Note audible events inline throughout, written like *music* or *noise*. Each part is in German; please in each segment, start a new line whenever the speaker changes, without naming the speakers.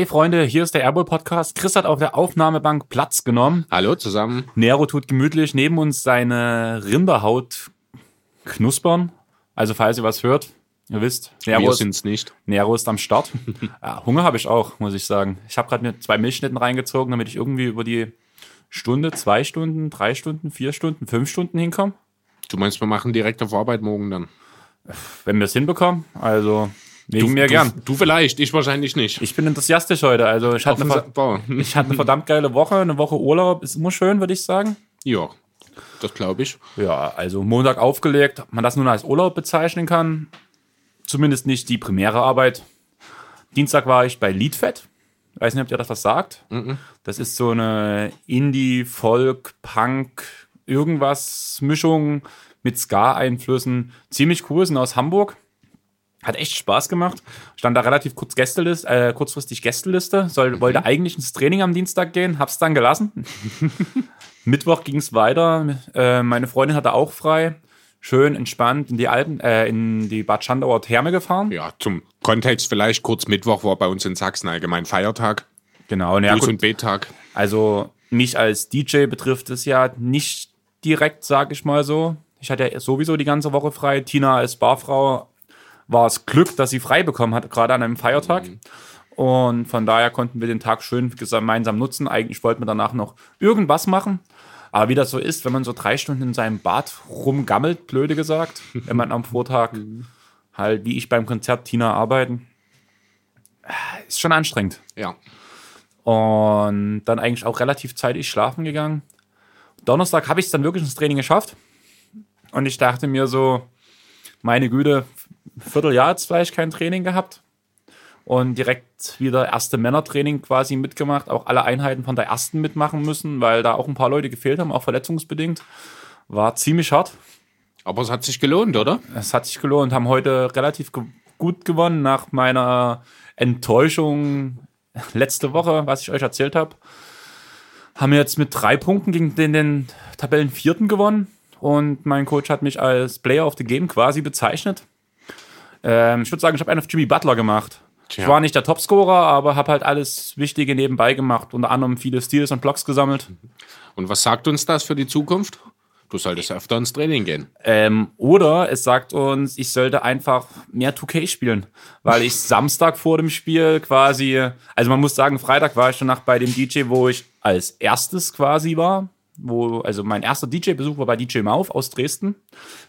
Hey Freunde, hier ist der Airball Podcast. Chris hat auf der Aufnahmebank Platz genommen.
Hallo zusammen.
Nero tut gemütlich neben uns seine Rinderhaut knuspern. Also falls ihr was hört, ihr wisst, Nero,
Wir
ist,
sind's nicht.
Nero ist am Start. ja, *laughs* Hunger habe ich auch, muss ich sagen. Ich habe gerade mir zwei Milchschnitten reingezogen, damit ich irgendwie über die Stunde, zwei Stunden, drei Stunden, vier Stunden, fünf Stunden hinkomme.
Du meinst, wir machen direkt auf Arbeit morgen dann?
Wenn wir es hinbekommen. Also wegen
du,
mir
du,
gern.
Du vielleicht, ich wahrscheinlich nicht.
Ich bin enthusiastisch heute. Also ich hatte, eine, *laughs* ich hatte eine verdammt geile Woche. Eine Woche Urlaub ist immer schön, würde ich sagen.
Ja, das glaube ich.
Ja, also Montag aufgelegt, ob man das nun als Urlaub bezeichnen kann. Zumindest nicht die primäre Arbeit. Dienstag war ich bei Liedfett. Weiß nicht, ob ihr das was sagt. Das ist so eine Indie, Folk, Punk, irgendwas Mischung mit Ska-Einflüssen. Ziemlich cool, sind aus Hamburg. Hat echt Spaß gemacht. Stand da relativ kurz Gästeliste, äh, kurzfristig Gästeliste. Soll, Wollte eigentlich ins Training am Dienstag gehen, hab's dann gelassen. *laughs* Mittwoch ging es weiter. Äh, meine Freundin hatte auch frei. Schön entspannt in die Alpen, äh, in die Bad Schandauer Therme gefahren.
Ja, zum Kontext vielleicht kurz Mittwoch war bei uns in Sachsen allgemein Feiertag.
Genau, na ja,
Buß-
gut.
und B-Tag.
Also mich als DJ betrifft es ja nicht direkt, sag ich mal so. Ich hatte ja sowieso die ganze Woche frei. Tina als Barfrau war es Glück, dass sie frei bekommen hat, gerade an einem Feiertag. Und von daher konnten wir den Tag schön gemeinsam nutzen. Eigentlich wollten wir danach noch irgendwas machen. Aber wie das so ist, wenn man so drei Stunden in seinem Bad rumgammelt, blöde gesagt, *laughs* wenn man am Vortag halt wie ich beim Konzert Tina arbeiten, äh, ist schon anstrengend.
Ja.
Und dann eigentlich auch relativ zeitig schlafen gegangen. Donnerstag habe ich es dann wirklich ins Training geschafft. Und ich dachte mir so, meine Güte, Vierteljahr jetzt vielleicht kein Training gehabt. Und direkt wieder erste Männertraining quasi mitgemacht. Auch alle Einheiten von der ersten mitmachen müssen, weil da auch ein paar Leute gefehlt haben, auch verletzungsbedingt. War ziemlich hart.
Aber es hat sich gelohnt, oder?
Es hat sich gelohnt, haben heute relativ ge gut gewonnen nach meiner Enttäuschung letzte Woche, was ich euch erzählt habe. Haben jetzt mit drei Punkten gegen den, den Tabellenvierten gewonnen und mein Coach hat mich als Player of the Game quasi bezeichnet. Ähm, ich würde sagen, ich habe einen auf Jimmy Butler gemacht.
Tja.
Ich war nicht der Topscorer, aber habe halt alles Wichtige nebenbei gemacht, unter anderem viele Steals und Blocks gesammelt.
Und was sagt uns das für die Zukunft? Du solltest öfter ins Training gehen.
Ähm, oder es sagt uns, ich sollte einfach mehr 2K spielen, weil ich *laughs* Samstag vor dem Spiel quasi, also man muss sagen, Freitag war ich schon nach bei dem DJ, wo ich als erstes quasi war. Wo, also mein erster DJ-Besuch war bei DJ Mauf aus Dresden.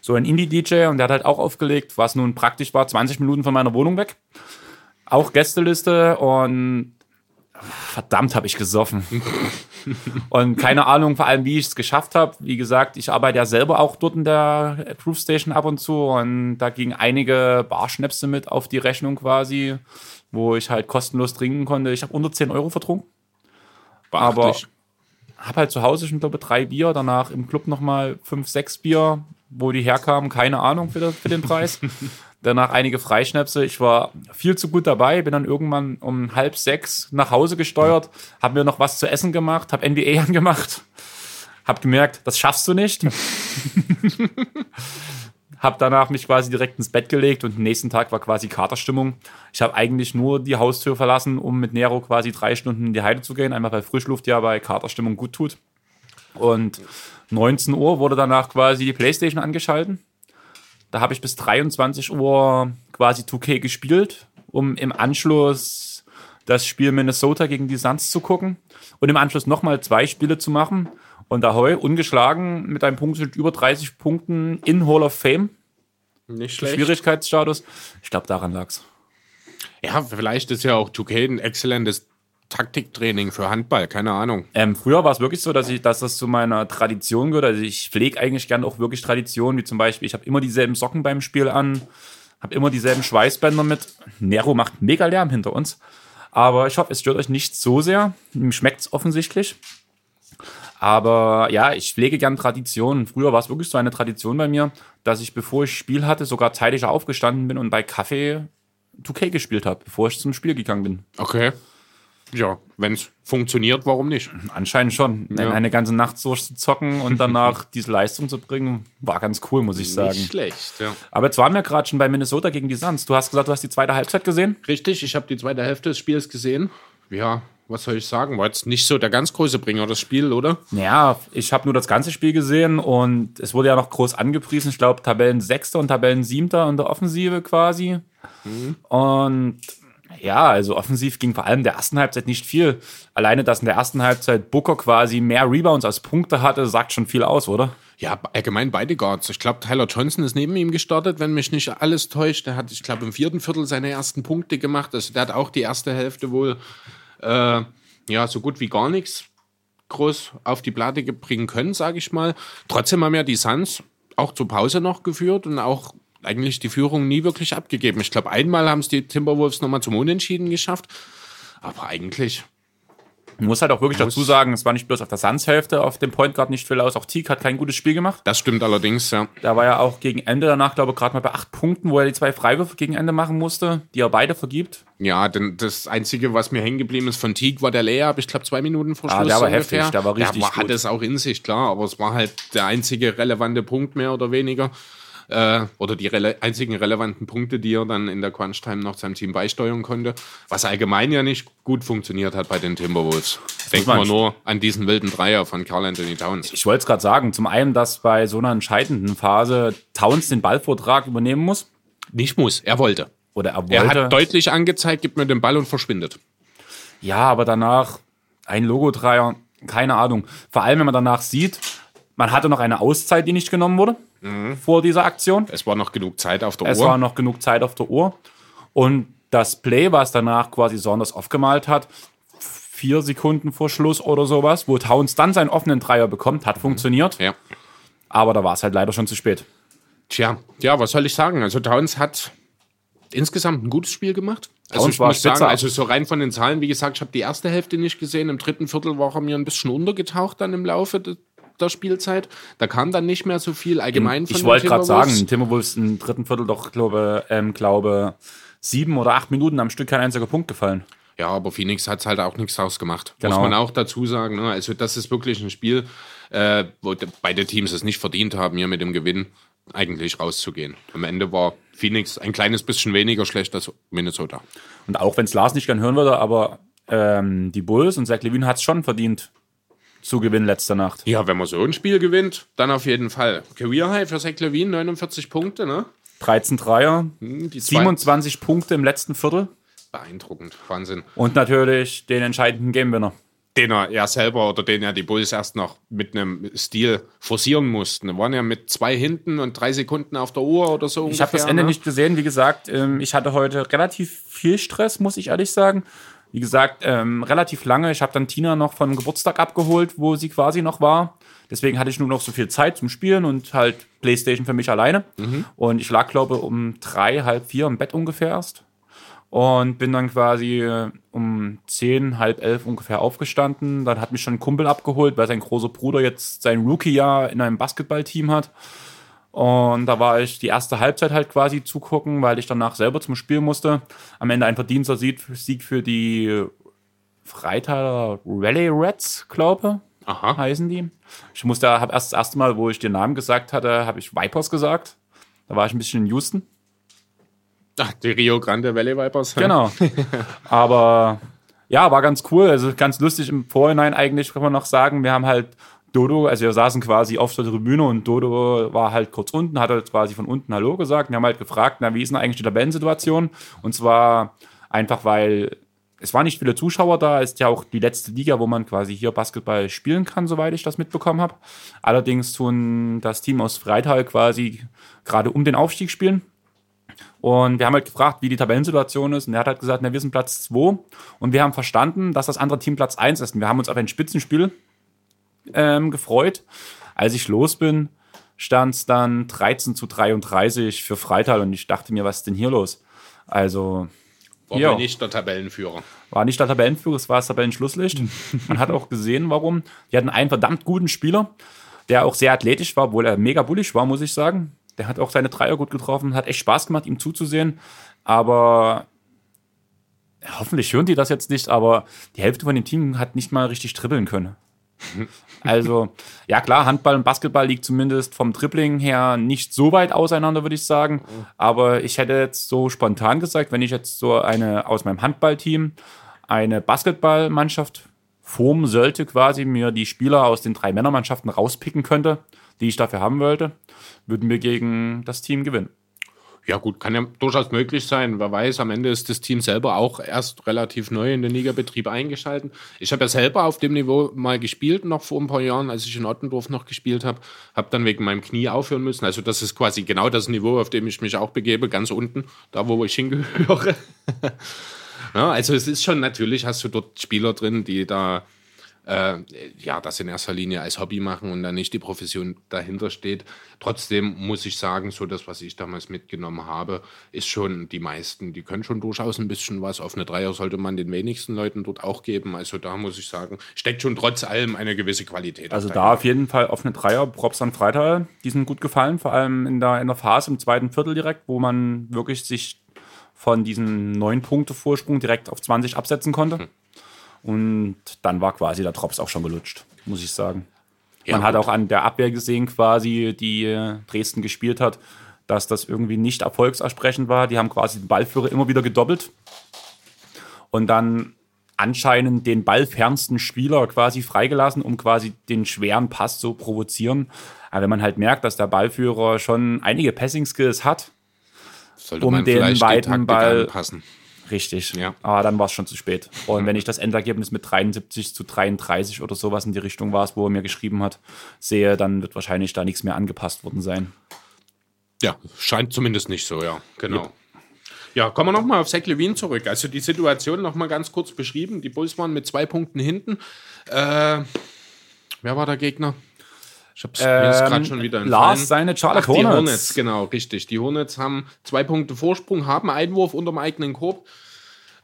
So ein Indie-DJ und der hat halt auch aufgelegt, was nun praktisch war, 20 Minuten von meiner Wohnung weg. Auch Gästeliste und verdammt habe ich gesoffen. *laughs* Und keine Ahnung, vor allem, wie ich es geschafft habe. Wie gesagt, ich arbeite ja selber auch dort in der Groove Station ab und zu und da gingen einige Barschnäpse mit auf die Rechnung quasi, wo ich halt kostenlos trinken konnte. Ich habe unter 10 Euro vertrunken, aber
Beachtlich.
Habe halt zu Hause schon, glaube ich, drei Bier, danach im Club nochmal fünf, sechs Bier, wo die herkamen, keine Ahnung für, das, für den Preis. *laughs* Danach einige Freischnäpse. Ich war viel zu gut dabei, bin dann irgendwann um halb sechs nach Hause gesteuert, habe mir noch was zu essen gemacht, habe NBA *laughs* angemacht, habe gemerkt, das schaffst du nicht. *laughs* habe danach mich quasi direkt ins Bett gelegt und am nächsten Tag war quasi Katerstimmung. Ich habe eigentlich nur die Haustür verlassen, um mit Nero quasi drei Stunden in die Heide zu gehen, einfach weil Frischluft ja bei Katerstimmung gut tut. Und 19 Uhr wurde danach quasi die Playstation angeschalten. Da habe ich bis 23 Uhr quasi 2K gespielt, um im Anschluss das Spiel Minnesota gegen die Suns zu gucken und im Anschluss nochmal zwei Spiele zu machen. Und Ahoy, ungeschlagen, mit einem Punkt über 30 Punkten in Hall of Fame.
Nicht schlecht.
Schwierigkeitsstatus. Ich glaube, daran lag's.
Ja, vielleicht ist ja auch 2K ein exzellentes Taktiktraining für Handball, keine Ahnung.
Ähm, früher war es wirklich so, dass ich, dass das zu meiner Tradition gehört. Also ich pflege eigentlich gern auch wirklich Traditionen, wie zum Beispiel, ich habe immer dieselben Socken beim Spiel an, habe immer dieselben Schweißbänder mit. Nero macht mega Lärm hinter uns. Aber ich hoffe, es stört euch nicht so sehr. Ihm schmeckt's offensichtlich. Aber ja, ich pflege gern Traditionen. Früher war es wirklich so eine Tradition bei mir, dass ich, bevor ich Spiel hatte, sogar zeitiger aufgestanden bin und bei Kaffee 2K gespielt habe, bevor ich zum Spiel gegangen bin.
Okay. Ja, wenn es funktioniert, warum nicht?
Anscheinend schon.
Ja.
Eine ganze Nacht so zu zocken und danach *laughs* diese Leistung zu bringen, war ganz cool, muss ich sagen.
Nicht schlecht, ja.
Aber jetzt waren wir gerade schon bei Minnesota gegen die Suns. Du hast gesagt, du hast die zweite Halbzeit gesehen.
Richtig, ich habe die zweite Hälfte des Spiels gesehen. ja, was soll ich sagen? War jetzt nicht so der ganz große Bringer, das Spiel, oder?
Ja, ich habe nur das ganze Spiel gesehen und es wurde ja noch groß angepriesen. Ich glaube, Tabellen Sechster und Tabellen Siebter in der Offensive quasi. Mhm. Und ja, also offensiv ging vor allem in der ersten Halbzeit nicht viel. Alleine, dass in der ersten Halbzeit Booker quasi mehr Rebounds als Punkte hatte, sagt schon viel aus, oder?
Ja, allgemein beide Guards. Ich glaube, Tyler Johnson ist neben ihm gestartet, wenn mich nicht alles täuscht. Der hat, ich glaube, im vierten Viertel seine ersten Punkte gemacht. Also der hat auch die erste Hälfte wohl äh, ja so gut wie gar nichts groß auf die Platte bringen können, sage ich mal. Trotzdem haben ja die Suns auch zur Pause noch geführt und auch eigentlich die Führung nie wirklich abgegeben. Ich glaube, einmal haben es die Timberwolves nochmal zum Unentschieden geschafft. Aber eigentlich
man muss halt auch wirklich dazu sagen, es war nicht bloß auf der Suns-Hälfte auf dem Point Guard nicht viel aus. Auch Teague hat kein gutes Spiel gemacht.
Das stimmt allerdings, ja.
Da war ja auch gegen Ende danach, glaube ich, gerade mal bei acht Punkten, wo er die zwei Freiwürfe gegen Ende machen musste, die er beide vergibt.
Ja, denn das Einzige, was mir hängen geblieben ist von Teague, war der Layup. Ich glaube, zwei Minuten vor ah, Schluss. Ah,
der war ungefähr. heftig, der war richtig
der war,
gut.
hat es auch in sich, klar, aber es war halt der einzige relevante Punkt mehr oder weniger äh, oder die rele einzigen relevanten Punkte, die er dann in der Crunch-Time noch seinem Team beisteuern konnte, was allgemein ja nicht gut funktioniert hat bei den Timberwolves. Denken wir nur an diesen wilden Dreier von Carl Anthony Towns.
Ich wollte es gerade sagen, zum einen, dass bei so einer entscheidenden Phase Towns den Ballvortrag übernehmen muss.
Nicht muss, er wollte.
Oder er wollte.
Er hat deutlich angezeigt, gibt mir den Ball und verschwindet.
Ja, aber danach ein Logo-Dreier, keine Ahnung. Vor allem, wenn man danach sieht, man hatte noch eine Auszeit, die nicht genommen wurde mhm. vor dieser Aktion.
Es war noch genug Zeit auf der
es
Uhr.
Es war noch genug Zeit auf der Uhr. Und das Play, was danach quasi Saunders aufgemalt hat, vier Sekunden vor Schluss oder sowas, wo Towns dann seinen offenen Dreier bekommt, hat mhm. funktioniert.
Ja.
Aber da war es halt leider schon zu spät.
Tja, ja, was soll ich sagen? Also Towns hat insgesamt ein gutes Spiel gemacht.
Also ich muss sagen,
also so rein von den Zahlen, wie gesagt, ich habe die erste Hälfte nicht gesehen. Im dritten Viertel war er mir ein bisschen untergetaucht dann im Laufe der Spielzeit. Da kam dann nicht mehr so viel allgemein
von Ich wollte gerade sagen, Timberwolves im dritten Viertel doch, glaube, ähm, glaube, sieben oder acht Minuten am Stück kein einziger Punkt gefallen.
Ja, aber Phoenix hat es halt auch nichts draus gemacht. Genau. Muss man auch dazu sagen. Ne? Also, das ist wirklich ein Spiel, äh, wo beide Teams es nicht verdient haben, hier mit dem Gewinn eigentlich rauszugehen. Am Ende war Phoenix ein kleines bisschen weniger schlecht als Minnesota.
Und auch wenn es Lars nicht gern hören würde, aber ähm, die Bulls und Zach Levine hat es schon verdient, zu gewinnen letzte Nacht.
Ja, wenn man so ein Spiel gewinnt, dann auf jeden Fall. Career High für Zach Levine, 49 Punkte, ne?
13 Dreier, hm, 27 Punkte im letzten Viertel.
Beeindruckend, Wahnsinn.
Und natürlich den entscheidenden Game-Winner.
Den er ja selber oder den ja die Bulls erst noch mit einem Stil forcieren mussten. Wir waren ja mit zwei hinten und drei Sekunden auf der Uhr oder so.
Ich habe das Ende ne? nicht gesehen, wie gesagt. Ähm, ich hatte heute relativ viel Stress, muss ich ehrlich sagen. Wie gesagt, ähm, relativ lange. Ich habe dann Tina noch von Geburtstag abgeholt, wo sie quasi noch war. Deswegen hatte ich nur noch so viel Zeit zum Spielen und halt Playstation für mich alleine. Mhm. Und ich lag, glaube um drei, halb vier im Bett ungefähr erst. Und bin dann quasi äh, um zehn, halb elf ungefähr aufgestanden. Dann hat mich schon ein Kumpel abgeholt, weil sein großer Bruder jetzt sein Rookie-Jahr in einem Basketballteam hat. Und da war ich die erste Halbzeit halt quasi zugucken, weil ich danach selber zum Spiel musste. Am Ende ein verdienter Sieg für die Freitaler Rally Reds, glaube
Aha.
heißen die. Ich musste, habe erst das erste Mal, wo ich den Namen gesagt hatte, habe ich Vipers gesagt. Da war ich ein bisschen in Houston.
Ach, die Rio Grande Valley Vipers.
Genau. *laughs* Aber ja, war ganz cool. Also ganz lustig im Vorhinein eigentlich, kann man noch sagen. Wir haben halt Dodo, also wir saßen quasi auf der Tribüne und Dodo war halt kurz unten, hat halt quasi von unten Hallo gesagt. Wir haben halt gefragt, na, wie ist denn eigentlich die Tabellensituation? Und zwar einfach, weil es waren nicht viele Zuschauer da, ist ja auch die letzte Liga, wo man quasi hier Basketball spielen kann, soweit ich das mitbekommen habe. Allerdings tun das Team aus Freital quasi gerade um den Aufstieg spielen. Und wir haben halt gefragt, wie die Tabellensituation ist. Und er hat halt gesagt, na, wir sind Platz 2. Und wir haben verstanden, dass das andere Team Platz 1 ist. Und wir haben uns auf ein Spitzenspiel ähm, gefreut. Als ich los bin, stand es dann 13 zu 33 für Freital und ich dachte mir, was ist denn hier los? Also.
War ja, nicht der Tabellenführer.
War nicht der Tabellenführer, es war das Tabellenschlusslicht. *laughs* Man hat auch gesehen, warum. Die hatten einen verdammt guten Spieler, der auch sehr athletisch war, obwohl er mega bullig war, muss ich sagen. Der hat auch seine Dreier gut getroffen, hat echt Spaß gemacht, ihm zuzusehen. Aber hoffentlich hören die das jetzt nicht, aber die Hälfte von dem Team hat nicht mal richtig dribbeln können. *laughs* Also, ja klar, Handball und Basketball liegt zumindest vom Dribbling her nicht so weit auseinander, würde ich sagen. Aber ich hätte jetzt so spontan gesagt, wenn ich jetzt so eine aus meinem Handballteam eine Basketballmannschaft formen sollte, quasi mir die Spieler aus den drei Männermannschaften rauspicken könnte, die ich dafür haben wollte, würden wir gegen das Team gewinnen.
Ja, gut, kann ja durchaus möglich sein. Wer weiß, am Ende ist das Team selber auch erst relativ neu in den Ligabetrieb eingeschalten. Ich habe ja selber auf dem Niveau mal gespielt, noch vor ein paar Jahren, als ich in Ottendorf noch gespielt habe. Habe dann wegen meinem Knie aufhören müssen. Also, das ist quasi genau das Niveau, auf dem ich mich auch begebe, ganz unten, da wo ich hingehöre. *laughs* ja, also, es ist schon natürlich, hast du dort Spieler drin, die da äh, ja, das in erster Linie als Hobby machen und dann nicht die Profession dahinter steht. Trotzdem muss ich sagen, so das, was ich damals mitgenommen habe, ist schon die meisten, die können schon durchaus ein bisschen was. Auf eine Dreier sollte man den wenigsten Leuten dort auch geben. Also da muss ich sagen, steckt schon trotz allem eine gewisse Qualität.
Also da auf jeden Fall offene Dreier, Props an Freitag, die sind gut gefallen, vor allem in der, in der Phase im zweiten Viertel direkt, wo man wirklich sich von diesem neun Punkte Vorsprung direkt auf 20 absetzen konnte. Hm. Und dann war quasi der Drops auch schon gelutscht, muss ich sagen. Ja, Man hat auch an der Abwehr gesehen, quasi, die äh, Dresden gespielt hat, dass das irgendwie nicht erfolgsersprechend war. Die haben quasi den Ballführer immer wieder gedoppelt und dann anscheinend den ballfernsten Spieler quasi freigelassen, um quasi den schweren Pass zu provozieren. Aber wenn man halt merkt, dass der Ballführer schon einige Passing-Skills hat,
Sollte um den weiten Ball anpassen.
Richtig. Ja. Aber dann war es schon zu spät. Und wenn ich das Endergebnis mit 73 zu 33 oder sowas in die Richtung war, wo er mir geschrieben hat, sehe, dann wird wahrscheinlich da nichts mehr angepasst worden sein.
Ja, scheint zumindest nicht so, ja. Genau. Ja. Ja, kommen wir nochmal auf Zach Levine zurück. Also die Situation nochmal ganz kurz beschrieben. Die Bulls waren mit zwei Punkten hinten. Äh, wer war der Gegner?
Ich habe es ähm, gerade schon wieder entfallen. Lars, seine Charlotte Ach,
Hornets. Die Hornets, genau, richtig. Die Hornets haben zwei Punkte Vorsprung, haben Einwurf unter dem eigenen Korb,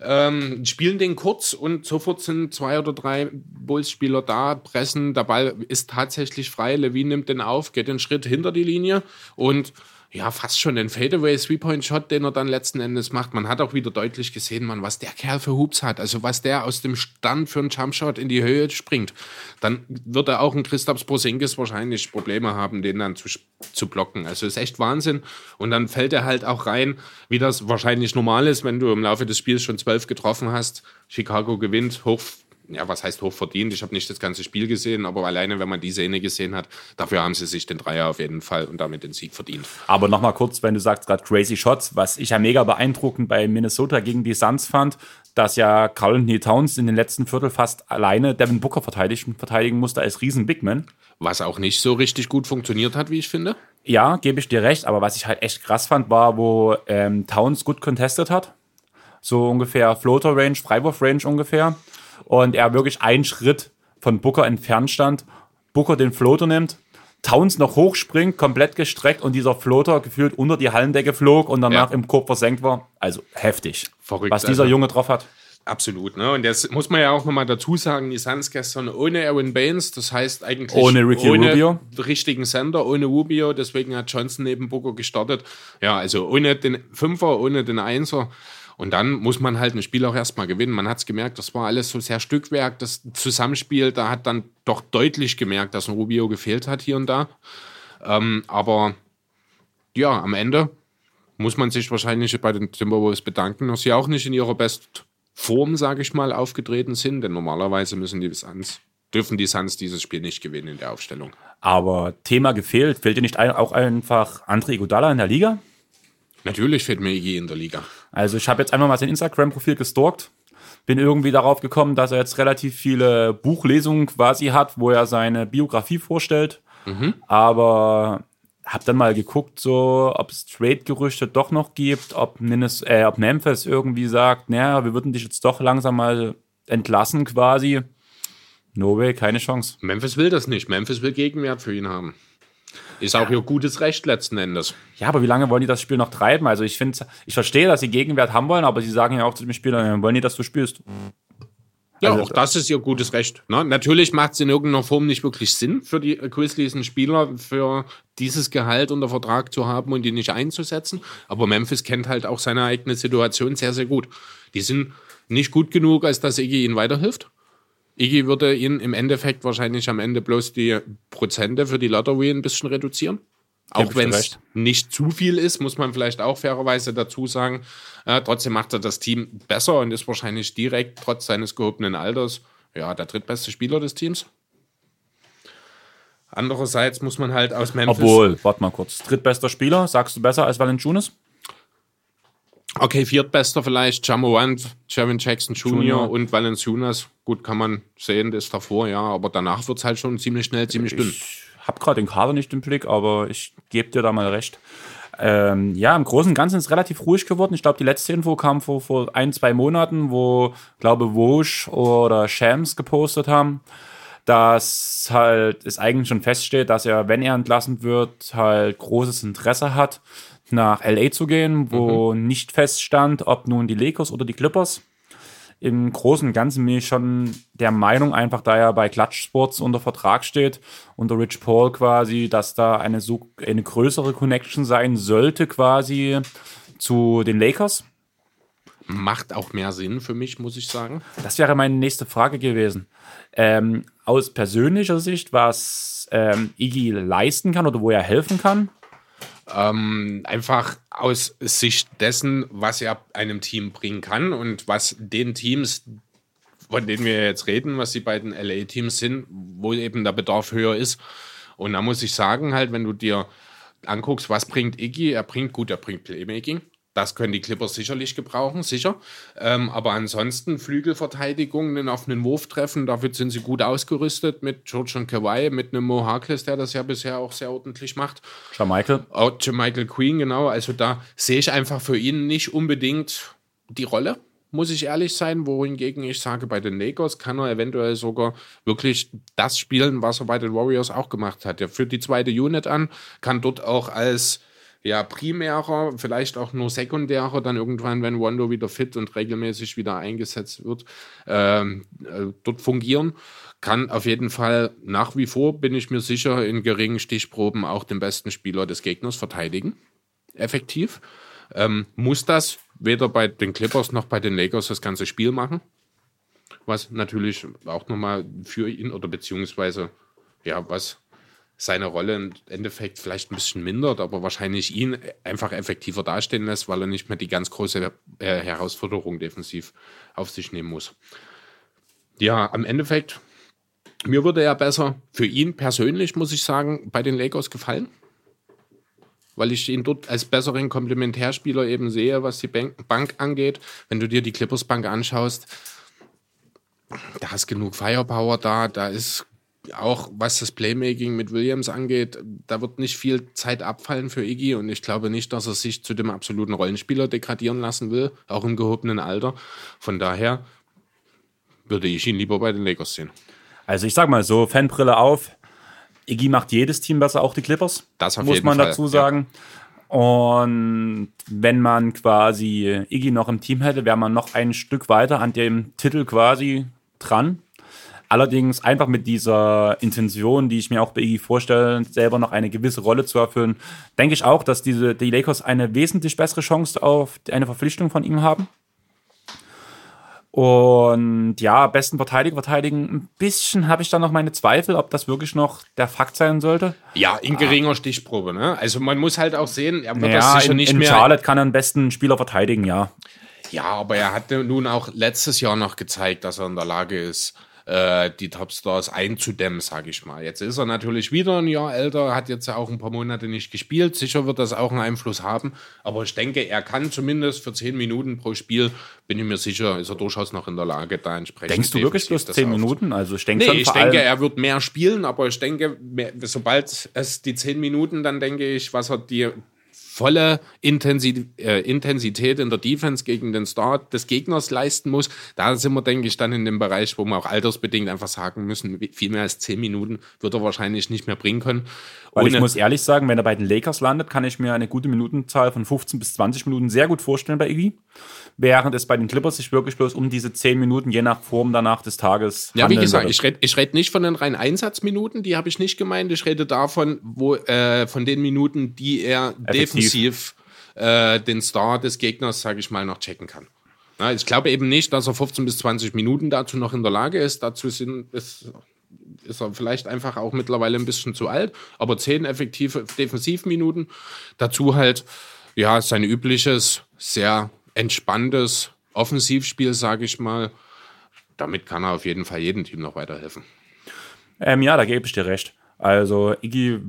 ähm, spielen den kurz und sofort sind zwei oder drei Bulls-Spieler da, pressen. Der Ball ist tatsächlich frei. Levine nimmt den auf, geht den Schritt hinter die Linie und ja, fast schon den Fadeaway Three-Point-Shot, den er dann letzten Endes macht. Man hat auch wieder deutlich gesehen, man, was der Kerl für Hoops hat. Also was der aus dem Stand für einen Jumpshot in die Höhe springt. Dann wird er auch ein Christaps Porzingis wahrscheinlich Probleme haben, den dann zu, zu blocken. Also ist echt Wahnsinn. Und dann fällt er halt auch rein, wie das wahrscheinlich normal ist, wenn du im Laufe des Spiels schon zwölf getroffen hast. Chicago gewinnt, hoch ja, was heißt hochverdient? Ich habe nicht das ganze Spiel gesehen, aber alleine, wenn man die Szene gesehen hat, dafür haben sie sich den Dreier auf jeden Fall und damit den Sieg verdient.
Aber nochmal kurz, wenn du sagst gerade Crazy Shots, was ich ja mega beeindruckend bei Minnesota gegen die Suns fand, dass ja Carl Anthony Towns in den letzten Viertel fast alleine Devin Booker verteidigen, musste als riesen Bigman.
Was auch nicht so richtig gut funktioniert hat, wie ich finde.
Ja, gebe ich dir recht, aber was ich halt echt krass fand, war, wo ähm, Towns gut contestet hat. So ungefähr Floater Range, Freiwurf Range ungefähr und er wirklich einen Schritt von Booker entfernt stand. Booker den Floater nimmt, Towns noch hochspringt, komplett gestreckt und dieser Floater gefühlt unter die Hallendecke flog und danach ja. im Korb versenkt war. Also heftig. Verrückt. Was dieser also. Junge drauf hat.
Absolut, ne? Und das muss man ja auch nochmal dazu sagen, die Suns gestern ohne Aaron Baines, das heißt eigentlich
ohne Ricky ohne Rubio.
richtigen Sender, ohne Rubio, deswegen hat Johnson neben Booker gestartet. Ja, also ohne den Fünfer, ohne den Einser. Und dann muss man halt ein Spiel auch erstmal gewinnen. Man hat es gemerkt, das war alles so sehr Stückwerk, das Zusammenspiel, da hat dann doch deutlich gemerkt, dass ein Rubio gefehlt hat hier und da. Ähm, aber ja, am Ende muss man sich wahrscheinlich bei den Timberwolves bedanken, dass sie auch nicht in ihrer Bestform, sage ich mal, aufgetreten sind. Denn normalerweise müssen die Suns, dürfen die Suns dieses Spiel nicht gewinnen in der Aufstellung.
Aber Thema gefehlt, fehlt dir nicht auch einfach André Iguodala in der Liga?
Natürlich fehlt mir je in der Liga.
Also ich habe jetzt einfach mal sein Instagram-Profil gestalkt. Bin irgendwie darauf gekommen, dass er jetzt relativ viele Buchlesungen quasi hat, wo er seine Biografie vorstellt. Mhm. Aber habe dann mal geguckt, so, ob es Trade-Gerüchte doch noch gibt, ob, Minnes, äh, ob Memphis irgendwie sagt, naja, wir würden dich jetzt doch langsam mal entlassen quasi. No way, keine Chance.
Memphis will das nicht. Memphis will Gegenwert für ihn haben. Ist auch ihr gutes Recht letzten Endes.
Ja, aber wie lange wollen die das Spiel noch treiben? Also ich finde, ich verstehe, dass sie Gegenwert haben wollen, aber sie sagen ja auch zu dem Spieler, wollen die, dass du spielst.
Ja, also, auch das ist ihr gutes Recht. Ne? Natürlich macht es in irgendeiner Form nicht wirklich Sinn für die Grizzlies einen Spieler für dieses Gehalt unter Vertrag zu haben und ihn nicht einzusetzen. Aber Memphis kennt halt auch seine eigene Situation sehr, sehr gut. Die sind nicht gut genug, als dass Iggy ihnen weiterhilft. Iggy würde ihn im Endeffekt wahrscheinlich am Ende bloß die Prozente für die Lottery ein bisschen reduzieren. Auch wenn es nicht zu viel ist, muss man vielleicht auch fairerweise dazu sagen. Äh, trotzdem macht er das Team besser und ist wahrscheinlich direkt, trotz seines gehobenen Alters, ja, der drittbeste Spieler des Teams. Andererseits muss man halt aus
Memphis. Obwohl, warte mal kurz. Drittbester Spieler, sagst du besser als Valanciunas?
Okay, viertbester vielleicht, Jamorant, Javin Jackson Jr. Junior. und Valanciunas. Gut, kann man sehen, das ist davor, ja, aber danach wird es halt schon ziemlich schnell, ziemlich dünn.
Ich habe gerade den Kader nicht im Blick, aber ich gebe dir da mal recht. Ähm, ja, im Großen und Ganzen ist es relativ ruhig geworden. Ich glaube, die letzte Info kam vor, vor ein, zwei Monaten, wo, glaube Woj oder Shams gepostet haben, dass halt es eigentlich schon feststeht, dass er, wenn er entlassen wird, halt großes Interesse hat, nach LA zu gehen, wo mhm. nicht feststand, ob nun die Lakers oder die Clippers im Großen und Ganzen bin ich schon der Meinung, einfach da er bei Clutch Sports unter Vertrag steht, unter Rich Paul quasi, dass da eine, so, eine größere Connection sein sollte quasi zu den Lakers.
Macht auch mehr Sinn für mich, muss ich sagen.
Das wäre meine nächste Frage gewesen. Ähm, aus persönlicher Sicht, was ähm, Iggy leisten kann oder wo er helfen kann?
Ähm, einfach aus Sicht dessen, was er einem Team bringen kann und was den Teams, von denen wir jetzt reden, was die beiden LA-Teams sind, wo eben der Bedarf höher ist. Und da muss ich sagen, halt, wenn du dir anguckst, was bringt Iggy, er bringt gut, er bringt Playmaking. Das können die Clippers sicherlich gebrauchen, sicher. Ähm, aber ansonsten Flügelverteidigung, einen offenen Wurf treffen, dafür sind sie gut ausgerüstet mit George und Kawhi, mit einem Mo Harkless, der das ja bisher auch sehr ordentlich macht.
Michael.
Oh, Michael Queen, genau. Also da sehe ich einfach für ihn nicht unbedingt die Rolle muss ich ehrlich sein, wohingegen ich sage, bei den Lakers kann er eventuell sogar wirklich das spielen, was er bei den Warriors auch gemacht hat. Er führt die zweite Unit an, kann dort auch als ja, primärer, vielleicht auch nur sekundärer, dann irgendwann, wenn Wando wieder fit und regelmäßig wieder eingesetzt wird, ähm, äh, dort fungieren. Kann auf jeden Fall nach wie vor, bin ich mir sicher, in geringen Stichproben auch den besten Spieler des Gegners verteidigen. Effektiv. Ähm, muss das weder bei den Clippers noch bei den Lakers das ganze Spiel machen. Was natürlich auch nochmal für ihn oder beziehungsweise, ja, was seine Rolle im Endeffekt vielleicht ein bisschen mindert, aber wahrscheinlich ihn einfach effektiver dastehen lässt, weil er nicht mehr die ganz große äh, Herausforderung defensiv auf sich nehmen muss. Ja, am Endeffekt, mir würde er besser für ihn persönlich, muss ich sagen, bei den Lakers gefallen, weil ich ihn dort als besseren Komplementärspieler eben sehe, was die Bank, angeht. Wenn du dir die Clippers Bank anschaust, da ist genug Firepower da, da ist auch was das Playmaking mit Williams angeht, da wird nicht viel Zeit abfallen für Iggy und ich glaube nicht, dass er sich zu dem absoluten Rollenspieler degradieren lassen will, auch im gehobenen Alter. Von daher würde ich ihn lieber bei den Lakers sehen.
Also ich sag mal so, Fanbrille auf. Iggy macht jedes Team besser, auch die Clippers.
Das auf
muss
jeden
man
Fall.
dazu sagen. Ja. Und wenn man quasi Iggy noch im Team hätte, wäre man noch ein Stück weiter an dem Titel quasi dran. Allerdings einfach mit dieser Intention, die ich mir auch bei Iggy vorstelle, selber noch eine gewisse Rolle zu erfüllen, denke ich auch, dass diese, die Lakers eine wesentlich bessere Chance auf eine Verpflichtung von ihm haben. Und ja, besten Verteidiger verteidigen. Ein bisschen habe ich da noch meine Zweifel, ob das wirklich noch der Fakt sein sollte.
Ja, in geringer Stichprobe. Ne? Also man muss halt auch sehen,
er wird naja, das sicher in, nicht in mehr. Charlotte kann er den besten Spieler verteidigen, ja.
Ja, aber er hat nun auch letztes Jahr noch gezeigt, dass er in der Lage ist, äh, die Topstars einzudämmen, sage ich mal. Jetzt ist er natürlich wieder ein Jahr älter, hat jetzt auch ein paar Monate nicht gespielt. Sicher wird das auch einen Einfluss haben, aber ich denke, er kann zumindest für zehn Minuten pro Spiel, bin ich mir sicher, ist er durchaus noch in der Lage, da entsprechend.
Denkst du wirklich bloß zehn Minuten? Also ich
denke, nee, ich denke, er wird mehr spielen, aber ich denke, sobald es die zehn Minuten, dann denke ich, was er die volle äh, Intensität in der Defense gegen den Start des Gegners leisten muss. Da sind wir, denke ich, dann in dem Bereich, wo wir auch altersbedingt einfach sagen müssen, viel mehr als zehn Minuten wird er wahrscheinlich nicht mehr bringen können.
Weil ich muss ehrlich sagen, wenn er bei den Lakers landet, kann ich mir eine gute Minutenzahl von 15 bis 20 Minuten sehr gut vorstellen bei Iggy. Während es bei den Clippers sich wirklich bloß um diese 10 Minuten je nach Form danach des Tages
Ja, wie gesagt, würde. ich rede ich red nicht von den reinen Einsatzminuten, die habe ich nicht gemeint. Ich rede davon, wo, äh, von den Minuten, die er Effektiv. defensiv äh, den Star des Gegners, sage ich mal, noch checken kann. Ja, ich glaube eben nicht, dass er 15 bis 20 Minuten dazu noch in der Lage ist. Dazu sind, ist ist er vielleicht einfach auch mittlerweile ein bisschen zu alt, aber zehn effektive Defensivminuten. Dazu halt, ja, sein übliches, sehr entspanntes Offensivspiel, sage ich mal. Damit kann er auf jeden Fall jedem Team noch weiterhelfen.
Ähm, ja, da gebe ich dir recht. Also Iggy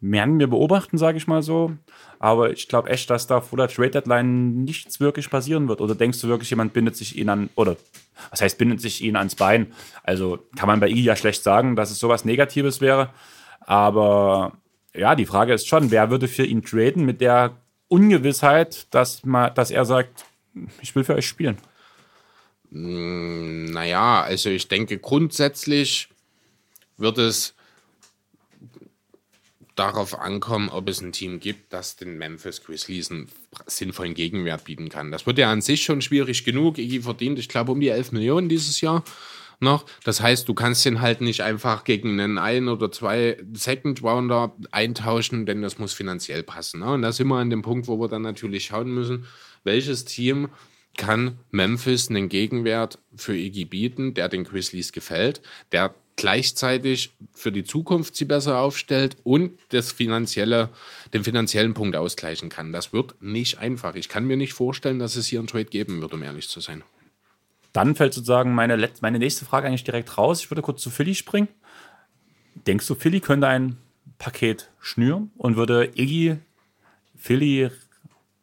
werden wir beobachten, sage ich mal so. Aber ich glaube echt, dass da vor der Trade Deadline nichts wirklich passieren wird. Oder denkst du wirklich, jemand bindet sich ihn an, oder was heißt, bindet sich ihn ans Bein? Also kann man bei Iggy ja schlecht sagen, dass es sowas Negatives wäre. Aber ja, die Frage ist schon, wer würde für ihn traden mit der Ungewissheit, dass, man, dass er sagt, ich will für euch spielen?
Hm, naja, also ich denke grundsätzlich wird es darauf ankommen, ob es ein Team gibt, das den Memphis Grizzlies einen sinnvollen Gegenwert bieten kann. Das wird ja an sich schon schwierig genug. Iggy verdient, ich glaube, um die 11 Millionen dieses Jahr noch. Das heißt, du kannst den halt nicht einfach gegen einen ein oder zwei Second Rounder eintauschen, denn das muss finanziell passen. Ne? Und da sind wir an dem Punkt, wo wir dann natürlich schauen müssen, welches Team kann Memphis einen Gegenwert für Iggy bieten, der den Grizzlies gefällt, der gleichzeitig für die Zukunft sie besser aufstellt und das finanzielle, den finanziellen Punkt ausgleichen kann. Das wird nicht einfach. Ich kann mir nicht vorstellen, dass es hier einen Trade geben wird, um ehrlich zu sein.
Dann fällt sozusagen meine, meine nächste Frage eigentlich direkt raus. Ich würde kurz zu Philly springen. Denkst du, Philly könnte ein Paket schnüren und würde Iggy Philly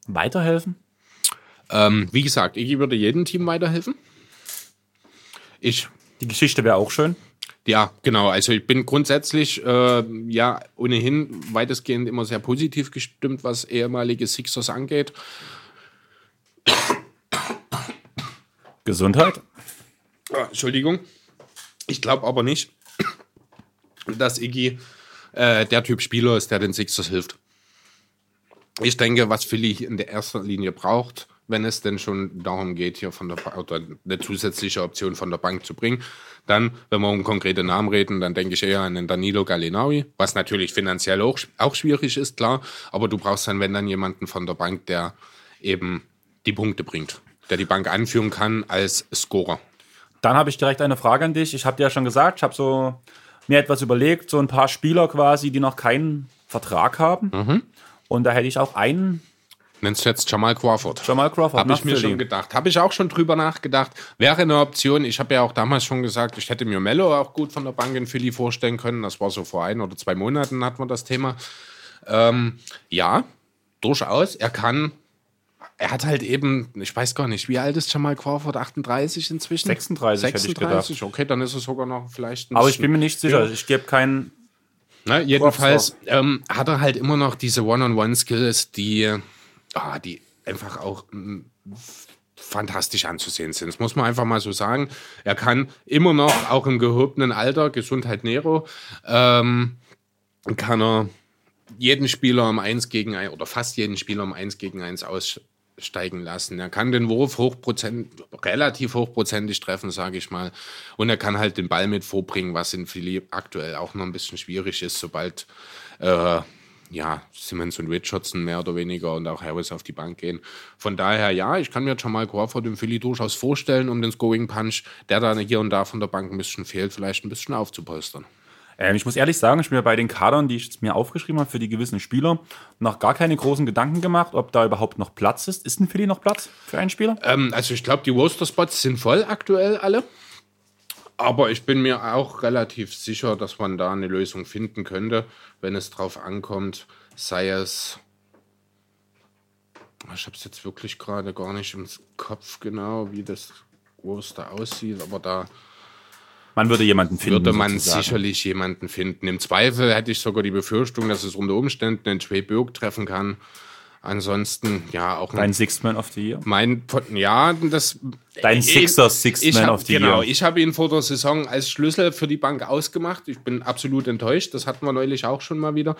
weiterhelfen?
Ähm, wie gesagt, Iggy würde jedem Team weiterhelfen. Ich.
Die Geschichte wäre auch schön.
Ja, genau. Also ich bin grundsätzlich äh, ja ohnehin weitestgehend immer sehr positiv gestimmt, was ehemalige Sixers angeht.
Gesundheit.
Ah, Entschuldigung. Ich glaube aber nicht, dass Iggy äh, der Typ Spieler ist, der den Sixers hilft. Ich denke, was Philly in der ersten Linie braucht, wenn es denn schon darum geht, hier von der oder eine zusätzliche Option von der Bank zu bringen. Dann, wenn wir um konkrete Namen reden, dann denke ich eher an den Danilo Gallinari, was natürlich finanziell auch, auch schwierig ist, klar. Aber du brauchst dann, wenn dann jemanden von der Bank, der eben die Punkte bringt, der die Bank anführen kann als Scorer.
Dann habe ich direkt eine Frage an dich. Ich habe dir ja schon gesagt, ich habe so mir etwas überlegt, so ein paar Spieler quasi, die noch keinen Vertrag haben. Mhm. Und da hätte ich auch einen
Nennst du jetzt Jamal Crawford?
Jamal Crawford.
Habe ich mir schon gedacht. Habe ich auch schon drüber nachgedacht. Wäre eine Option. Ich habe ja auch damals schon gesagt, ich hätte mir Mello auch gut von der Bank in Philly vorstellen können. Das war so vor ein oder zwei Monaten hatten wir das Thema. Ähm, ja, durchaus. Er kann er hat halt eben, ich weiß gar nicht, wie alt ist Jamal Crawford? 38 inzwischen?
36,
36? okay, dann ist es sogar noch vielleicht
ein Aber ich bin mir nicht sicher. Ja. Ich gebe keinen.
Na, jedenfalls ähm, hat er halt immer noch diese One-on-One-Skills, die ah, die einfach auch mm, fantastisch anzusehen sind. Das muss man einfach mal so sagen. Er kann immer noch, auch im gehobenen Alter, Gesundheit Nero, ähm, kann er jeden Spieler um 1 gegen 1 oder fast jeden Spieler um 1 gegen 1 aussteigen lassen. Er kann den Wurf hochprozent, relativ hochprozentig treffen, sage ich mal. Und er kann halt den Ball mit vorbringen, was in Philipp aktuell auch noch ein bisschen schwierig ist, sobald äh, ja, Simmons und Richardson mehr oder weniger und auch Harris auf die Bank gehen. Von daher, ja, ich kann mir Jamal Crawford im Philly durchaus vorstellen, um den Scoring Punch, der da hier und da von der Bank ein bisschen fehlt, vielleicht ein bisschen aufzupolstern.
Ähm, ich muss ehrlich sagen, ich bin mir bei den Kadern, die ich jetzt mir aufgeschrieben habe für die gewissen Spieler, noch gar keine großen Gedanken gemacht, ob da überhaupt noch Platz ist. Ist in Philly noch Platz für einen Spieler?
Ähm, also ich glaube, die Roster-Spots sind voll aktuell alle. Aber ich bin mir auch relativ sicher, dass man da eine Lösung finden könnte, wenn es drauf ankommt, sei es. Ich habe es jetzt wirklich gerade gar nicht im Kopf genau, wie das Roster aussieht, aber da.
Man würde jemanden finden.
Würde man sozusagen. sicherlich jemanden finden. Im Zweifel hätte ich sogar die Befürchtung, dass es unter Umständen einen Burke treffen kann, Ansonsten, ja, auch.
Dein Sixth Man of the Year?
Mein, ja, das.
Dein Sixer Sixth Man
hab,
of the
genau,
Year.
Genau, ich habe ihn vor der Saison als Schlüssel für die Bank ausgemacht. Ich bin absolut enttäuscht. Das hatten wir neulich auch schon mal wieder.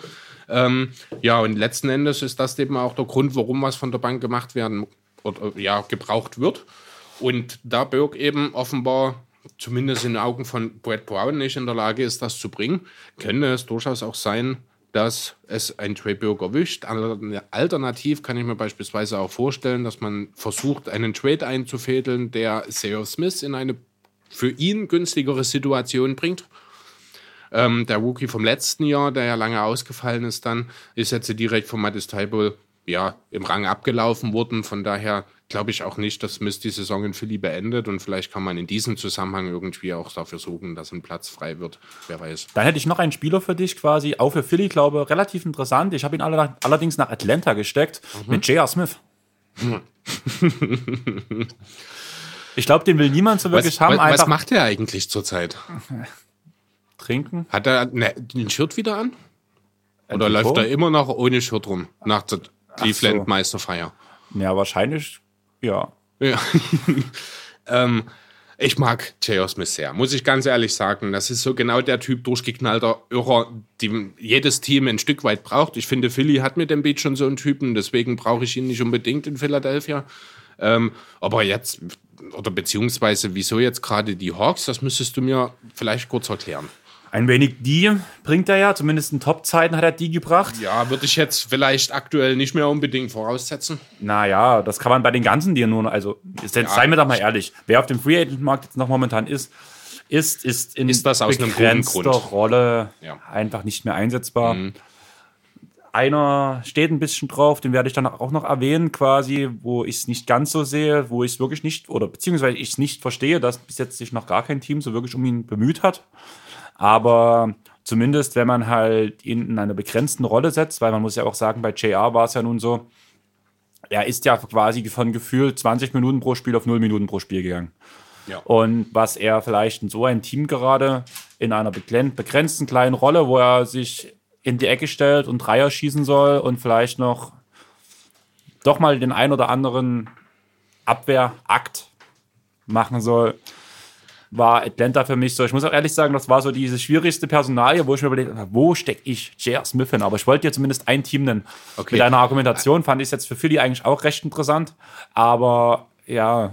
Ähm, ja, und letzten Endes ist das eben auch der Grund, warum was von der Bank gemacht werden oder ja, gebraucht wird. Und da Burke eben offenbar zumindest in den Augen von Brad Brown nicht in der Lage ist, das zu bringen, könnte es durchaus auch sein, dass es ein Trey Burke erwischt. Alternativ kann ich mir beispielsweise auch vorstellen, dass man versucht, einen Trade einzufädeln, der Seo Smith in eine für ihn günstigere Situation bringt. Ähm, der Rookie vom letzten Jahr, der ja lange ausgefallen ist dann, ist jetzt direkt von Mattis Taibo ja, im Rang abgelaufen worden. Von daher glaube ich auch nicht, dass Mist die Saison in Philly beendet und vielleicht kann man in diesem Zusammenhang irgendwie auch dafür sorgen, dass ein Platz frei wird. Wer weiß.
Dann hätte ich noch einen Spieler für dich quasi, auch für Philly, glaube relativ interessant. Ich habe ihn allerdings nach Atlanta gesteckt mhm. mit J.R. Smith. *laughs* ich glaube, den will niemand so wirklich
was,
haben.
Was, was macht er eigentlich zurzeit? *laughs*
Trinken.
Hat er ne, ein Shirt wieder an? Oder läuft er immer noch ohne Shirt rum nach Cleveland Meisterfeier?
Ja, wahrscheinlich ja.
Ja. *laughs* ähm, ich mag J.O. Smith sehr, muss ich ganz ehrlich sagen. Das ist so genau der Typ durchgeknallter Irrer, die jedes Team ein Stück weit braucht. Ich finde, Philly hat mit dem Beat schon so einen Typen, deswegen brauche ich ihn nicht unbedingt in Philadelphia. Ähm, aber jetzt, oder beziehungsweise wieso jetzt gerade die Hawks, das müsstest du mir vielleicht kurz erklären.
Ein wenig die bringt er ja, zumindest in Top-Zeiten hat er die gebracht.
Ja, würde ich jetzt vielleicht aktuell nicht mehr unbedingt voraussetzen.
Naja, das kann man bei den ganzen dir nur, also jetzt, ja. seien wir doch mal ehrlich, wer auf dem Free Agent Markt jetzt noch momentan ist, ist, ist in
ist das aus
begrenzter Rolle ja. einfach nicht mehr einsetzbar. Mhm. Einer steht ein bisschen drauf, den werde ich dann auch noch erwähnen, quasi, wo ich es nicht ganz so sehe, wo ich es wirklich nicht, oder beziehungsweise ich es nicht verstehe, dass bis jetzt sich noch gar kein Team so wirklich um ihn bemüht hat. Aber zumindest, wenn man halt ihn in einer begrenzten Rolle setzt, weil man muss ja auch sagen, bei JR war es ja nun so, er ist ja quasi von Gefühl 20 Minuten pro Spiel auf 0 Minuten pro Spiel gegangen. Ja. Und was er vielleicht in so ein Team gerade in einer begrenzten kleinen Rolle, wo er sich in die Ecke stellt und Dreier schießen soll und vielleicht noch doch mal den ein oder anderen Abwehrakt machen soll, war Atlanta für mich so. Ich muss auch ehrlich sagen, das war so diese schwierigste Personalie, wo ich mir überlegt habe, wo stecke ich J.R. Smith hin? Aber ich wollte dir zumindest ein Team nennen. Okay. Mit deiner Argumentation fand ich es jetzt für Philly eigentlich auch recht interessant. Aber ja.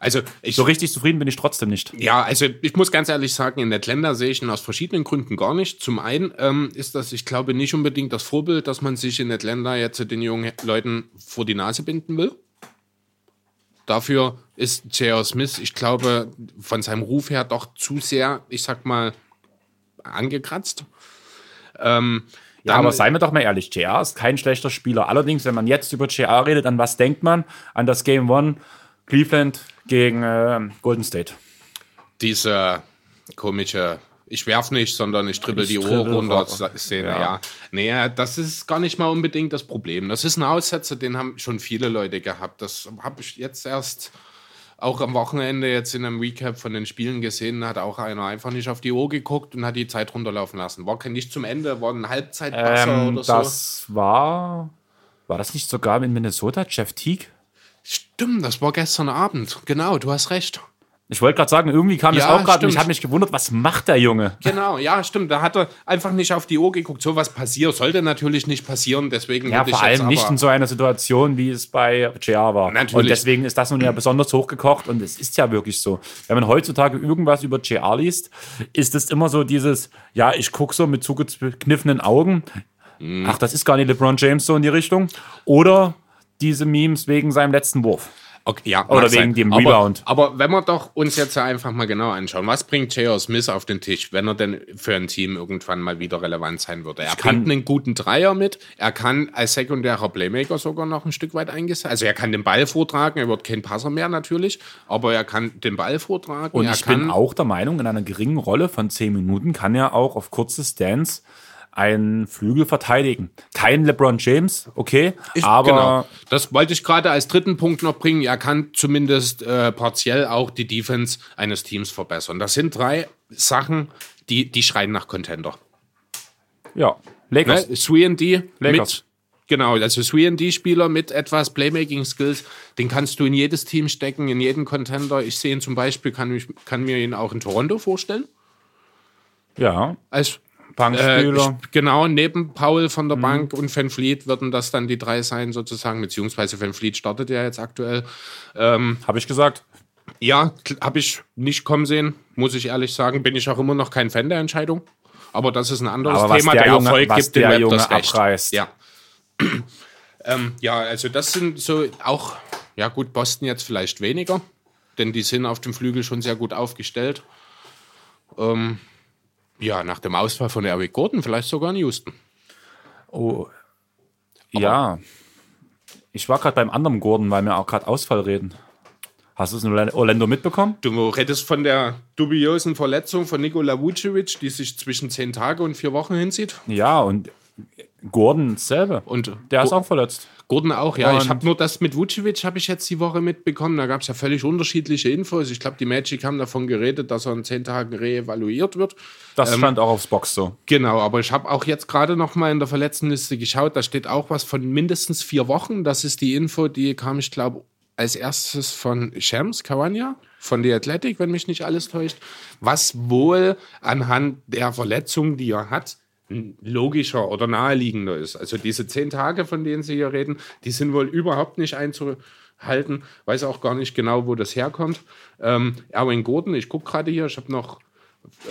Also ich, so richtig zufrieden bin ich trotzdem nicht.
Ja, also ich muss ganz ehrlich sagen, in Atlanta sehe ich ihn aus verschiedenen Gründen gar nicht. Zum einen ähm, ist das, ich glaube, nicht unbedingt das Vorbild, dass man sich in Atlanta jetzt den jungen Leuten vor die Nase binden will. Dafür ist J.R. Smith, ich glaube, von seinem Ruf her doch zu sehr, ich sag mal, angekratzt.
Ähm, ja, aber seien wir doch mal ehrlich, JR ist kein schlechter Spieler. Allerdings, wenn man jetzt über JR redet, an was denkt man? An das Game One Cleveland gegen äh, Golden State.
Diese komische ich werf nicht, sondern ich dribbel die Uhr runter. Szene, ja. ja. Nee, das ist gar nicht mal unbedingt das Problem. Das ist ein Aussetzer, den haben schon viele Leute gehabt. Das habe ich jetzt erst auch am Wochenende jetzt in einem Recap von den Spielen gesehen, Da hat auch einer einfach nicht auf die Uhr geguckt und hat die Zeit runterlaufen lassen. War nicht zum Ende, war ein Halbzeitpasser
ähm, oder so. Das war, war das nicht sogar in Minnesota, Jeff Teague?
Stimmt, das war gestern Abend. Genau, du hast recht.
Ich wollte gerade sagen, irgendwie kam ja, das auch gerade und ich habe mich gewundert, was macht der Junge?
Genau, ja, stimmt. Da hat er einfach nicht auf die Uhr geguckt. So was passiert, sollte natürlich nicht passieren. Deswegen
ja, vor allem nicht in so einer Situation, wie es bei JR war. Natürlich. Und deswegen ist das nun ja besonders hochgekocht und es ist ja wirklich so. Wenn man heutzutage irgendwas über JR liest, ist es immer so dieses, ja, ich gucke so mit zugekniffenen Augen. Mhm. Ach, das ist gar nicht LeBron James so in die Richtung. Oder diese Memes wegen seinem letzten Wurf.
Okay, ja,
Oder wegen sein. dem Rebound.
Aber, aber, wenn wir doch uns jetzt einfach mal genau anschauen, was bringt J.R. Smith auf den Tisch, wenn er denn für ein Team irgendwann mal wieder relevant sein würde? Er ich bringt einen guten Dreier mit, er kann als sekundärer Playmaker sogar noch ein Stück weit eingesetzt. Also er kann den Ball vortragen, er wird kein Passer mehr natürlich, aber er kann den Ball vortragen.
Und ich bin auch der Meinung, in einer geringen Rolle von zehn Minuten kann er auch auf kurze Stands einen Flügel verteidigen. Kein LeBron James, okay, ich, aber genau.
das wollte ich gerade als dritten Punkt noch bringen. Er kann zumindest äh, partiell auch die Defense eines Teams verbessern. Das sind drei Sachen, die die schreien nach Contender.
Ja,
Lakers. Ne? 3D Lakers. Mit, genau, also 3D-Spieler mit etwas Playmaking-Skills, den kannst du in jedes Team stecken, in jeden Contender. Ich sehe ihn zum Beispiel, kann, mich, kann mir ihn auch in Toronto vorstellen.
Ja.
Als Bankspieler. Äh, genau, neben Paul von der mhm. Bank und Van Fleet würden das dann die drei sein, sozusagen, beziehungsweise Van Fleet startet ja jetzt aktuell.
Ähm, habe ich gesagt?
Ja, habe ich nicht kommen sehen, muss ich ehrlich sagen. Bin ich auch immer noch kein Fan der Entscheidung. Aber das ist ein anderes
Aber
Thema.
Der, der Junge, Erfolg gibt der Junge das Recht. abreißt.
Ja. *clears throat* ähm, ja, also das sind so auch, ja gut, Boston jetzt vielleicht weniger, denn die sind auf dem Flügel schon sehr gut aufgestellt. Ähm, Ja, nach dem Ausfall von Eric Gordon, vielleicht sogar in Houston.
Oh. ja. Ich war gerade beim anderen Gordon, weil wir auch gerade Ausfall reden. Hast du es in Orlando mitbekommen?
Du redest von der dubiosen Verletzung von Nikola Vucevic, die sich zwischen zehn Tage und vier Wochen hinzieht.
Ja, und Gordon selber.
Und
der ist auch verletzt.
Gordon auch, ja.
Und-
ich habe nur das mit Vucevic habe ich jetzt die Woche mitbekommen. Da gab es ja völlig unterschiedliche Infos. Ich glaube, die Magic haben davon geredet, dass er in zehn Tagen reevaluiert wird.
Das
Ähm,
stand auch aufs Box so.
Genau, aber ich habe auch jetzt gerade noch mal in der Verletztenliste geschaut. Da steht auch was von mindestens vier Wochen. Das ist die Info, die kam, ich glaube, als erstes von Shams Kawanya von The Athletic, wenn mich nicht alles täuscht. Was wohl anhand der Verletzung, die er hat, logischer oder naheliegender ist. Also diese zehn Tage, von denen Sie hier reden, die sind wohl überhaupt nicht einzuhalten. Weiß auch gar nicht genau, wo das herkommt. Ähm, Erwin Gordon, ich gucke gerade hier, ich habe noch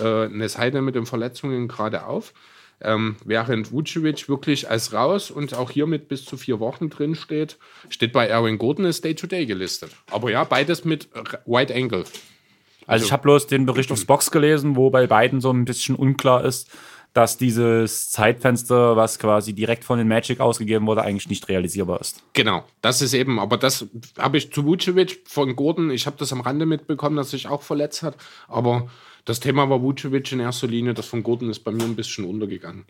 äh, eine Seite mit den Verletzungen gerade auf. Ähm, während Vucevic wirklich als raus und auch hier mit bis zu vier Wochen drin steht, steht bei Erwin Gordon ist Day-to-Day gelistet. Aber ja, beides mit White Angle.
Also ich habe bloß den Bericht aufs Box gelesen, wo bei beiden so ein bisschen unklar ist, dass dieses Zeitfenster, was quasi direkt von den Magic ausgegeben wurde, eigentlich nicht realisierbar ist.
Genau, das ist eben, aber das habe ich zu Vucevic von Gordon, ich habe das am Rande mitbekommen, dass sich auch verletzt hat, aber das Thema war Vucevic in erster Linie, das von Gordon ist bei mir ein bisschen untergegangen.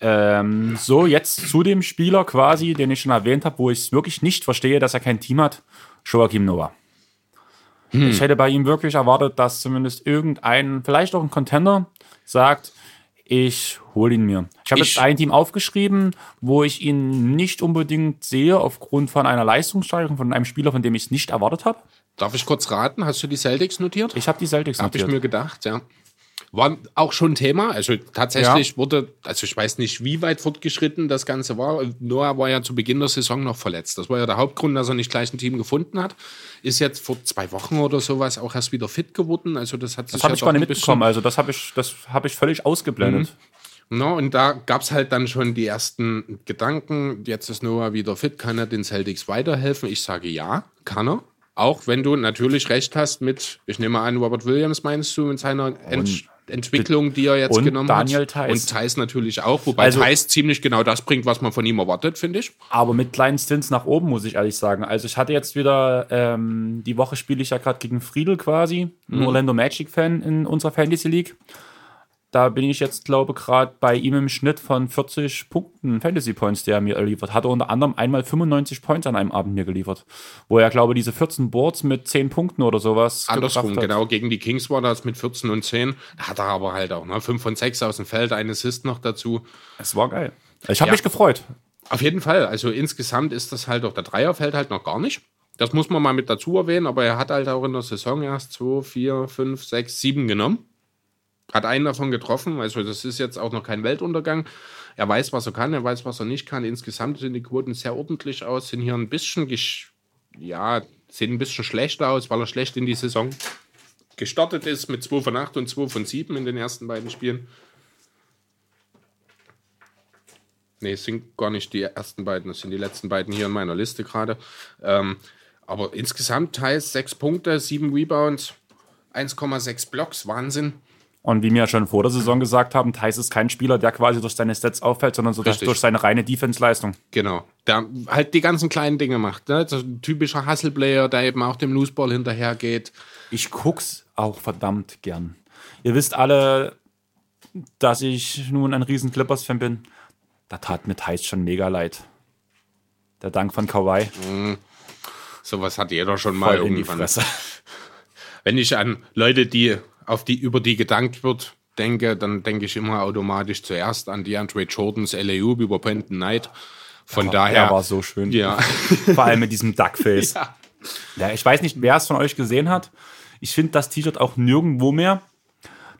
Ähm, so, jetzt zu dem Spieler quasi, den ich schon erwähnt habe, wo ich es wirklich nicht verstehe, dass er kein Team hat, Joachim Noah. Ich hätte bei ihm wirklich erwartet, dass zumindest irgendein, vielleicht auch ein Contender, sagt, ich hole ihn mir. Ich habe jetzt ein Team aufgeschrieben, wo ich ihn nicht unbedingt sehe, aufgrund von einer Leistungssteigerung von einem Spieler, von dem ich es nicht erwartet habe.
Darf ich kurz raten? Hast du die Celtics notiert?
Ich habe die Celtics
Habe ich
notiert.
mir gedacht, ja. War auch schon Thema. Also tatsächlich wurde, also ich weiß nicht, wie weit fortgeschritten das Ganze war. Noah war ja zu Beginn der Saison noch verletzt. Das war ja der Hauptgrund, dass er nicht gleich ein Team gefunden hat. Ist jetzt vor zwei Wochen oder sowas auch erst wieder fit geworden. Also das hat sich
Das habe
ja
ich gar nicht mitbekommen. Also das habe ich, das habe ich völlig ausgeblendet.
No, und da gab es halt dann schon die ersten Gedanken. Jetzt ist Noah wieder fit. Kann er den Celtics weiterhelfen? Ich sage ja, kann er. Auch wenn du natürlich recht hast mit, ich nehme an, Robert Williams meinst du in seiner Ent Entwicklung, die er jetzt
und
genommen
Daniel
hat.
Theis.
Und Thais natürlich auch. Wobei
Also-
Thais ziemlich genau das bringt, was man von ihm erwartet, finde ich.
Aber mit kleinen Stints nach oben, muss ich ehrlich sagen. Also ich hatte jetzt wieder, ähm, die Woche spiele ich ja gerade gegen Friedel quasi, ein Orlando Magic-Fan in unserer Fantasy League. Da bin ich jetzt, glaube gerade bei ihm im Schnitt von 40 Punkten Fantasy Points, der er mir liefert. Hat er unter anderem einmal 95 Points an einem Abend mir geliefert. Wo er, glaube diese 14 Boards mit 10 Punkten oder sowas
Andersrum, genau. Gegen die Kings war das mit 14 und 10. Da hat er aber halt auch ne, 5 von 6 aus dem Feld, ein Assist noch dazu.
Es war geil. Ich habe
Ja.
mich gefreut.
Auf jeden Fall. Also insgesamt ist das halt auch, der Dreier fällt halt noch gar nicht. Das muss man mal mit dazu erwähnen, aber er hat halt auch in der Saison erst 2, 4, 5, 6, 7 genommen. Hat einen davon getroffen. Also das ist jetzt auch noch kein Weltuntergang. Er weiß, was er kann, er weiß, was er nicht kann. Insgesamt sehen die Quoten sehr ordentlich aus, sind hier ein bisschen, ja, sehen ein bisschen schlechter aus, weil er schlecht in die Saison gestartet ist mit 2 von 8 und 2 von 7 in den ersten beiden Spielen. Nee, es sind gar nicht die ersten beiden, das sind die letzten beiden hier in meiner Liste gerade. Ähm, aber insgesamt teils 6 Punkte, 7 Rebounds, 1,6 Blocks, Wahnsinn.
Und wie wir ja schon vor der Saison gesagt haben, Thais ist kein Spieler, der quasi durch seine Stats auffällt, sondern so durch seine reine Defense-Leistung.
Genau. Der halt die ganzen kleinen Dinge macht. Ne? So ein typischer Hustle-Player, der eben auch dem Looseball hinterhergeht.
Ich guck's auch verdammt gern. Ihr wisst alle, dass ich nun ein riesen Clippers-Fan bin. Da tat mir Thais schon mega leid. Der Dank von Kawhi
Sowas hat jeder schon mal
voll
irgendwann. Wenn ich an Leute, die auf die über die gedankt wird, denke, dann denke ich immer automatisch zuerst an DeAndre Jordans LAU über Brandon Knight. Von daher.
Er war so schön.
Ja. *laughs*
Vor allem mit diesem Duckface.
Ja.
Ja, ich weiß nicht, wer es von euch gesehen hat. Ich finde das T-Shirt auch nirgendwo mehr.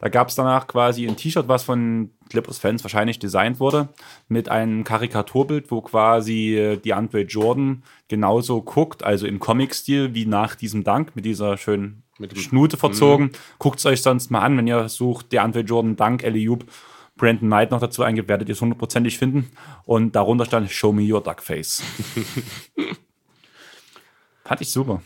Da gab es danach quasi ein T-Shirt, was von Clippers-Fans wahrscheinlich designt wurde, mit einem Karikaturbild, wo quasi äh, die Andre Jordan genauso guckt, also im Comic-Stil, wie nach diesem Dank, mit dieser schönen
Mit
Schnute verzogen. Guckt es euch sonst mal an, wenn ihr sucht, der Andre Jordan Dank, Eliup, Brandon Knight noch dazu eingibt, werdet ihr es hundertprozentig finden. Und darunter stand Show me your Duckface. *laughs* Fand ich super.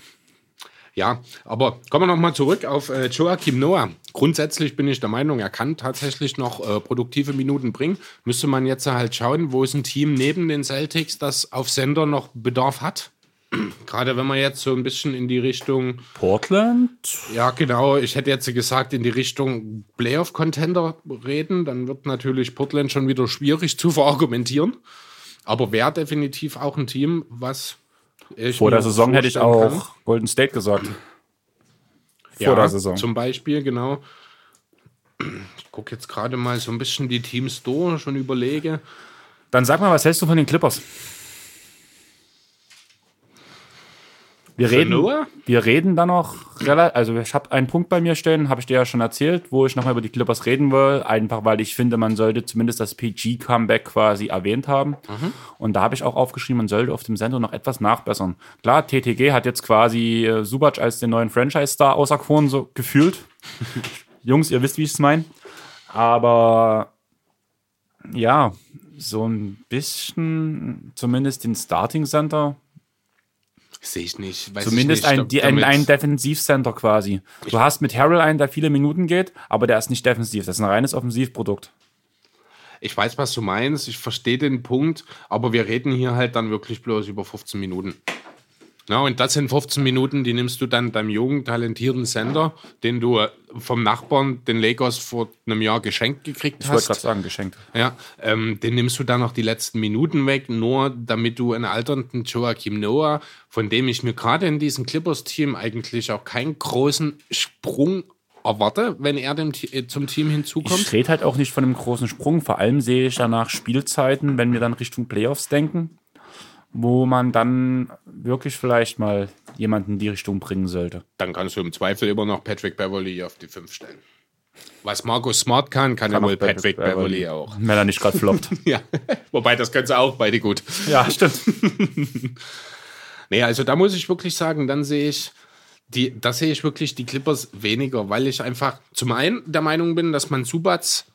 Ja, aber kommen wir nochmal zurück auf äh, Joachim Noah. Grundsätzlich bin ich der Meinung, er kann tatsächlich noch äh, produktive Minuten bringen. Müsste man jetzt halt schauen, wo ist ein Team neben den Celtics, das auf Sender noch Bedarf hat. *clears throat* Gerade wenn man jetzt so ein bisschen in die Richtung.
Portland?
Ja, genau. Ich hätte jetzt gesagt, in die Richtung Playoff-Contender reden. Dann wird natürlich Portland schon wieder schwierig zu verargumentieren. Aber wäre definitiv auch ein Team, was
vor der Saison hätte ich auch kann. Golden State gesagt.
Vor ja, der Saison. Zum Beispiel, genau. Ich gucke jetzt gerade mal so ein bisschen die Teams durch und überlege.
Dann sag mal, was hältst du von den Clippers? Wir reden, wir reden dann noch relativ, also ich habe einen Punkt bei mir stehen, habe ich dir ja schon erzählt, wo ich nochmal über die Clippers reden will, einfach weil ich finde, man sollte zumindest das PG-Comeback quasi erwähnt haben. Mhm. Und da habe ich auch aufgeschrieben, man sollte auf dem Sender noch etwas nachbessern. Klar, TTG hat jetzt quasi äh, Subac als den neuen Franchise-Star auserkoren, so gefühlt. *laughs* Jungs, ihr wisst, wie ich es meine. Aber ja, so ein bisschen, zumindest den Starting Center
Sehe ich nicht.
Weiß Zumindest ich nicht, ein, ein, ein Defensivcenter quasi. Du hast mit Harrell einen, der viele Minuten geht, aber der ist nicht defensiv. Das ist ein reines Offensivprodukt.
Ich weiß, was du meinst. Ich verstehe den Punkt, aber wir reden hier halt dann wirklich bloß über 15 Minuten. Ja, und das sind 15 Minuten, die nimmst du dann deinem jungen, talentierten Sender, den du äh, vom Nachbarn, den Lakers, vor einem Jahr geschenkt gekriegt
ich
hast.
Ich wollte gerade sagen, geschenkt.
Ja, ähm, den nimmst du dann noch die letzten Minuten weg, nur damit du einen alternden Joachim Noah, von dem ich mir gerade in diesem Clippers-Team eigentlich auch keinen großen Sprung erwarte, wenn er dem, äh, zum Team hinzukommt.
Ich rede halt auch nicht von einem großen Sprung. Vor allem sehe ich danach Spielzeiten, wenn wir dann Richtung Playoffs denken wo man dann wirklich vielleicht mal jemanden in die Richtung bringen sollte.
Dann kannst du im Zweifel immer noch Patrick Beverly auf die 5 stellen. Was Markus Smart kann, kann, kann ja wohl Patrick, Patrick Beverly, Beverly auch.
Wenn er nicht gerade floppt. *laughs*
ja, wobei das können sie auch beide gut.
Ja, stimmt. *laughs*
nee, also da muss ich wirklich sagen, dann sehe ich, die, da sehe ich wirklich die Clippers weniger, weil ich einfach zum einen der Meinung bin, dass man Subats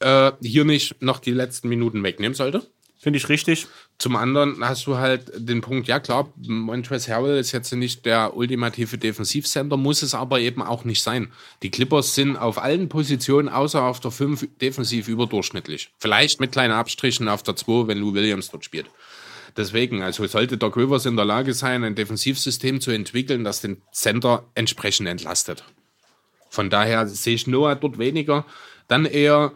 äh, hier nicht noch die letzten Minuten wegnehmen sollte.
Finde ich richtig.
Zum anderen hast du halt den Punkt, ja klar, Montrezl Harrell ist jetzt nicht der ultimative Defensivcenter, muss es aber eben auch nicht sein. Die Clippers sind auf allen Positionen außer auf der 5 defensiv überdurchschnittlich. Vielleicht mit kleinen Abstrichen auf der 2, wenn Lou Williams dort spielt. Deswegen, also sollte Doc Rivers in der Lage sein, ein Defensivsystem zu entwickeln, das den Center entsprechend entlastet. Von daher sehe ich Noah dort weniger. Dann eher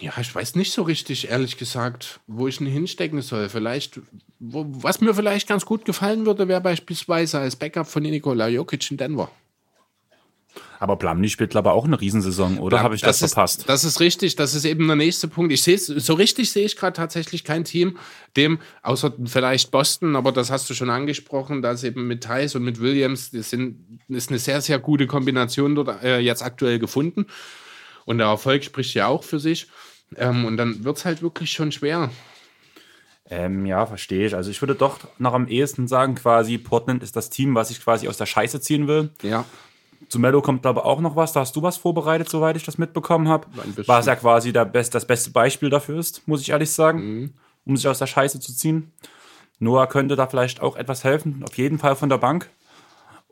ja, ich weiß nicht so richtig, ehrlich gesagt, wo ich ihn hinstecken soll. Vielleicht, wo, was mir vielleicht ganz gut gefallen würde, wäre beispielsweise als Backup von Nikola Jokic in Denver.
Aber Plumlee spielt aber auch eine Riesensaison, oder? Habe ich das,
das
verpasst?
Ist, das ist richtig. Das ist eben der nächste Punkt. Ich sehe so richtig sehe ich gerade tatsächlich kein Team, dem, außer vielleicht Boston, aber das hast du schon angesprochen, dass eben mit Thais und mit Williams, das sind, ist eine sehr, sehr gute Kombination dort äh, jetzt aktuell gefunden. Und der Erfolg spricht ja auch für sich. Ähm, und dann wird es halt wirklich schon schwer.
Ähm, ja, verstehe ich. Also ich würde doch noch am ehesten sagen, quasi Portland ist das Team, was ich quasi aus der Scheiße ziehen will.
Ja.
Zu Mello kommt aber auch noch was. Da hast du was vorbereitet, soweit ich das mitbekommen habe. Was ja quasi der Best, das beste Beispiel dafür ist, muss ich ehrlich sagen, mhm. um sich aus der Scheiße zu ziehen. Noah könnte da vielleicht auch etwas helfen, auf jeden Fall von der Bank.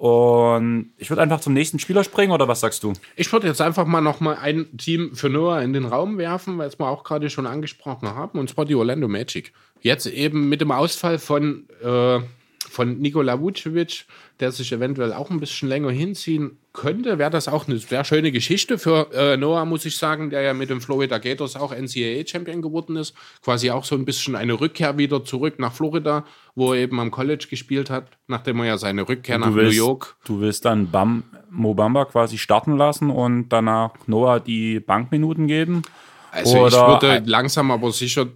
Und ich würde einfach zum nächsten Spieler springen, oder was sagst du?
Ich würde jetzt einfach mal noch mal ein Team für Noah in den Raum werfen, weil es wir auch gerade schon angesprochen haben, und zwar die Orlando Magic. Jetzt eben mit dem Ausfall von, äh, von Nikola Vucevic, der sich eventuell auch ein bisschen länger hinziehen könnte, wäre das auch eine sehr schöne Geschichte für äh, Noah, muss ich sagen, der ja mit den Florida Gators auch NCAA-Champion geworden ist. Quasi auch so ein bisschen eine Rückkehr wieder zurück nach Florida, wo er eben am College gespielt hat, nachdem er ja seine Rückkehr nach willst, New York.
Du willst dann Bam, Mobamba quasi starten lassen und danach Noah die Bankminuten geben?
Also ich würde langsam aber sicher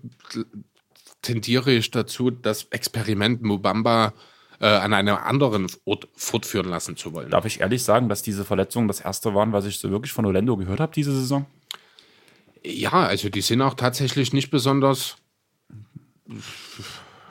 tendiere ich dazu, das Experiment Mobamba äh, an einem anderen Ort fortführen lassen zu wollen.
Darf ich ehrlich sagen, dass diese Verletzungen das erste waren, was ich so wirklich von Orlando gehört habe diese Saison?
Ja, also die sind auch tatsächlich nicht besonders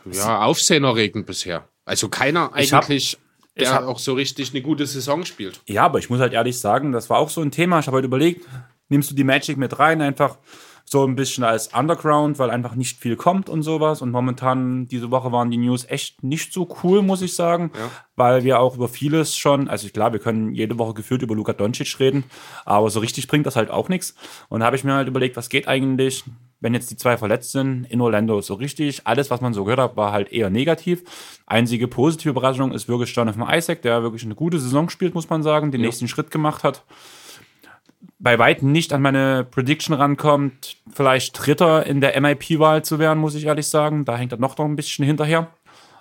ja, aufsehenerregend bisher. Also keiner eigentlich, hab, der hab, auch so richtig eine gute Saison spielt.
Ja, aber ich muss halt ehrlich sagen, das war auch so ein Thema. Ich habe heute überlegt, nimmst du die Magic mit rein, einfach so ein bisschen als Underground, weil einfach nicht viel kommt und sowas. Und momentan, diese Woche waren die News echt nicht so cool, muss ich sagen,
Ja.
weil wir auch über vieles schon, also klar, wir können jede Woche gefühlt über Luka Doncic reden, aber so richtig bringt das halt auch nichts. Und da habe ich mir halt überlegt, was geht eigentlich, wenn jetzt die zwei verletzt sind in Orlando so richtig. Alles, was man so gehört hat, war halt eher negativ. Einzige positive Überraschung ist wirklich Jonathan Isaac, der wirklich eine gute Saison spielt, muss man sagen, den nächsten Schritt gemacht hat bei weitem nicht an meine Prediction rankommt, vielleicht Dritter in der MIP-Wahl zu werden, muss ich ehrlich sagen. Da hängt er noch, ein bisschen hinterher.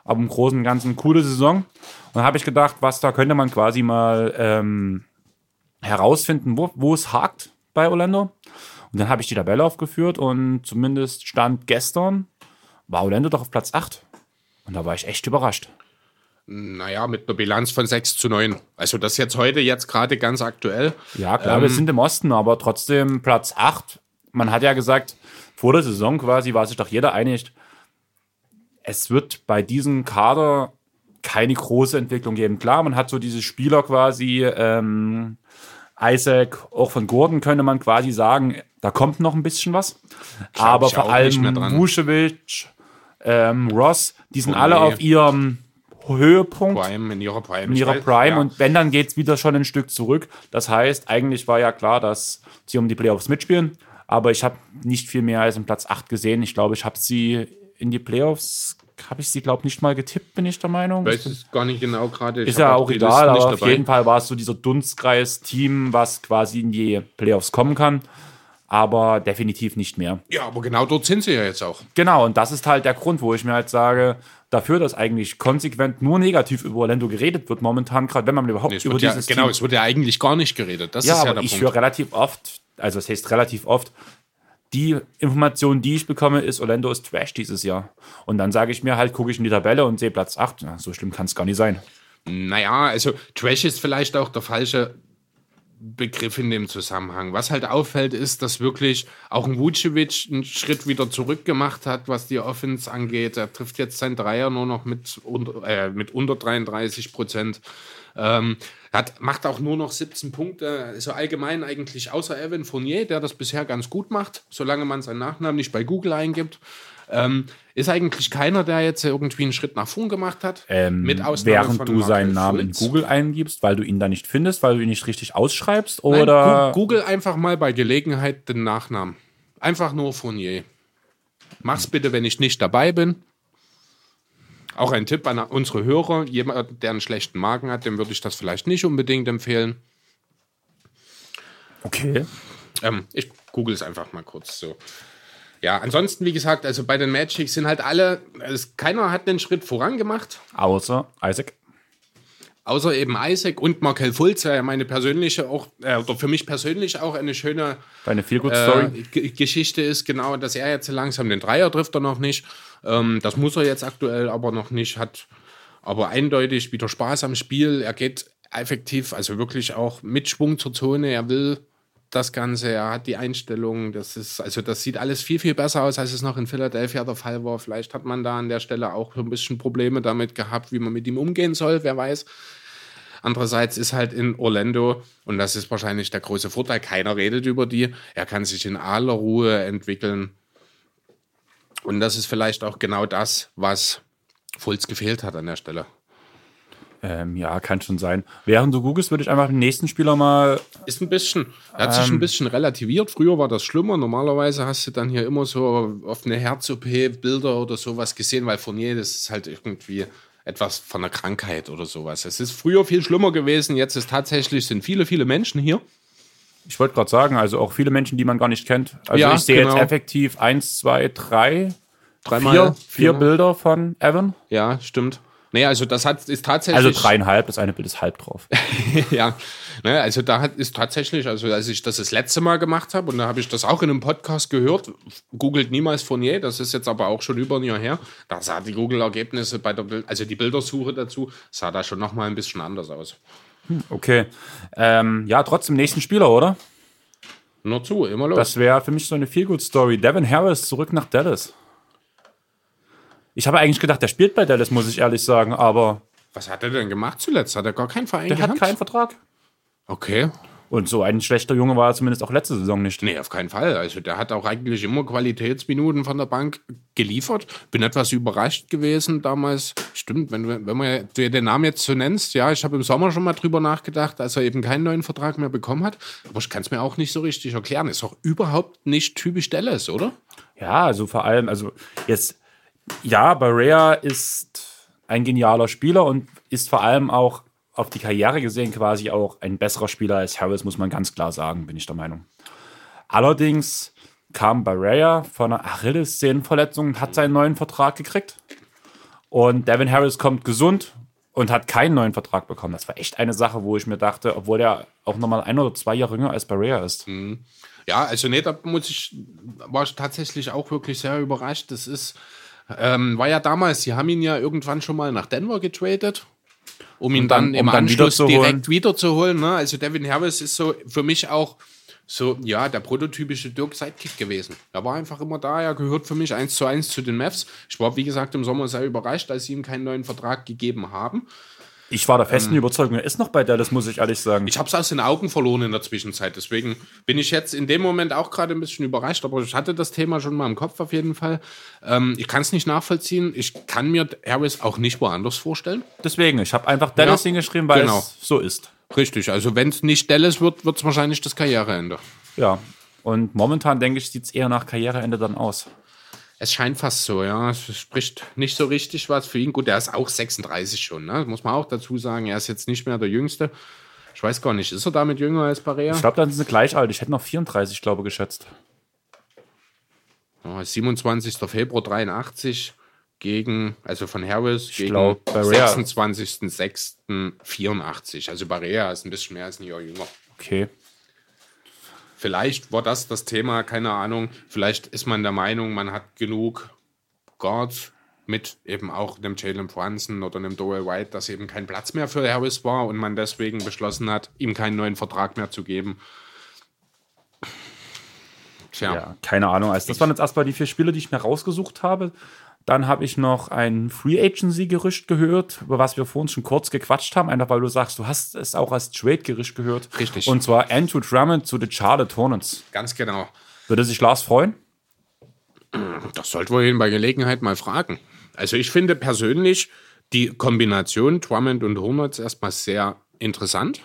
Aber im Großen und Ganzen coole Saison. Und dann habe ich gedacht, was da könnte man quasi mal ähm, herausfinden, wo, wo es hakt bei Orlando. Und dann habe ich die Tabelle aufgeführt und zumindest stand gestern, war Orlando doch auf Platz 8. Und da war ich echt überrascht.
Naja, mit einer Bilanz von 6 zu 9. Also das jetzt heute, jetzt gerade ganz aktuell.
Ja, klar, wir sind im Osten, aber trotzdem Platz 8. Man hat ja gesagt, vor der Saison quasi war sich doch jeder einig, es wird bei diesem Kader keine große Entwicklung geben. Klar, man hat so diese Spieler quasi, ähm, Isaac, auch von Gordon könnte man quasi sagen, da kommt noch ein bisschen was. aber vor allem. Vucevic, ähm, Ross, die sind
Oh,
alle
nee.
auf ihrem Höhepunkt
Prime, in ihrer Prime.
in
Ich
ihrer
weiß-
Prime
ja.
und wenn, dann geht es wieder schon ein Stück zurück. Das heißt, eigentlich war ja klar, dass sie um die Playoffs mitspielen, aber ich habe nicht viel mehr als im Platz 8 gesehen. Ich glaube, ich habe sie in die Playoffs, habe ich sie, glaube nicht mal getippt, bin ich der Meinung.
weiß es gar nicht genau gerade. Ich
Ist ja auch egal, aber auf jeden Fall war es so dieser Dunstkreis-Team, was quasi in die Playoffs kommen kann, aber definitiv nicht mehr.
Ja, aber genau dort sind sie ja jetzt auch.
Genau, und das ist halt der Grund, wo ich mir halt sage, dafür, dass eigentlich konsequent nur negativ über Orlando geredet wird momentan, gerade wenn man überhaupt
Es
über
wird ja,
dieses
genau,
Team
es wird ja eigentlich gar nicht geredet. Das
Ja,
ist ja
aber
der
ich
Punkt.
höre relativ oft, also es heißt relativ oft, die Information, die ich bekomme, ist, Orlando ist Trash dieses Jahr. Und dann sage ich mir halt, gucke ich in die Tabelle und sehe Platz 8. Ja, so schlimm kann es gar nicht sein.
Naja, also Trash ist vielleicht auch der falsche Begriff in dem Zusammenhang. Was halt auffällt, ist, dass wirklich auch ein Vucevic einen Schritt wieder zurück gemacht hat, was die Offense angeht. Er trifft jetzt sein Dreier nur noch mit unter, äh, mit unter 33 Prozent. Ähm, hat, macht auch nur noch 17 Punkte. Also allgemein eigentlich außer Evan Fournier, der das bisher ganz gut macht, solange man seinen Nachnamen nicht bei Google eingibt. Ähm, ist eigentlich keiner, der jetzt irgendwie einen Schritt nach vorn gemacht hat.
Ähm,
mit Ausnahme
während
von
du
Markel
seinen Namen in
Fultz.
Google eingibst, weil du ihn da nicht findest, weil du ihn nicht richtig ausschreibst
Nein,
oder
Gu- Google einfach mal bei Gelegenheit den Nachnamen. Einfach nur Fournier. Mach's bitte, wenn ich nicht dabei bin. Auch ein Tipp an unsere Hörer. Jemand, der einen schlechten Magen hat, dem würde ich das vielleicht nicht unbedingt empfehlen.
okay.
Ähm, ich google es einfach mal kurz so. Ja, ansonsten, wie gesagt, also bei den Magic sind halt alle, es, keiner hat den Schritt vorangemacht.
Außer Isaac.
Außer eben Isaac und Markel Fulz, ja meine persönliche auch, äh, oder für mich persönlich auch eine schöne
Deine Feel-Good-Story.
äh, G- Geschichte ist, genau, dass er jetzt langsam den Dreier trifft er noch nicht. Ähm, das muss er jetzt aktuell aber noch nicht, hat aber eindeutig wieder Spaß am Spiel. Er geht effektiv, also wirklich auch mit Schwung zur Zone. Er will das Ganze, er hat die Einstellung, das ist, also das sieht alles viel, viel besser aus, als es noch in Philadelphia der Fall war. Vielleicht hat man da an der Stelle auch so ein bisschen Probleme damit gehabt, wie man mit ihm umgehen soll, wer weiß. Andererseits ist halt in Orlando, und das ist wahrscheinlich der große Vorteil, keiner redet über die. Er kann sich in aller Ruhe entwickeln. Und das ist vielleicht auch genau das, was Fulz gefehlt hat an der Stelle.
Ähm, ja, kann schon sein. Während du googelst, würde ich einfach den nächsten Spieler mal
Ist ein bisschen, er hat sich ein bisschen relativiert. Früher war das schlimmer. Normalerweise hast du dann hier immer so auf eine Herz-OP-Bilder oder sowas gesehen, weil Fournier, das ist halt irgendwie etwas von einer Krankheit oder sowas. Es ist früher viel schlimmer gewesen. Jetzt ist tatsächlich, sind viele, viele Menschen hier.
Ich wollte gerade sagen, also auch viele Menschen, die man gar nicht kennt. Also
Ja,
ich sehe
genau.
jetzt effektiv eins, zwei, drei,
Dreimal,
vier, vier
viermal.
Bilder von Evan.
Ja, stimmt. Nee, also das hat, ist tatsächlich.
Also dreieinhalb, das eine Bild ist halb drauf. *laughs*
ja, ne, also da hat, ist tatsächlich, also als ich das das letzte Mal gemacht habe und da habe ich das auch in einem Podcast gehört, googelt niemals Fournier, das ist jetzt aber auch schon über ein Jahr her, da sah die Google-Ergebnisse bei der, Bild, also die Bildersuche dazu, sah da schon nochmal ein bisschen anders aus.
Okay. Ähm, ja, trotzdem nächsten Spieler, oder?
Nur zu, immer los.
Das wäre für mich so eine Feel-Good-Story. Devin Harris zurück nach Dallas. Ich habe eigentlich gedacht, der spielt bei Dallas, muss ich ehrlich sagen, aber
Was hat er denn gemacht zuletzt? Hat er gar keinen Verein
der
gehabt?
hat keinen Vertrag.
Okay.
Und so ein schlechter Junge war er zumindest auch letzte Saison nicht.
Nee, auf keinen Fall. Also der hat auch eigentlich immer Qualitätsminuten von der Bank geliefert. Bin etwas überrascht gewesen damals. Stimmt, wenn, du- wenn man den Namen jetzt so nennst, ja, ich habe im Sommer schon mal drüber nachgedacht, als er eben keinen neuen Vertrag mehr bekommen hat. Aber ich kann es mir auch nicht so richtig erklären. Ist auch überhaupt nicht typisch Dallas, oder?
Ja, also vor allem, also jetzt, ja, Barrea ist ein genialer Spieler und ist vor allem auch auf die Karriere gesehen quasi auch ein besserer Spieler als Harris, muss man ganz klar sagen, bin ich der Meinung. Allerdings kam Barrea von einer Achillessehnenverletzung und hat seinen neuen Vertrag gekriegt. Und Devin Harris kommt gesund und hat keinen neuen Vertrag bekommen. Das war echt eine Sache, wo ich mir dachte, obwohl er auch nochmal ein oder zwei Jahre jünger als Barrea ist.
Ja, also nee, da muss ich, war ich tatsächlich auch wirklich sehr überrascht. Das ist, ähm, war ja damals, sie haben ihn ja irgendwann schon mal nach Denver getradet, um ihn
dann-
dann, im
um dann
Anschluss
wiederzuholen.
direkt wiederzuholen. Ne? Also Devin Harris ist so für mich auch so, ja, der prototypische Dirk Sidekick gewesen. Er war einfach immer da, er gehört für mich eins zu eins zu den Mavs. Ich war, wie gesagt, im Sommer sehr überrascht, als sie ihm keinen neuen Vertrag gegeben haben.
Ich war der festen Überzeugung, er ist noch bei Dallas, muss ich ehrlich sagen.
Ich habe es aus den Augen verloren in der Zwischenzeit. Deswegen bin ich jetzt in dem Moment auch gerade ein bisschen überrascht. Aber ich hatte das Thema schon mal im Kopf auf jeden Fall. Ähm, ich kann es nicht nachvollziehen. Ich kann mir Harris auch nicht woanders vorstellen.
Deswegen, ich habe einfach Dallas
Ja,
hingeschrieben, weil
genau.
es so ist.
Richtig. Also wenn es nicht Dallas wird, wird es wahrscheinlich das Karriereende.
Ja. Und momentan, denke ich, sieht es eher nach Karriereende dann aus.
Es scheint fast so, ja. Es spricht nicht so richtig was für ihn. Gut, er ist auch 36 schon, ne? Muss man auch dazu sagen. Er ist jetzt nicht mehr der Jüngste. Ich weiß gar nicht, ist er damit jünger als Barea?
Ich glaube, dann sind sie gleich alt. Ich hätte noch 34, glaube ich, geschätzt.
Ja, 27. Februar 83 gegen, also von Harris gegen
glaub, Barea-
26.06.84. Also Barea ist ein bisschen mehr als ein Jahr jünger.
Okay.
Vielleicht war das das Thema, keine Ahnung. Vielleicht ist man der Meinung, man hat genug Guards mit eben auch einem Jalen Brunson oder einem Doyle White, dass eben kein Platz mehr für Harris war und man deswegen beschlossen hat, ihm keinen neuen Vertrag mehr zu geben. Tja.
Ja, keine Ahnung. Also das waren jetzt erstmal die vier Spiele, die ich mir rausgesucht habe. Dann habe ich noch ein Free Agency-Gerücht gehört, über was wir vorhin schon kurz gequatscht haben, einfach weil du sagst, du hast es auch als Trade-Gerücht gehört.
Richtig.
Und zwar Andrew Drummond zu den Charlotte Hornets.
Ganz genau.
Würde sich Lars freuen?
Das sollten wir ihn bei Gelegenheit mal fragen. Also ich finde persönlich die Kombination Drummond und Hornets erstmal sehr interessant,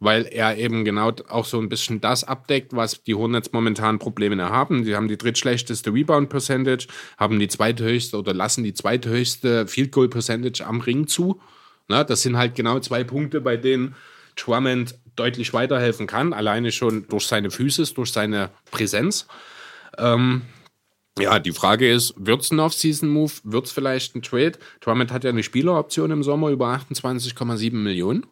weil er eben genau auch so ein bisschen das abdeckt, was die Hornets momentan Probleme haben. Sie haben die drittschlechteste Rebound Percentage, haben die zweithöchste oder lassen die zweithöchste Field Goal Percentage am Ring zu. Na, das sind halt genau zwei Punkte, bei denen Drummond deutlich weiterhelfen kann, alleine schon durch seine Physis, durch seine Präsenz. Ja, die Frage ist, wird es ein Off-Season-Move? Wird es vielleicht ein Trade? Drummond hat ja eine Spieleroption im Sommer über 28,7 Millionen.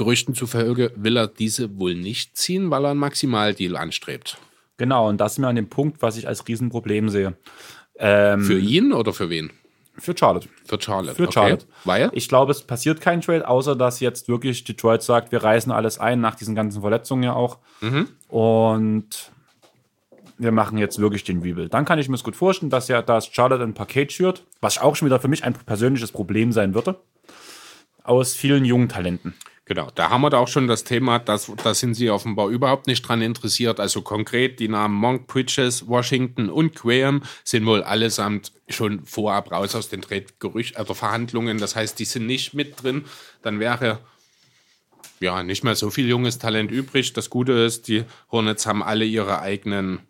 Gerüchten zufolge will er diese wohl nicht ziehen, weil er einen Maximaldeal anstrebt.
Genau, und das ist mir an dem Punkt, was ich als Riesenproblem sehe. Ähm,
Für ihn oder für wen?
für Charlotte.
Für Charlotte.
Für Charlotte.
Weil?
Ich glaube, es passiert kein Trade, außer dass jetzt wirklich Detroit sagt, wir reißen alles ein, nach diesen ganzen Verletzungen ja auch. Und wir machen jetzt wirklich den Rebuild. Dann kann ich mir es gut vorstellen, dass ja das Charlotte ein Paket schürt, was auch schon wieder für mich ein persönliches Problem sein würde. Aus vielen jungen Talenten.
Genau, da haben wir da auch schon das Thema, dass, da sind sie offenbar überhaupt nicht dran interessiert. Also konkret die Namen Monk, Bridges, Washington und Graham sind wohl allesamt schon vorab raus aus den Trade-Gerücht, also Verhandlungen. Das heißt, die sind nicht mit drin. Dann wäre ja nicht mehr so viel junges Talent übrig. Das Gute ist, die Hornets haben alle ihre eigenen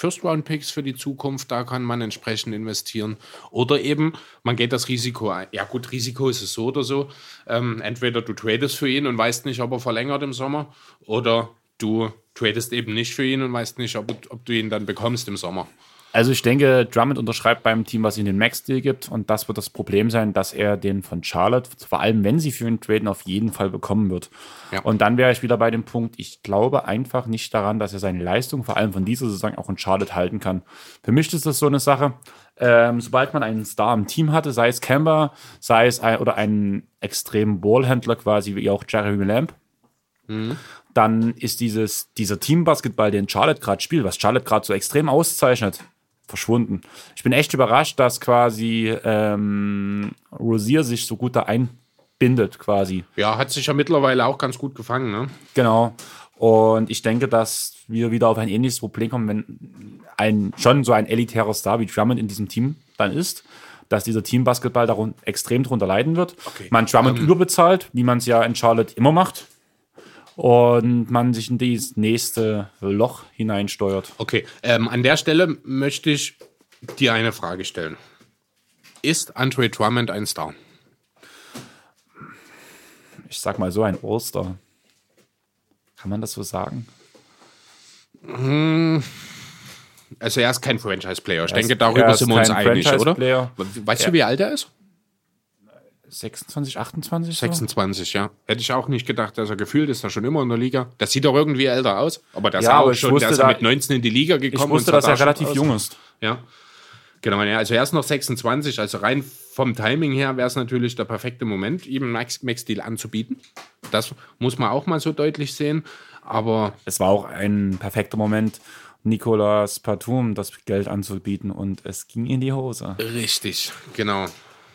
First-Round-Picks für die Zukunft, da kann man entsprechend investieren. Oder eben, man geht das Risiko ein. Ja gut, Risiko ist es so oder so. Ähm, entweder du tradest für ihn und weißt nicht, ob er verlängert im Sommer, oder du tradest eben nicht für ihn und weißt nicht, ob, ob du ihn dann bekommst im Sommer.
Also ich denke, Drummond unterschreibt beim Team, was ihm den Max-Deal gibt. Und das wird das Problem sein, dass er den von Charlotte, vor allem wenn sie für ihn traden, auf jeden Fall bekommen wird.
Ja.
Und dann wäre ich wieder bei dem Punkt, ich glaube einfach nicht daran, dass er seine Leistung, vor allem von dieser Saison, auch in Charlotte halten kann. Für mich ist das so eine Sache, ähm, sobald man einen Star im Team hatte, sei es Kemba, sei es ein, oder einen extremen Ballhändler quasi, wie auch Jeremy Lamb, dann ist dieses, dieser Teambasketball, den Charlotte gerade spielt, was Charlotte gerade so extrem auszeichnet, verschwunden. Ich bin echt überrascht, dass quasi ähm, Rosier sich so gut da bindet quasi.
Ja, hat sich ja mittlerweile auch ganz gut gefangen, ne?
Genau. Und ich denke, dass wir wieder auf ein ähnliches Problem kommen, wenn ein schon so ein elitärer Star wie Drummond in diesem Team dann ist, dass dieser Teambasketball darun extrem darunter leiden wird.
Okay.
Man Drummond überbezahlt, wie man es ja in Charlotte immer macht. Und man sich in dieses nächste Loch hineinsteuert.
Okay, ähm, an der Stelle möchte ich dir eine Frage stellen. Ist Andre Drummond ein Star?
Ich sag mal so ein All-Star. Kann man das so sagen?
Also er ist kein Franchise-Player. Ich
Er
denke, darüber
er ist
sind wir uns einig, oder? Weißt du, wie alt er ist?
26, 28? So?
26, ja. Hätte ich auch nicht gedacht, dass er gefühlt ist, er schon immer in der Liga. Das sieht doch irgendwie älter aus. Aber der
Ja,
sah
aber
auch
ich
schon,
wusste
der ist
da-
mit 19 in die Liga
Ich
gekommen.
wusste,
und
dass er relativ
aus.
jung ist.
Ja. Genau, ja, also er ist noch 26, also rein vom Timing her wäre es natürlich der perfekte Moment, ihm Max, Max Deal anzubieten. Das muss man auch mal so deutlich sehen. Aber
Es war auch ein perfekter Moment, Nicolas Batum das Geld anzubieten und es ging in die Hose.
richtig, genau.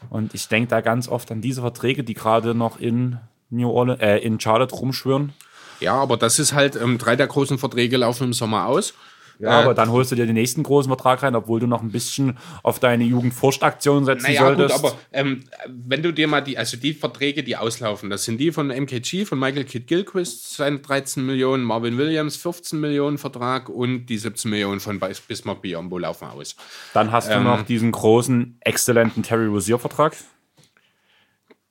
Und ich denke da ganz oft an diese Verträge, die gerade noch in New Orleans, äh, in Charlotte rumschwören.
Ja, aber das ist halt, ähm, drei der großen Verträge laufen im Sommer aus.
Ja, aber dann holst du dir den nächsten großen Vertrag rein, obwohl du noch ein bisschen auf deine Jugendforstaktion setzen
Naja, gut,
solltest.
aber ähm, wenn du dir mal die, also die Verträge, die auslaufen, das sind die von MKG, von Michael Kidd Gilchrist, seine 13 Millionen, Marvin Williams 15 Millionen Vertrag und die 17 Millionen von Bis- Bismarck Biombo laufen aus.
dann hast
ähm,
du noch diesen großen, exzellenten Terry Rozier-Vertrag.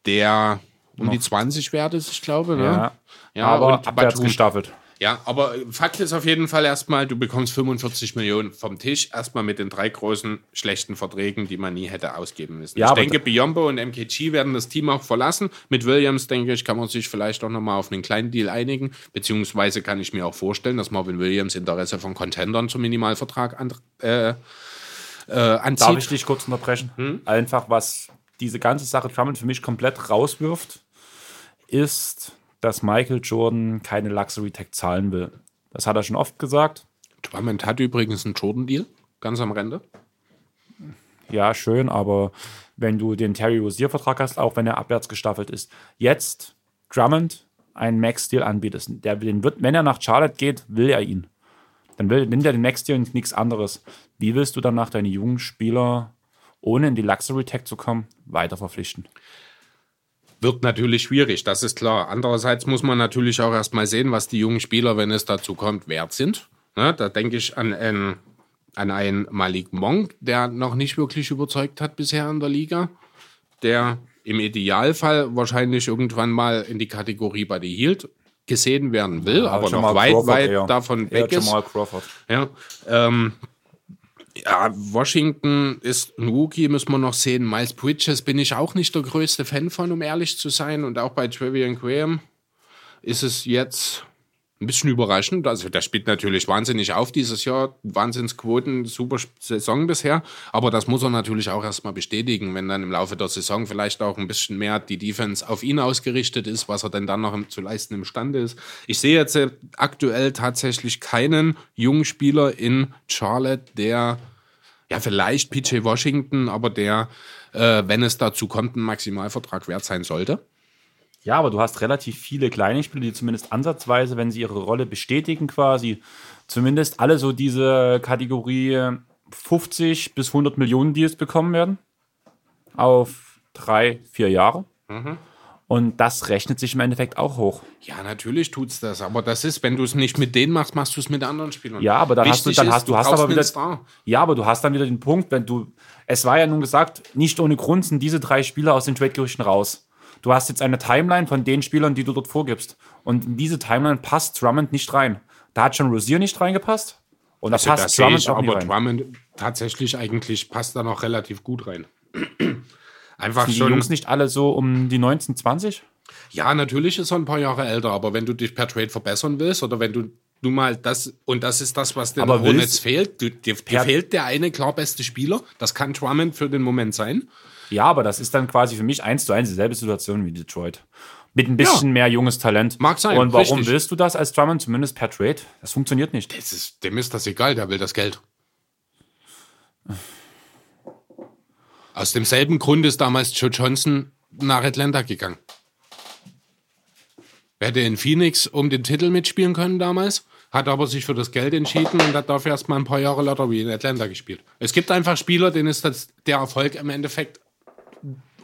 Der um die 20 wert ist, ich glaube. Ne?
Ja,
ja
aber abwärts gestaffelt.
Ja, aber Fakt ist auf jeden Fall erstmal, du bekommst 45 Millionen vom Tisch, erstmal mit den drei großen schlechten Verträgen, die man nie hätte ausgeben müssen.
Ja,
ich denke, Biombo und MKG werden das Team auch verlassen. Mit Williams, denke ich, kann man sich vielleicht auch nochmal auf einen kleinen Deal einigen. Beziehungsweise kann ich mir auch vorstellen, dass Marvin Williams Interesse von Contendern zum Minimalvertrag an, äh, äh, anzieht.
Darf ich dich kurz unterbrechen?
Hm?
Einfach, was diese ganze Sache Drummond für mich komplett rauswirft, ist, dass Michael Jordan keine Luxury Tag zahlen will. Das hat er schon oft gesagt.
Drummond hat übrigens einen Jordan-Deal, ganz am Rande.
Ja, schön, aber wenn du den Terry Rozier-Vertrag hast, auch wenn er abwärts gestaffelt ist, jetzt Drummond einen Max-Deal anbietest, der den wird, wenn er nach Charlotte geht, will er ihn. Dann will, nimmt er den Max-Deal und nichts anderes. Wie willst du danach deine jungen Spieler, ohne in die Luxury-Tag zu kommen, weiter verpflichten?
Wird natürlich schwierig, das ist klar. Andererseits muss man natürlich auch erstmal sehen, was die jungen Spieler, wenn es dazu kommt, wert sind. Ne, da denke ich an, einen- an einen Malik Monk, der noch nicht wirklich überzeugt hat bisher in der Liga, der im Idealfall wahrscheinlich irgendwann mal in die Kategorie Buddy Hield gesehen werden will, aber noch weit, weit
eher.
davon weg ist.
Jamal Crawford.
Ja, ähm, ja, Washington ist ein Rookie, müssen wir noch sehen. Miles Bridges bin ich auch nicht der größte Fan von, um ehrlich zu sein. Und auch bei Trevian Graham ist es jetzt ein bisschen überraschend. Also der spielt natürlich wahnsinnig auf dieses Jahr. Wahnsinnsquoten, super Saison bisher. Aber das muss er natürlich auch erstmal bestätigen, wenn dann im Laufe der Saison vielleicht auch ein bisschen mehr die Defense auf ihn ausgerichtet ist, was er denn dann noch zu leisten imstande ist. Ich sehe jetzt äh, aktuell tatsächlich keinen jungen Spieler in Charlotte, der ja vielleicht PJ Washington, aber der, äh, wenn es dazu kommt, ein Maximalvertrag wert sein sollte.
Ja, aber du hast relativ viele kleine Spieler, die zumindest ansatzweise, wenn sie ihre Rolle bestätigen, quasi zumindest alle so diese Kategorie 50 bis 100 Millionen Deals bekommen werden. Auf drei, vier Jahre. Und das rechnet sich im Endeffekt auch hoch.
Ja, natürlich tut's das, aber das ist, wenn du es nicht mit denen machst, machst du es mit anderen Spielern.
Ja, aber dann hast du,
Wichtig
dann
ist,
hast du hast aber wieder,
Star.
ja, aber du hast dann wieder den Punkt, wenn du, es war ja nun gesagt, nicht ohne Grund sind diese drei Spieler aus den Trade-Gerüchten raus. Du hast jetzt eine Timeline von den Spielern, die du dort vorgibst. Und in diese Timeline passt Drummond nicht rein. Da hat schon Rosier nicht reingepasst. Und da
Also, das
passt
sehe
Drummond
ich,
auch
aber
rein.
Drummond tatsächlich eigentlich passt da noch relativ gut rein. *clears throat* Einfach
Sind die
schon.
Jungs nicht alle so um die 19, 20?
Ja, natürlich ist er ein paar Jahre älter, aber wenn du dich per Trade verbessern willst oder wenn du du mal das, und das ist das, was den Hornets fehlt, du, dir, dir fehlt der eine klar beste Spieler, das kann Drummond für den Moment sein.
Ja, aber das ist dann quasi für mich eins zu eins dieselbe Situation wie Detroit. Mit ein bisschen mehr junges Talent.
Mag sein,
Und warum
richtig.
willst du das als Drummond zumindest per Trade? Das funktioniert nicht.
Das ist, dem ist das egal, der will das Geld. Aus demselben Grund ist damals Joe Johnson nach Atlanta gegangen. Hätte in Phoenix um den Titel mitspielen können damals, hat aber sich für das Geld entschieden und hat dafür erst mal ein paar Jahre Lottery in Atlanta gespielt. Es gibt einfach Spieler, denen ist das, der Erfolg im Endeffekt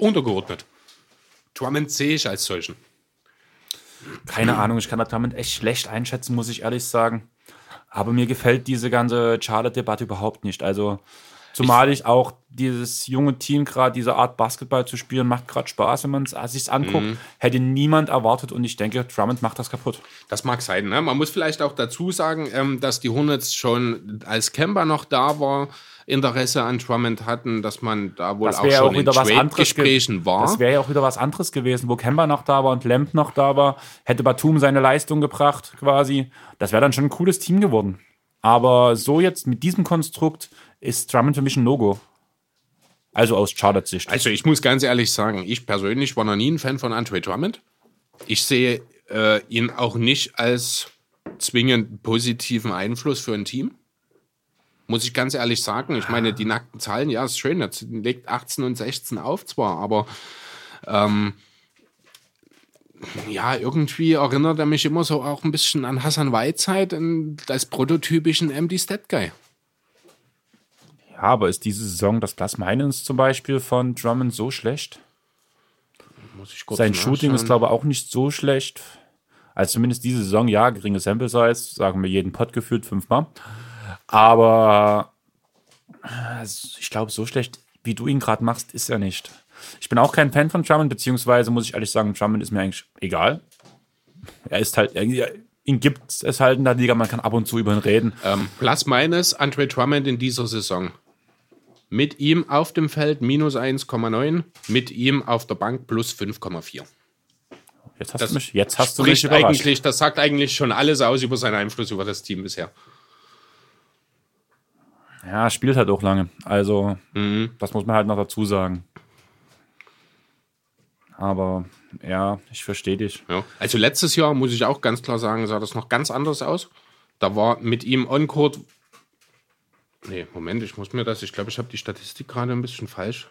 untergeordnet. Drummond sehe ich als solchen.
Keine Ahnung, ich kann das damit echt schlecht einschätzen, muss ich ehrlich sagen. Aber mir gefällt diese ganze Charlotte-Debatte überhaupt nicht. Also, zumal ich, auch dieses junge Team gerade diese Art Basketball zu spielen, macht gerade Spaß, wenn man es sich anguckt.
Mhm.
Hätte niemand erwartet und ich denke, Drummond macht das kaputt.
Das mag sein. Ne? Man muss vielleicht auch dazu sagen, ähm, dass die Hornets schon als Kemba noch da war, Interesse an Drummond hatten, dass man da wohl auch
wäre ja
schon
auch
in
wieder was anderes. ge-
Trade-Gesprächen war.
Das wäre ja auch wieder was anderes gewesen, wo Kemba noch da war und Lamp noch da war. Hätte Batum seine Leistung gebracht, quasi. Das wäre dann schon ein cooles Team geworden. Aber so jetzt mit diesem Konstrukt ist Drummond für mich ein No-Go. Also aus Charlotte Sicht.
Also ich muss ganz ehrlich sagen, ich persönlich war noch nie ein Fan von Andre Drummond. Ich sehe äh, ihn auch nicht als zwingend positiven Einfluss für ein Team. Muss ich ganz ehrlich sagen. Ich meine, die nackten Zahlen, ja, ist schön. Er legt 18 und 16 auf zwar, aber ähm, ja, irgendwie erinnert er mich immer so auch ein bisschen an Hassan und als prototypischen MD Stat Guy.
Ja, aber ist diese Saison das Plus Minus zum Beispiel von Drummond so schlecht?
Muss ich kurz
Sein Shooting ist, glaube ich, auch nicht so schlecht. Also zumindest diese Saison, ja, geringe Sample Size, sagen wir jeden Pod gefühlt fünfmal. Aber äh, ich glaube, so schlecht, wie du ihn gerade machst, ist er nicht. Ich bin auch kein Fan von Drummond, beziehungsweise muss ich ehrlich sagen, Drummond ist mir eigentlich egal. Er ist halt, er, ihn gibt es halt in der Liga, man kann ab und zu über ihn reden.
Ähm, plus minus Andre Drummond in dieser Saison. Mit ihm auf dem Feld minus 1,9, mit ihm auf der Bank plus 5,4.
Jetzt hast
Das
du mich, jetzt hast du mich überrascht.
eigentlich, das sagt eigentlich schon alles aus über seinen Einfluss über das Team bisher.
Ja, spielt halt auch lange. Also,
Mhm.
das muss man halt noch dazu sagen. Aber ja, ich verstehe dich.
Ja. Also letztes Jahr, muss ich auch ganz klar sagen, sah das noch ganz anders aus. Da war mit ihm On-Court. Nee, Moment, ich muss mir das. Ich glaube, ich habe die Statistik gerade ein bisschen falsch.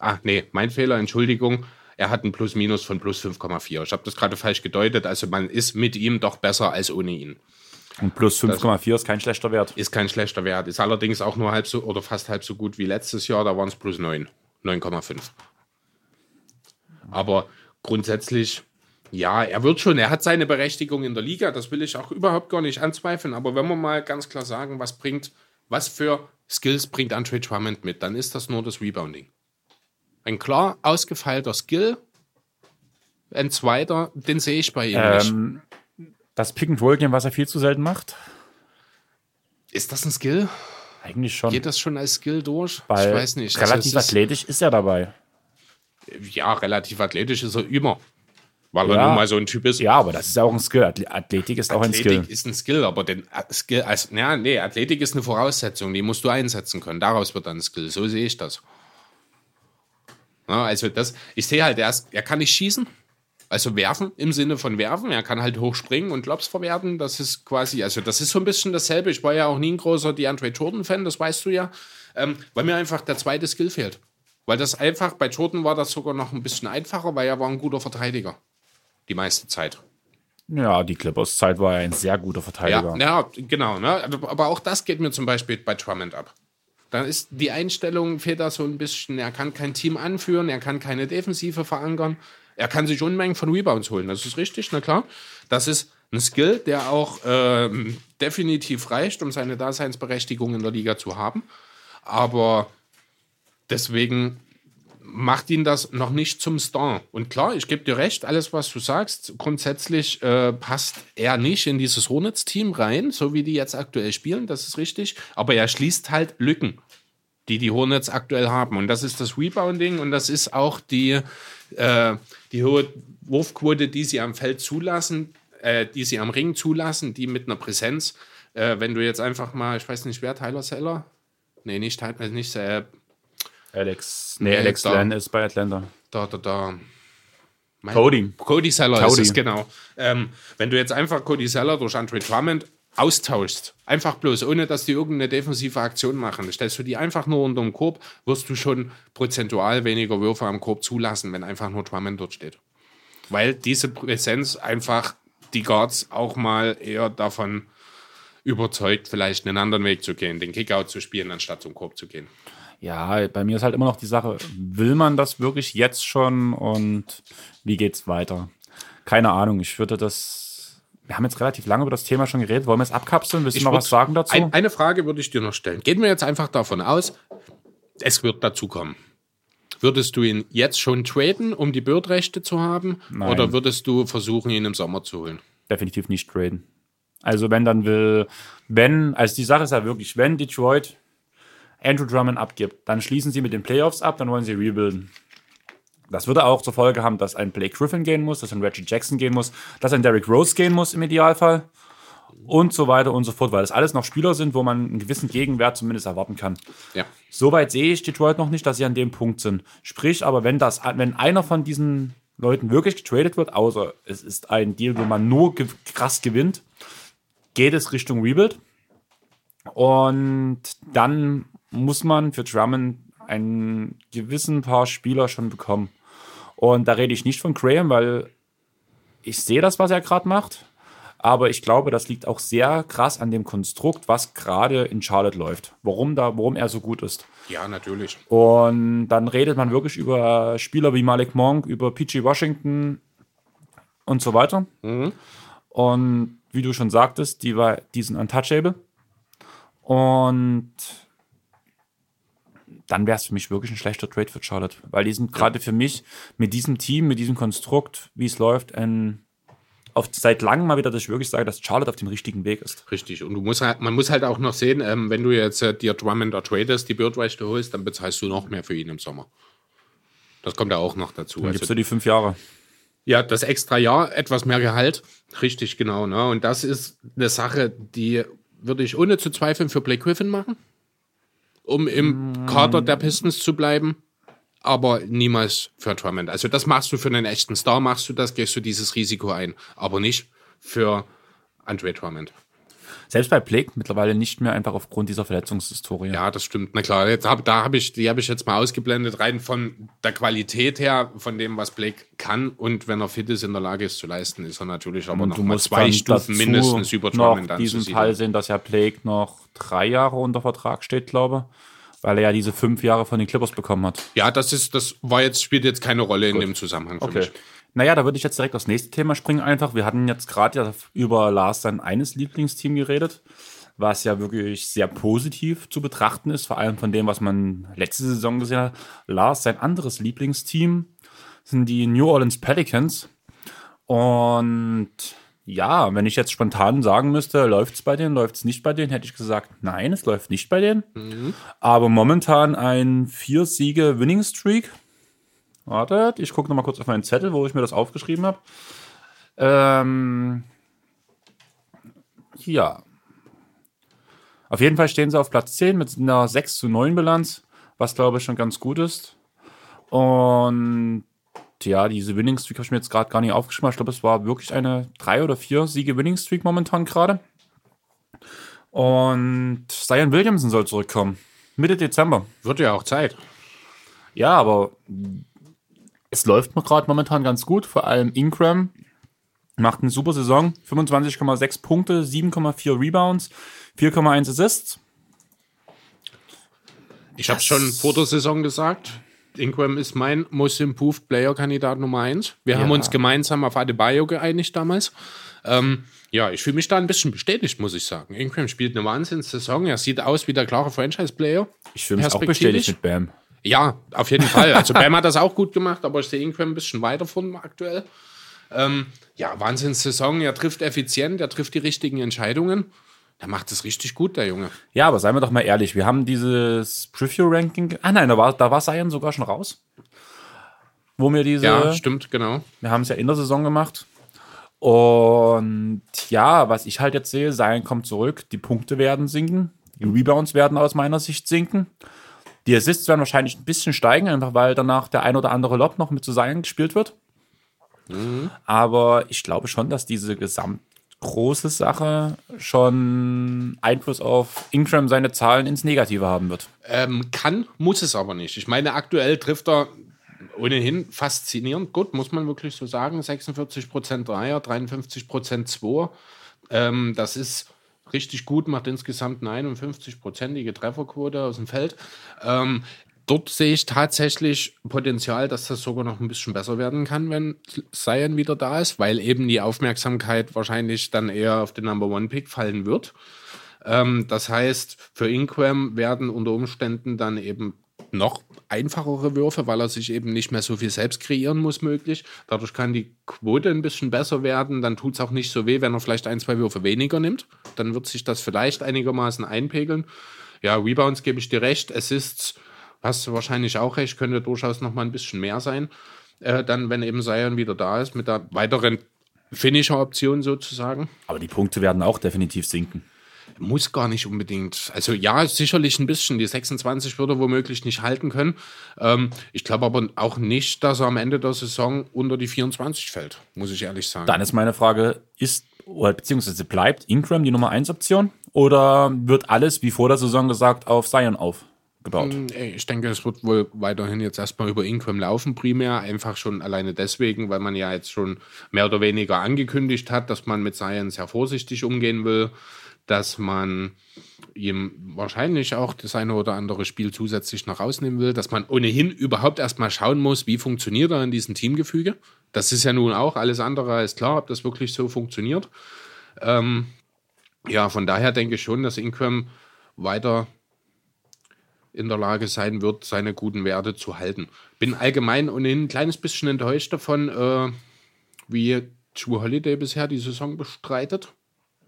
Ah, nee, mein Fehler, Entschuldigung. Er hat ein Plus-Minus von plus 5,4. Ich habe das gerade falsch gedeutet. Also man ist mit ihm doch besser als ohne ihn.
Und plus 5,4 ist kein schlechter Wert.
Ist kein schlechter Wert. Ist allerdings auch nur halb so oder fast halb so gut wie letztes Jahr. Da waren es plus 9. 9,5. Aber grundsätzlich, ja, er wird schon, er hat seine Berechtigung in der Liga. Das will ich auch überhaupt gar nicht anzweifeln. Aber wenn wir mal ganz klar sagen, was bringt, was für Skills bringt Andre Drummond mit, dann ist das nur das Rebounding. Ein klar ausgefeilter Skill. Ein zweiter, den sehe ich bei ihm nicht.
Das Pick and Roll Game, was er viel zu selten macht,
Ist das ein Skill?
eigentlich schon.
Geht das schon als Skill durch?
weil
ich weiß nicht. Also
Relativ
ist-
athletisch ist er dabei.
ja, relativ athletisch ist er immer. Weil er
Ja.
nun mal so ein Typ ist.
Ja, aber das ist ja auch ein Skill. Athle- Athletik ist auch ein
Athletik
Skill.
ist ein Skill, aber den äh, Skill, also, ja, nee, Athletik ist eine Voraussetzung, die musst du einsetzen können. Daraus wird dann ein Skill. So sehe ich das. Ja, also das, ich sehe halt, er, ist, er kann nicht schießen, also werfen im Sinne von werfen. Er kann halt hochspringen und Lobs verwerten. Das ist quasi, also das ist so ein bisschen dasselbe. Ich war ja auch nie ein großer DeAndre Jordan-Fan, das weißt du ja, ähm, weil mir einfach der zweite Skill fehlt. Weil das einfach, bei Jordan war das sogar noch ein bisschen einfacher, weil er war ein guter Verteidiger. Die meiste Zeit.
Ja, die Clippers-Zeit war ja ein sehr guter Verteidiger.
Ja, ja genau. Ne? Aber auch das geht mir zum Beispiel bei Drummond ab. Dann ist die Einstellung, fehlt da so ein bisschen. Er kann kein Team anführen, er kann keine Defensive verankern. Er kann sich Unmengen von Rebounds holen. Das ist richtig, na klar. Das ist ein Skill, der auch ähm, definitiv reicht, um seine Daseinsberechtigung in der Liga zu haben. Aber deswegen macht ihn das noch nicht zum Star. Und klar, ich gebe dir recht, alles, was du sagst, grundsätzlich äh, passt er nicht in dieses Hornets-Team rein, so wie die jetzt aktuell spielen, das ist richtig. Aber er schließt halt Lücken, die die Hornets aktuell haben. Und das ist das Rebounding und das ist auch die, äh, die hohe Wurfquote, die sie am Feld zulassen, äh, die sie am Ring zulassen, die mit einer Präsenz, äh, wenn du jetzt einfach mal, ich weiß nicht wer, Tyler Seller? Nee, nicht, Tyler- nicht äh,
Alex, nee,
Nee,
Alex
da.
Len ist bei Atlanta.
da, da, da. Mein-
Cody.
Cody Seller
Cody.
ist es, genau. Ähm, wenn du jetzt einfach Cody Seller durch Andre Drummond austauschst, einfach bloß, ohne dass die irgendeine defensive Aktion machen, stellst du die einfach nur unter den Korb, wirst du schon prozentual weniger Würfe am Korb zulassen, wenn einfach nur Drummond dort steht. weil diese Präsenz einfach die Guards auch mal eher davon überzeugt, vielleicht einen anderen Weg zu gehen, den Kickout zu spielen, anstatt zum Korb zu gehen.
Ja, bei mir ist halt immer noch die Sache, will man das wirklich jetzt schon und wie geht's weiter? Keine Ahnung, ich würde das. Wir haben jetzt relativ lange über das Thema schon geredet. Wollen wir es abkapseln? Willst du noch was sagen dazu?
Ein, eine Frage würde ich dir noch stellen. Gehen wir jetzt einfach davon aus, es wird dazu kommen. Würdest du ihn jetzt schon traden, um die Bird-Rechte zu haben?
Nein.
Oder würdest du versuchen, ihn im Sommer zu holen?
Definitiv nicht traden. Also wenn dann will, wenn, also die Sache ist ja wirklich, wenn Detroit Andrew Drummond abgibt, dann schließen sie mit den Playoffs ab, dann wollen sie rebuilden. Das würde auch zur Folge haben, dass ein Blake Griffin gehen muss, dass ein Reggie Jackson gehen muss, dass ein Derrick Rose gehen muss im Idealfall und so weiter und so fort, weil das alles noch Spieler sind, wo man einen gewissen Gegenwert zumindest erwarten kann.
Ja.
Soweit sehe ich Detroit noch nicht, dass sie an dem Punkt sind. Sprich, aber wenn das, wenn einer von diesen Leuten wirklich getradet wird, außer es ist ein Deal, wo man nur ge krass gewinnt, geht es Richtung Rebuild. Und dann muss man für Drummond einen gewissen paar Spieler schon bekommen. Und da rede ich nicht von Graham, weil ich sehe das, was er gerade macht. Aber ich glaube, das liegt auch sehr krass an dem Konstrukt, was gerade in Charlotte läuft. Warum da, warum er so gut ist.
Ja, natürlich.
Und dann redet man wirklich über Spieler wie Malik Monk, über PG Washington und so weiter. Und wie du schon sagtest, die, war, die sind untouchable. Und dann wäre es für mich wirklich ein schlechter Trade für Charlotte. Weil die sind gerade für mich mit diesem Team, mit diesem Konstrukt, wie es läuft, ein, auf, seit langem mal wieder, dass ich wirklich sage, dass Charlotte auf dem richtigen Weg ist.
Richtig. Und du musst halt, man muss halt auch noch sehen, ähm, wenn du jetzt äh, dir Drummond oder tradest, die Bird-Rechte holst, dann bezahlst du noch mehr für ihn im Sommer. Das kommt ja auch noch dazu.
Dann
Also,
gibst du die fünf Jahre.
Ja, das extra Jahr, etwas mehr Gehalt. Richtig, genau. Ne? Und das ist eine Sache, die würde ich ohne zu zweifeln für Blake Griffin machen, um im Kader der Pistons zu bleiben, aber niemals für Drummond. Also das machst du für einen echten Star, machst du das, gehst du dieses Risiko ein, aber nicht für Andre Drummond.
Selbst bei Blake mittlerweile nicht mehr einfach aufgrund dieser Verletzungshistorie.
Ja, das stimmt. Na klar, jetzt hab, da habe ich, die habe ich jetzt mal ausgeblendet, rein von der Qualität her, von dem, was Blake kann und wenn er fit ist, in der Lage ist zu leisten, ist er natürlich aber noch mal zwei
dann
Stufen mindestens über Drummond
diesen
anzusiedeln.
Fall sehen, dass ja Blake noch drei Jahre unter Vertrag steht, glaube weil er ja diese fünf Jahre von den Clippers bekommen hat.
Ja, das ist, das war jetzt, spielt jetzt keine Rolle in dem Zusammenhang für mich.
Naja, da würde ich jetzt direkt aufs nächste Thema springen einfach. Wir hatten jetzt gerade ja über Lars sein eines Lieblingsteam geredet, was ja wirklich sehr positiv zu betrachten ist, vor allem von dem, was man letzte Saison gesehen hat. Lars sein anderes Lieblingsteam sind die New Orleans Pelicans. Und ja, wenn ich jetzt spontan sagen müsste, läuft es bei denen, läuft es nicht bei denen, hätte ich gesagt, nein, es läuft nicht bei denen. Aber momentan ein vier Siege Winning Streak. Wartet, ich gucke noch mal kurz auf meinen Zettel, wo ich mir das aufgeschrieben habe. Ähm, ja. Auf jeden Fall stehen sie auf Platz 10 mit einer 6 zu 9 Bilanz, was glaube ich schon ganz gut ist. Und ja, diese Winning Streak habe ich mir jetzt gerade gar nicht aufgeschrieben. Ich glaube, es war wirklich eine 3 oder 4 Siege Winning Streak momentan gerade. Und Zion Williamson soll zurückkommen. Mitte Dezember.
Wird ja auch Zeit.
Ja, aber es läuft mir gerade momentan ganz gut. Vor allem Ingram macht eine super Saison. 25,6 Punkte, 7,4 Rebounds, 4,1 Assists.
Ich habe schon vor der Saison gesagt, Ingram ist mein Most Improved Player Kandidat Nummer eins. Wir haben
Ja.
uns gemeinsam auf Adebayo geeinigt damals. Ähm, ja, ich fühle mich da ein bisschen bestätigt, muss ich sagen. Ingram spielt eine Wahnsinns-Saison. Er sieht aus wie der klare Franchise-Player.
Ich fühle mich auch bestätigt mit Bam.
Ja, auf jeden Fall. Also Bam hat das auch gut gemacht, aber ich sehe Ingram ein bisschen weiter von aktuell. Ähm, ja, Wahnsinns-Saison. Er trifft effizient, er trifft die richtigen Entscheidungen. Er macht es richtig gut, der Junge.
Ja, aber seien wir doch mal ehrlich, wir haben dieses Preview-Ranking. Ah nein, da war, da war Zion sogar schon raus. Wo wir diese.
Ja, stimmt, genau.
Wir haben es ja in der Saison gemacht. Und ja, was ich halt jetzt sehe, Zion kommt zurück, die Punkte werden sinken, die Rebounds werden aus meiner Sicht sinken. Die Assists werden wahrscheinlich ein bisschen steigen, einfach weil danach der ein oder andere Lob noch mit zu Zion gespielt wird. Aber ich glaube schon, dass diese gesamt große Sache schon Einfluss auf Ingram seine Zahlen ins Negative haben wird.
Ähm, kann, muss es aber nicht. Ich meine, aktuell trifft er ohnehin faszinierend. Gut, muss man wirklich so sagen. 46% Dreier, 53% Zweier. Ähm, das ist richtig gut, macht insgesamt eine 51-prozentige Trefferquote aus dem Feld. Ähm, dort sehe ich tatsächlich Potenzial, dass das sogar noch ein bisschen besser werden kann, wenn Zion wieder da ist, weil eben die Aufmerksamkeit wahrscheinlich dann eher auf den Number One Pick fallen wird. Ähm, das heißt, für Ingram werden unter Umständen dann eben noch einfachere Würfe, weil er sich eben nicht mehr so viel selbst kreieren muss, möglich. Dadurch kann die Quote ein bisschen besser werden. Dann tut es auch nicht so weh, wenn er vielleicht ein, zwei Würfe weniger nimmt. Dann wird sich das vielleicht einigermaßen einpegeln. Ja, Rebounds gebe ich dir recht. Assists hast du wahrscheinlich auch recht, könnte durchaus noch mal ein bisschen mehr sein. Äh, dann, wenn eben Sion wieder da ist, mit der weiteren Finisher-Option sozusagen.
Aber die Punkte werden auch definitiv sinken.
Muss gar nicht unbedingt. Also ja, sicherlich ein bisschen. Die 26 würde womöglich nicht halten können. Ähm, ich glaube aber auch nicht, dass er am Ende der Saison unter die 24 fällt, muss ich ehrlich sagen.
Dann ist meine Frage, ist oder beziehungsweise bleibt Ingram die Nummer 1 Option oder wird alles, wie vor der Saison gesagt, auf Zion aufgebaut?
Hm, ich denke, es wird wohl weiterhin jetzt erstmal über Ingram laufen, primär. Einfach schon alleine deswegen, weil man ja jetzt schon mehr oder weniger angekündigt hat, dass man mit Zion sehr vorsichtig umgehen will dass man ihm wahrscheinlich auch das eine oder andere Spiel zusätzlich noch rausnehmen will, dass man ohnehin überhaupt erstmal schauen muss, wie funktioniert er in diesem Teamgefüge. Das ist ja nun auch alles andere als klar, ob das wirklich so funktioniert. Ähm, ja, von daher denke ich schon, dass Ingram weiter in der Lage sein wird, seine guten Werte zu halten. Bin allgemein ohnehin ein kleines bisschen enttäuscht davon, äh, wie True Holiday bisher die Saison bestreitet.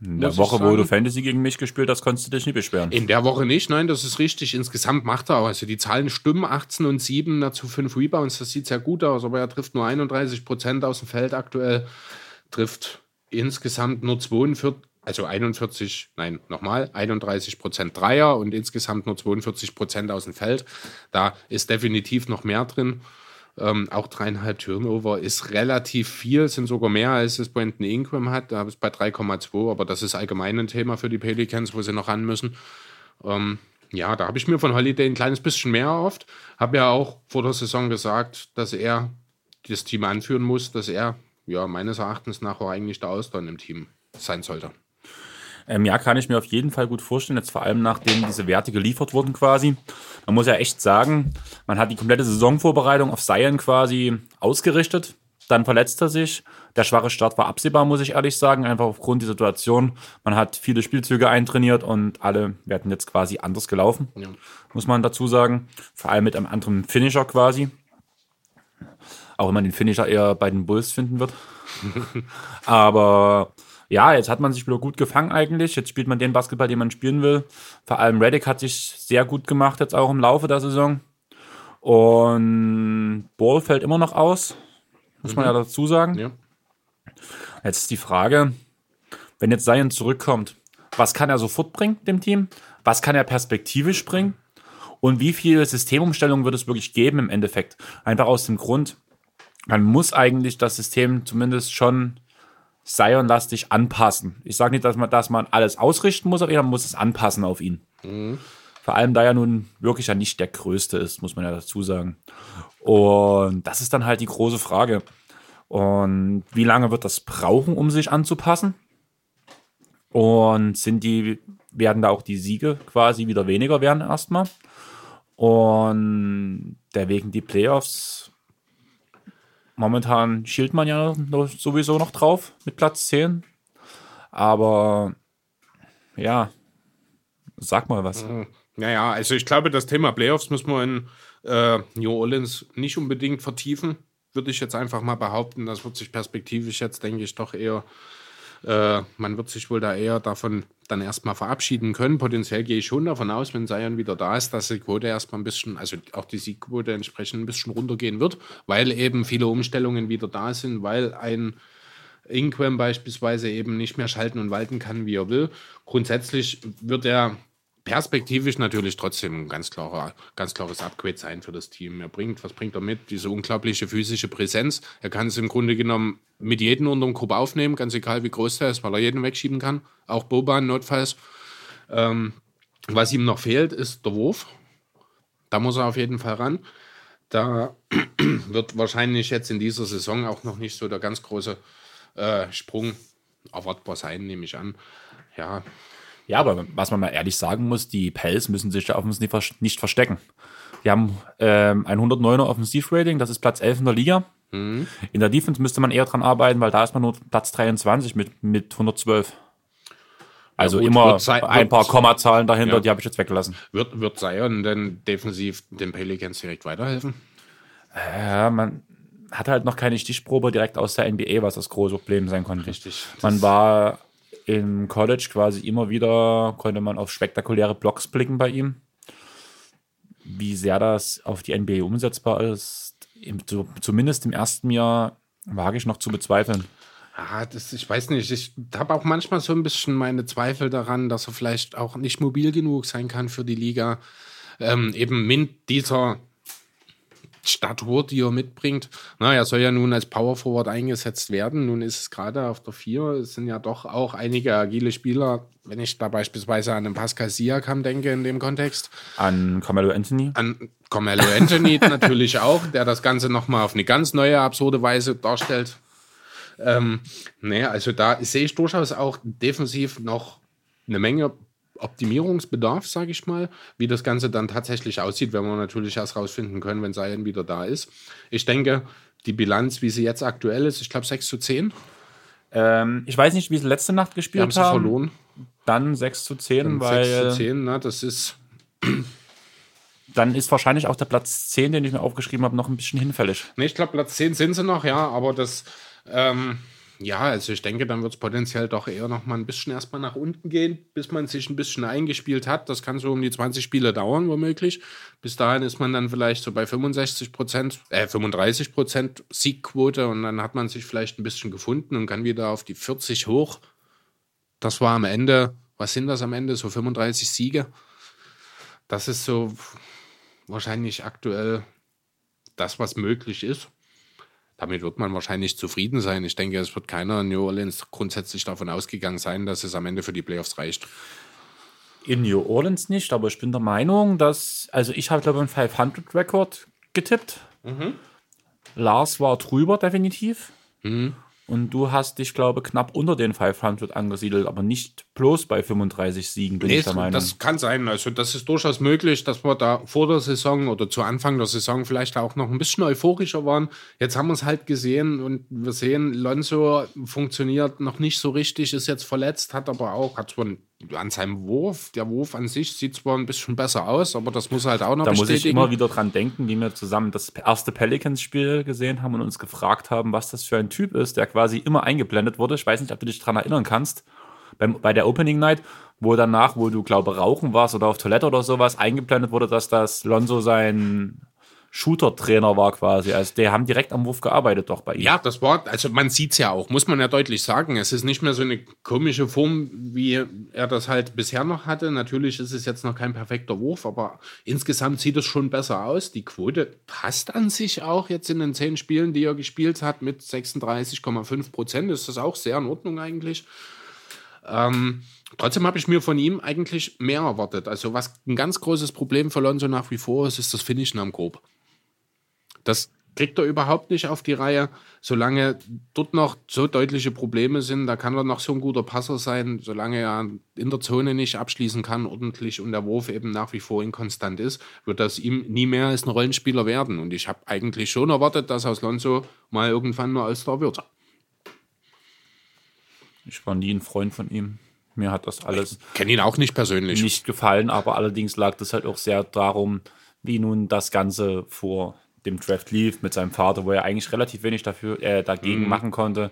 In der Woche, wo du Fantasy gegen mich gespielt hast, konntest du dich nicht beschweren.
In der Woche nicht, nein, das ist richtig. Insgesamt macht er auch. Also die Zahlen stimmen, 18 und 7 dazu 5 Rebounds, das sieht sehr gut aus, aber er trifft nur 31 Prozent aus dem Feld aktuell, trifft insgesamt nur 42, also 41, nein, nochmal, 31 Prozent Dreier und insgesamt nur 42 Prozent aus dem Feld. Da ist definitiv noch mehr drin. Ähm, auch dreieinhalb Turnover ist relativ viel, sind sogar mehr, als es Brandon Ingram hat. Da ich bei 3,2, aber das ist allgemein ein Thema für die Pelicans, wo sie noch ran müssen. Ähm, ja, da habe ich mir von Holiday ein kleines bisschen mehr erhofft. Habe ja auch vor der Saison gesagt, dass er das Team anführen muss, dass er ja meines Erachtens nachher eigentlich der Austausch im Team sein sollte.
Ähm, ja, kann ich mir auf jeden Fall gut vorstellen, jetzt vor allem nachdem diese Werte geliefert wurden quasi. Man muss ja echt sagen, man hat die komplette Saisonvorbereitung auf Zion quasi ausgerichtet. Dann verletzt er sich. Der schwache Start war absehbar, muss ich ehrlich sagen, einfach aufgrund der Situation. Man hat viele Spielzüge eintrainiert und alle werden jetzt quasi anders gelaufen, ja. muss man dazu sagen. Vor allem mit einem anderen Finisher quasi. Auch wenn man den Finisher eher bei den Bulls finden wird. *laughs* Aber ja, jetzt hat man sich wieder gut gefangen eigentlich. Jetzt spielt man den Basketball, den man spielen will. Vor allem Reddick hat sich sehr gut gemacht jetzt auch im Laufe der Saison. Und Ball fällt immer noch aus, muss mhm. man ja dazu sagen. Ja. Jetzt ist die Frage, wenn jetzt Zion zurückkommt, was kann er sofort bringen dem Team? Was kann er perspektivisch bringen? Und wie viele Systemumstellungen wird es wirklich geben im Endeffekt? Einfach aus dem Grund, man muss eigentlich das System zumindest schon Sion-lastig anpassen. Ich sage nicht, dass man, dass man alles ausrichten muss, aber man muss es anpassen auf ihn. Mhm. Vor allem, da er nun wirklich ja nicht der Größte ist, muss man ja dazu sagen. Und das ist dann halt die große Frage. Und wie lange wird das brauchen, um sich anzupassen? Und sind die, werden da auch die Siege quasi wieder weniger werden erstmal? Und der Weg in die Playoffs Momentan schielt man ja sowieso noch drauf mit Platz 10. Aber ja, sag mal was.
Naja, also ich glaube, das Thema Playoffs muss man in äh, New Orleans nicht unbedingt vertiefen, würde ich jetzt einfach mal behaupten. Das wird sich perspektivisch jetzt, denke ich, doch eher äh, man wird sich wohl da eher davon dann erstmal verabschieden können. Potenziell gehe ich schon davon aus, wenn Sion wieder da ist, dass die Quote erstmal ein bisschen, also auch die Siegquote entsprechend ein bisschen runtergehen wird, weil eben viele Umstellungen wieder da sind, weil ein Inquem beispielsweise eben nicht mehr schalten und walten kann, wie er will. Grundsätzlich wird er perspektivisch natürlich trotzdem ein ganz, klarer, ganz klares Upgrade sein für das Team. Er bringt, was bringt er mit? Diese unglaubliche physische Präsenz. Er kann es im Grunde genommen mit jedem unter dem Korb aufnehmen, ganz egal wie groß der ist, weil er jeden wegschieben kann. Auch Boban notfalls. Ähm, was ihm noch fehlt, ist der Wurf. Da muss er auf jeden Fall ran. Da *clears throat* wird wahrscheinlich jetzt in dieser Saison auch noch nicht so der ganz große äh, Sprung erwartbar sein, nehme ich an. Ja,
Ja, aber was man mal ehrlich sagen muss, die Pels müssen sich da offensiv nicht verstecken. Die haben ähm, ein 109er Offensivrating, das ist Platz 11 in der Liga.
Mhm.
In der Defense müsste man eher dran arbeiten, weil da ist man nur Platz 23 mit, mit 112. Also
gut,
immer
sei-
ein paar Kommazahlen dahinter,
Ja.
die habe ich jetzt weggelassen.
wird, wird Zion denn defensiv den Pelicans direkt weiterhelfen?
Ja, man hat halt noch keine Stichprobe direkt aus der NBA, was das große Problem sein konnte.
Richtig.
Man war im College quasi immer wieder, konnte man auf spektakuläre Blocks blicken bei ihm. Wie sehr das auf die NBA umsetzbar ist, im, zumindest im ersten Jahr, wage ich noch zu bezweifeln.
Ah, das, ich weiß nicht. Ich habe auch manchmal so ein bisschen meine Zweifel daran, dass er vielleicht auch nicht mobil genug sein kann für die Liga. Ähm, eben mit dieser Statur, die er mitbringt. Na, er soll ja nun als Power Forward eingesetzt werden. Nun ist es gerade auf der 4. Es sind ja doch auch einige agile Spieler. Wenn ich da beispielsweise an den Pascal Siakam denke in dem Kontext.
An Carmelo Anthony.
An Carmelo Anthony *laughs* natürlich auch, der das Ganze nochmal auf eine ganz neue, absurde Weise darstellt. Ähm, nee, also da sehe ich durchaus auch defensiv noch eine Menge Optimierungsbedarf, sage ich mal, wie das Ganze dann tatsächlich aussieht, wenn wir natürlich erst rausfinden können, wenn Zion wieder da ist. Ich denke, die Bilanz, wie sie jetzt aktuell ist, ich glaube 6 zu 10,
Ähm, ich weiß nicht, wie sie letzte Nacht gespielt
haben sie
haben.
verloren.
Dann 6 zu 10,
Dann
weil
6 zu 10, ne, das ist
dann ist wahrscheinlich auch der Platz 10, den ich mir aufgeschrieben habe, noch ein bisschen hinfällig.
Ne, ich glaube, Platz 10 sind sie noch, ja, aber das, ähm, ja, also ich denke, dann wird es potenziell doch eher noch mal ein bisschen erstmal nach unten gehen, bis man sich ein bisschen eingespielt hat. Das kann so um die 20 Spiele dauern, womöglich. Bis dahin ist man dann vielleicht so bei 65 Prozent, äh, 35 Prozent Siegquote und dann hat man sich vielleicht ein bisschen gefunden und kann wieder auf die 40 hoch. Das war am Ende, was sind das am Ende? So 35 Siege. Das ist so wahrscheinlich aktuell das, was möglich ist. Damit wird man wahrscheinlich zufrieden sein. Ich denke, es wird keiner in New Orleans grundsätzlich davon ausgegangen sein, dass es am Ende für die Playoffs reicht.
In New Orleans nicht, aber ich bin der Meinung, dass, also ich habe glaube ich einen 500-Rekord getippt. Lars war drüber definitiv. Und du hast dich, glaube ich, knapp unter den 500 angesiedelt, aber nicht bloß bei 35 Siegen, bin
Nee,
ich der Meinung.
das kann sein. Also, das ist durchaus möglich, dass wir da vor der Saison oder zu Anfang der Saison vielleicht auch noch ein bisschen euphorischer waren. Jetzt haben wir es halt gesehen und wir sehen, Lonzo funktioniert noch nicht so richtig, ist jetzt verletzt, hat aber auch, hat zwar an seinem Wurf, der Wurf an sich sieht zwar ein bisschen besser aus, aber das muss halt auch noch
da muss ich
bestätigen.
immer wieder dran denken, wie wir zusammen das erste Pelicans-Spiel gesehen haben und uns gefragt haben, was das für ein Typ ist, der quasi immer eingeblendet wurde. Ich weiß nicht, ob du dich daran erinnern kannst. Beim, bei der Opening Night, wo danach, wo du, glaube rauchen warst oder auf Toilette oder sowas, eingeblendet wurde, dass das Lonzo sein Shooter-Trainer war quasi. Also die haben direkt am Wurf gearbeitet doch bei ihm.
Ja, das war, also man sieht es ja auch, muss man ja deutlich sagen. Es ist nicht mehr so eine komische Form, wie er das halt bisher noch hatte. Natürlich ist es jetzt noch kein perfekter Wurf, aber insgesamt sieht es schon besser aus. Die Quote passt an sich auch jetzt in den zehn Spielen, die er gespielt hat, mit 36,5 Prozent. Ist das auch sehr in Ordnung eigentlich. Ähm, trotzdem habe ich mir von ihm eigentlich mehr erwartet. Also, was ein ganz großes Problem für Lonzo nach wie vor ist, ist das Finishen am Korb. Das kriegt er überhaupt nicht auf die Reihe, solange dort noch so deutliche Probleme sind. Da kann er noch so ein guter Passer sein, solange er in der Zone nicht abschließen kann ordentlich und der Wurf eben nach wie vor inkonstant ist, wird das ihm nie mehr als ein Rollenspieler werden. Und ich habe eigentlich schon erwartet, dass aus Lonzo mal irgendwann nur All-Star wird.
Ich war nie ein Freund von ihm. Mir hat das alles
Kenne ihn auch nicht persönlich.
nicht gefallen, aber allerdings lag das halt auch sehr darum, wie nun das Ganze vor dem Draft lief mit seinem Vater, wo er eigentlich relativ wenig dafür, äh, dagegen machen konnte.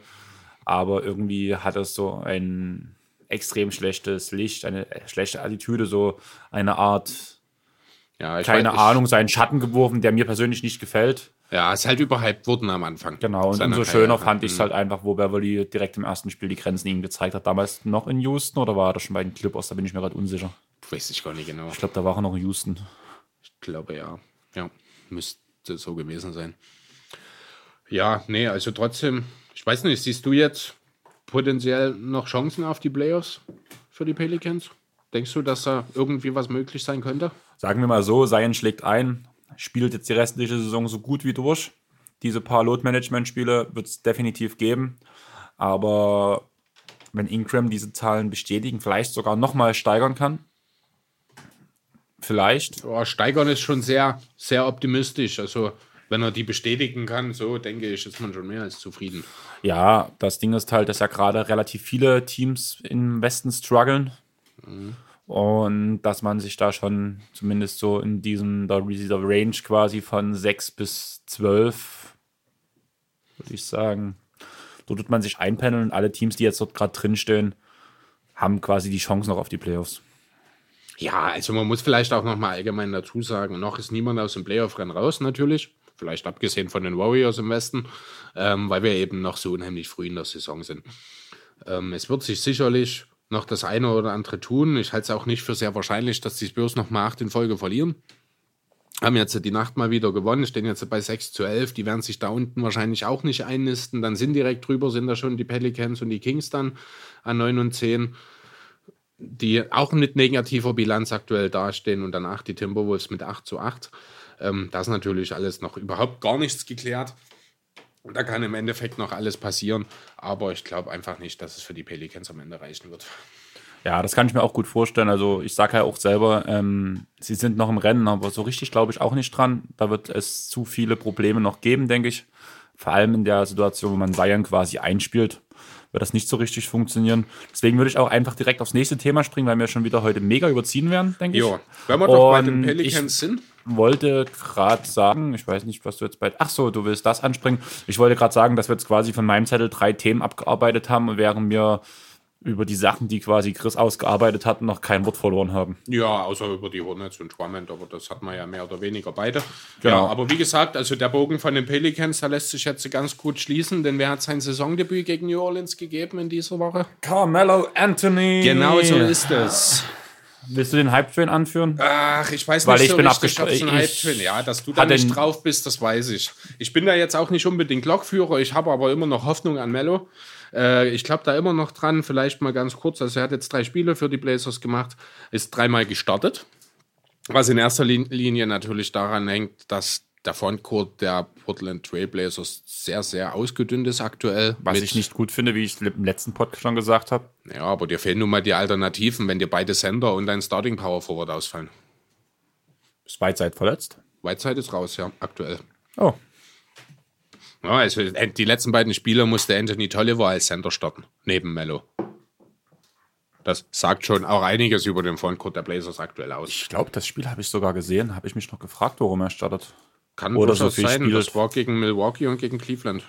Aber irgendwie hat es so ein extrem schlechtes Licht, eine schlechte Attitüde, so eine Art,
ja,
keine
weiß-
Ahnung, seinen Schatten geworfen, der mir persönlich nicht gefällt.
Ja, ist halt überhyped worden am Anfang.
Genau, und umso schöner fand ich es halt einfach, wo Beverly direkt im ersten Spiel die Grenzen ihm gezeigt hat. Damals noch in Houston oder war er schon bei den Clippers? Da bin ich mir gerade unsicher.
Weiß ich gar nicht genau.
Ich glaube, da war er noch in Houston.
Ich glaube ja. Ja, müsste so gewesen sein. Ja, nee, also trotzdem, ich weiß nicht, siehst du jetzt potenziell noch Chancen auf die Playoffs für die Pelicans? Denkst du, dass da irgendwie was möglich sein könnte?
Sagen wir mal so, Zion schlägt ein. spielt jetzt die restliche Saison so gut wie durch. Diese paar Load-Management-Spiele wird es definitiv geben. Aber wenn Ingram diese Zahlen bestätigen, vielleicht sogar nochmal steigern kann. Vielleicht.
Ja, steigern ist schon sehr, sehr optimistisch. Also, wenn er die bestätigen kann, so denke ich, ist man schon mehr als zufrieden.
Ja, das Ding ist halt, dass ja gerade relativ viele Teams im Westen strugglen. Mhm. Und dass man sich da schon zumindest so in diesem dieser Range quasi von 6 bis 12, würde ich sagen, dort wird man sich einpendeln und alle Teams, die jetzt dort gerade drinstehen, haben quasi die Chance noch auf die Playoffs.
Ja, also man muss vielleicht auch noch mal allgemein dazu sagen, noch ist niemand aus dem Playoff-Rennen raus natürlich. Vielleicht abgesehen von den Warriors im Westen, ähm, weil wir eben noch so unheimlich früh in der Saison sind. Ähm, es wird sich sicherlich noch das eine oder andere tun. Ich halte es auch nicht für sehr wahrscheinlich, dass die Spurs noch mal acht in Folge verlieren. Haben jetzt die Nacht mal wieder gewonnen, stehen jetzt bei 6 zu 11. Die werden sich da unten wahrscheinlich auch nicht einnisten. Dann sind direkt drüber, sind da schon die Pelicans und die Kings dann an 9 und 10 die auch mit negativer Bilanz aktuell dastehen und danach die Timberwolves mit 8 zu 8. Ähm, das ist natürlich alles noch überhaupt gar nichts geklärt. Da kann im Endeffekt noch alles passieren, aber ich glaube einfach nicht, dass es für die Pelicans am Ende reichen wird.
Ja, das kann ich mir auch gut vorstellen. Also ich sage ja auch selber, ähm, sie sind noch im Rennen, aber so richtig glaube ich auch nicht dran. Da wird es zu viele Probleme noch geben, denke ich. Vor allem in der Situation, wo man Zion quasi einspielt wird das nicht so richtig funktionieren. Deswegen würde ich auch einfach direkt aufs nächste Thema springen, weil wir schon wieder heute mega überziehen werden, denke ich. Ja,
wenn wir doch bei den Pelicans sind.
wollte gerade sagen, ich weiß nicht, was du jetzt bei. Ach so, du willst das anspringen. Ich wollte gerade sagen, dass wir jetzt quasi von meinem Zettel drei Themen abgearbeitet haben und während wir über die Sachen, die quasi Chris ausgearbeitet hat, noch kein Wort verloren haben.
Ja, außer über die Hornets und Drummond, aber das hat man ja mehr oder weniger beide. Genau. Ja, aber wie gesagt, also der Bogen von den Pelicans, da lässt sich jetzt ganz gut schließen, denn wer hat sein Saisondebüt gegen New Orleans gegeben in dieser Woche?
Carmelo Anthony.
Genau so ist es.
Willst du den Hype-Train anführen?
Ach, ich weiß
Weil
nicht
ich
so
bin
richtig, ob es ein Hype-Train Ja, dass du da nicht drauf bist, das weiß ich. Ich bin da jetzt auch nicht unbedingt Lokführer, ich habe aber immer noch Hoffnung an Mello. Äh, ich glaube da immer noch dran, vielleicht mal ganz kurz. Also, er hat jetzt drei Spiele für die Blazers gemacht, ist dreimal gestartet. Was in erster Linie natürlich daran hängt, dass der Frontcourt der Portland Trailblazers sehr, sehr ausgedünnt ist aktuell.
Was ich nicht gut finde, wie ich im letzten Podcast schon gesagt habe.
Ja, aber dir fehlen nun mal die Alternativen, wenn dir beide Center und dein Starting Power Forward ausfallen.
Ist Whiteside verletzt?
Whiteside ist raus, ja, aktuell.
Oh,
ja, also äh, die letzten beiden Spiele musste Anthony Tolliver als Center starten, neben Mello. Das sagt schon auch einiges über den Frontcourt der Blazers aktuell aus.
Ich glaube, das Spiel habe ich sogar gesehen. Habe ich mich noch gefragt, warum er startet.
Kann Oder so viel sein. Spielt. Das war gegen Milwaukee und gegen Cleveland.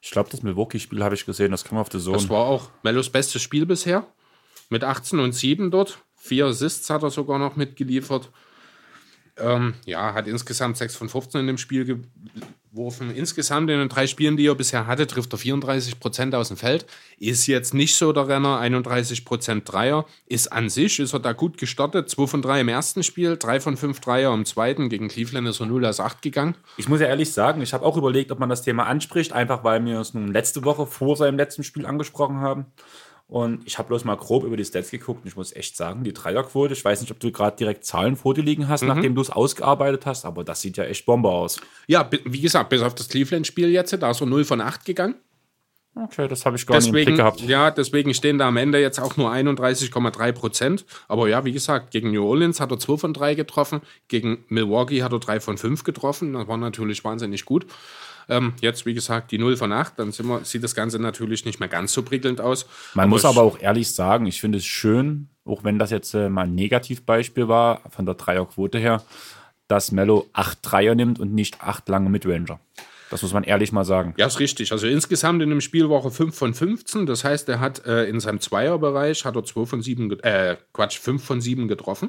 Ich glaube, das Milwaukee-Spiel habe ich gesehen. Das kam auf der Zone.
Das war auch Mellos bestes Spiel bisher. Mit 18 und 7 dort. Vier Assists hat er sogar noch mitgeliefert. Ähm, ja, hat insgesamt 6 von 15 in dem Spiel geworfen. Insgesamt in den drei Spielen, die er bisher hatte, trifft er 34 Prozent aus dem Feld. Ist jetzt nicht so der Renner, 31 Prozent Dreier. Ist an sich, ist er da gut gestartet. 2 von 3 im ersten Spiel, 3 von 5 Dreier im zweiten. Gegen Cleveland ist er 0 aus 8 gegangen.
Ich muss ja ehrlich sagen, ich habe auch überlegt, ob man das Thema anspricht, einfach weil wir es nun letzte Woche vor seinem letzten Spiel angesprochen haben. Und ich habe bloß mal grob über die Stats geguckt und ich muss echt sagen, die Dreierquote, ich weiß nicht, ob du gerade direkt Zahlen vor dir liegen hast, mhm. nachdem du es ausgearbeitet hast, aber das sieht ja echt Bombe aus.
Ja, wie gesagt, bis auf das Cleveland-Spiel jetzt, da ist er 0 von 8 gegangen.
Okay, das habe ich gar
deswegen,
nicht im Blick gehabt.
Ja, deswegen stehen da am Ende jetzt auch nur 31,3 Prozent. Aber ja, wie gesagt, gegen New Orleans hat er 2 von 3 getroffen, gegen Milwaukee hat er 3 von 5 getroffen. Das war natürlich wahnsinnig gut. Ähm, jetzt, wie gesagt, die 0 von 8, dann wir, sieht das Ganze natürlich nicht mehr ganz so prickelnd aus.
Man aber muss aber auch ehrlich sagen, ich finde es schön, auch wenn das jetzt äh, mal ein Negativbeispiel war, von der Dreierquote her, dass Mello 8 Dreier nimmt und nicht 8 lange Midranger. Das muss man ehrlich mal sagen.
Ja, ist richtig. Also insgesamt in dem Spielwoche 5 von 15. Das heißt, er hat äh, in seinem Zweierbereich hat er 2 von 7, äh, Quatsch, 5 von 7 getroffen.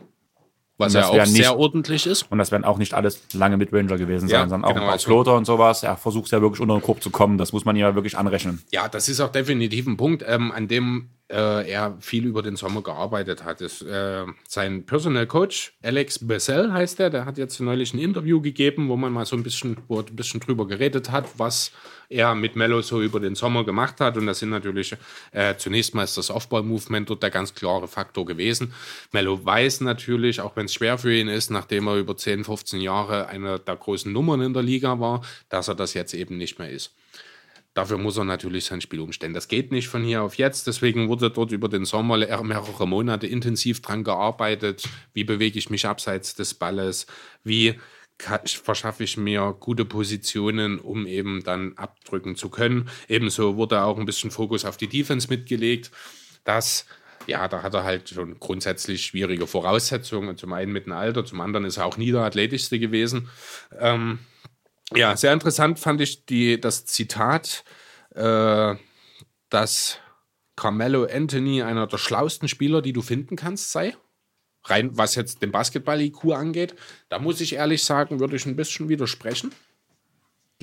Was ja auch nicht, sehr ordentlich ist.
Und das werden auch nicht alles lange Midranger gewesen sein, ja, sondern auch genau, ein paar also, Floater und sowas. Er versucht ja wirklich unter den Korb zu kommen. Das muss man ja wirklich anrechnen.
Ja, das ist auch definitiv ein Punkt, ähm, an dem äh, er viel über den Sommer gearbeitet hat. Das, äh, sein Personal Coach, Alex Bessel heißt er, der hat jetzt neulich ein Interview gegeben, wo man mal so ein bisschen, wo ein bisschen drüber geredet hat, was er mit Mello so über den Sommer gemacht hat. Und das sind natürlich äh, zunächst mal ist das Off-Ball-Movement dort der ganz klare Faktor gewesen. Mello weiß natürlich, auch wenn es schwer für ihn ist, nachdem er über 10, 15 Jahre einer der großen Nummern in der Liga war, dass er das jetzt eben nicht mehr ist. Dafür muss er natürlich sein Spiel umstellen. Das geht nicht von hier auf jetzt. Deswegen wurde dort über den Sommer mehrere Monate intensiv dran gearbeitet. Wie bewege ich mich abseits des Balles? Wie verschaffe ich mir gute Positionen, um eben dann abdrücken zu können? Ebenso wurde auch ein bisschen Fokus auf die Defense mitgelegt. Das ja, da hat er halt schon grundsätzlich schwierige Voraussetzungen. Zum einen mit dem Alter, zum anderen ist er auch nie der athletischste gewesen. Ähm, ja, sehr interessant fand ich die, das Zitat, äh, dass Carmelo Anthony einer der schlauesten Spieler, die du finden kannst, sei. Rein was jetzt den Basketball-IQ angeht. Da muss ich ehrlich sagen, würde ich ein bisschen widersprechen.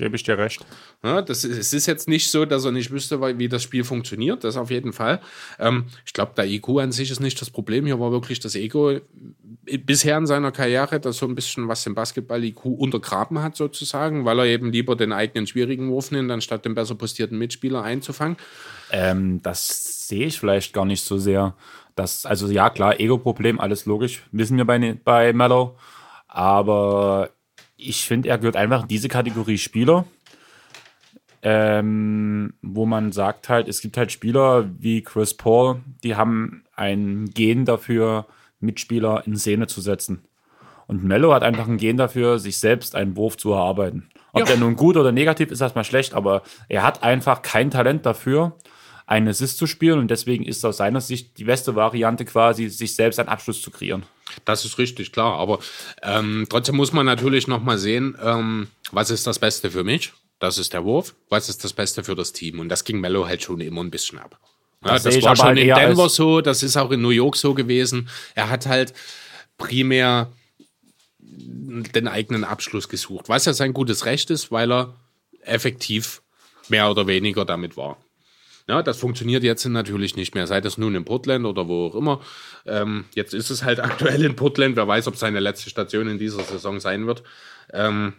Gebe ich dir recht.
Ja, das ist, es ist jetzt nicht so, dass er nicht wüsste, wie das Spiel funktioniert. Das auf jeden Fall. Ähm, ich glaube, der IQ an sich ist nicht das Problem. Hier war wirklich das Ego bisher in seiner Karriere, das so ein bisschen was den Basketball-IQ untergraben hat, sozusagen, weil er eben lieber den eigenen schwierigen Wurf nimmt, anstatt den besser postierten Mitspieler einzufangen.
Ähm, das sehe ich vielleicht gar nicht so sehr. Das, also ja, klar, Ego-Problem, alles logisch, wissen wir bei, bei Mellow. Aber ich finde, er gehört einfach in diese Kategorie Spieler, ähm, wo man sagt halt, es gibt halt Spieler wie Chris Paul, die haben ein Gen dafür, Mitspieler in Szene zu setzen. Und Mello hat einfach ein Gen dafür, sich selbst einen Wurf zu erarbeiten. Ob ja. der nun gut oder negativ ist, erstmal schlecht, aber er hat einfach kein Talent dafür, einen Assist zu spielen und deswegen ist aus seiner Sicht die beste Variante quasi, sich selbst einen Abschluss zu kreieren.
Das ist richtig, klar. Aber ähm, trotzdem muss man natürlich nochmal sehen, ähm, was ist das Beste für mich? Das ist der Wurf. Was ist das Beste für das Team? Und das ging Mello halt schon immer ein bisschen ab. Ja, das, das war schon in Denver so, das ist auch in New York so gewesen. Er hat halt primär den eigenen Abschluss gesucht, was ja sein gutes Recht ist, weil er effektiv mehr oder weniger damit war. Ja, das funktioniert jetzt natürlich nicht mehr, sei das nun in Portland oder wo auch immer. Ähm, jetzt ist es halt *laughs* aktuell in Portland, wer weiß, ob seine letzte Station in dieser Saison sein wird. Ähm,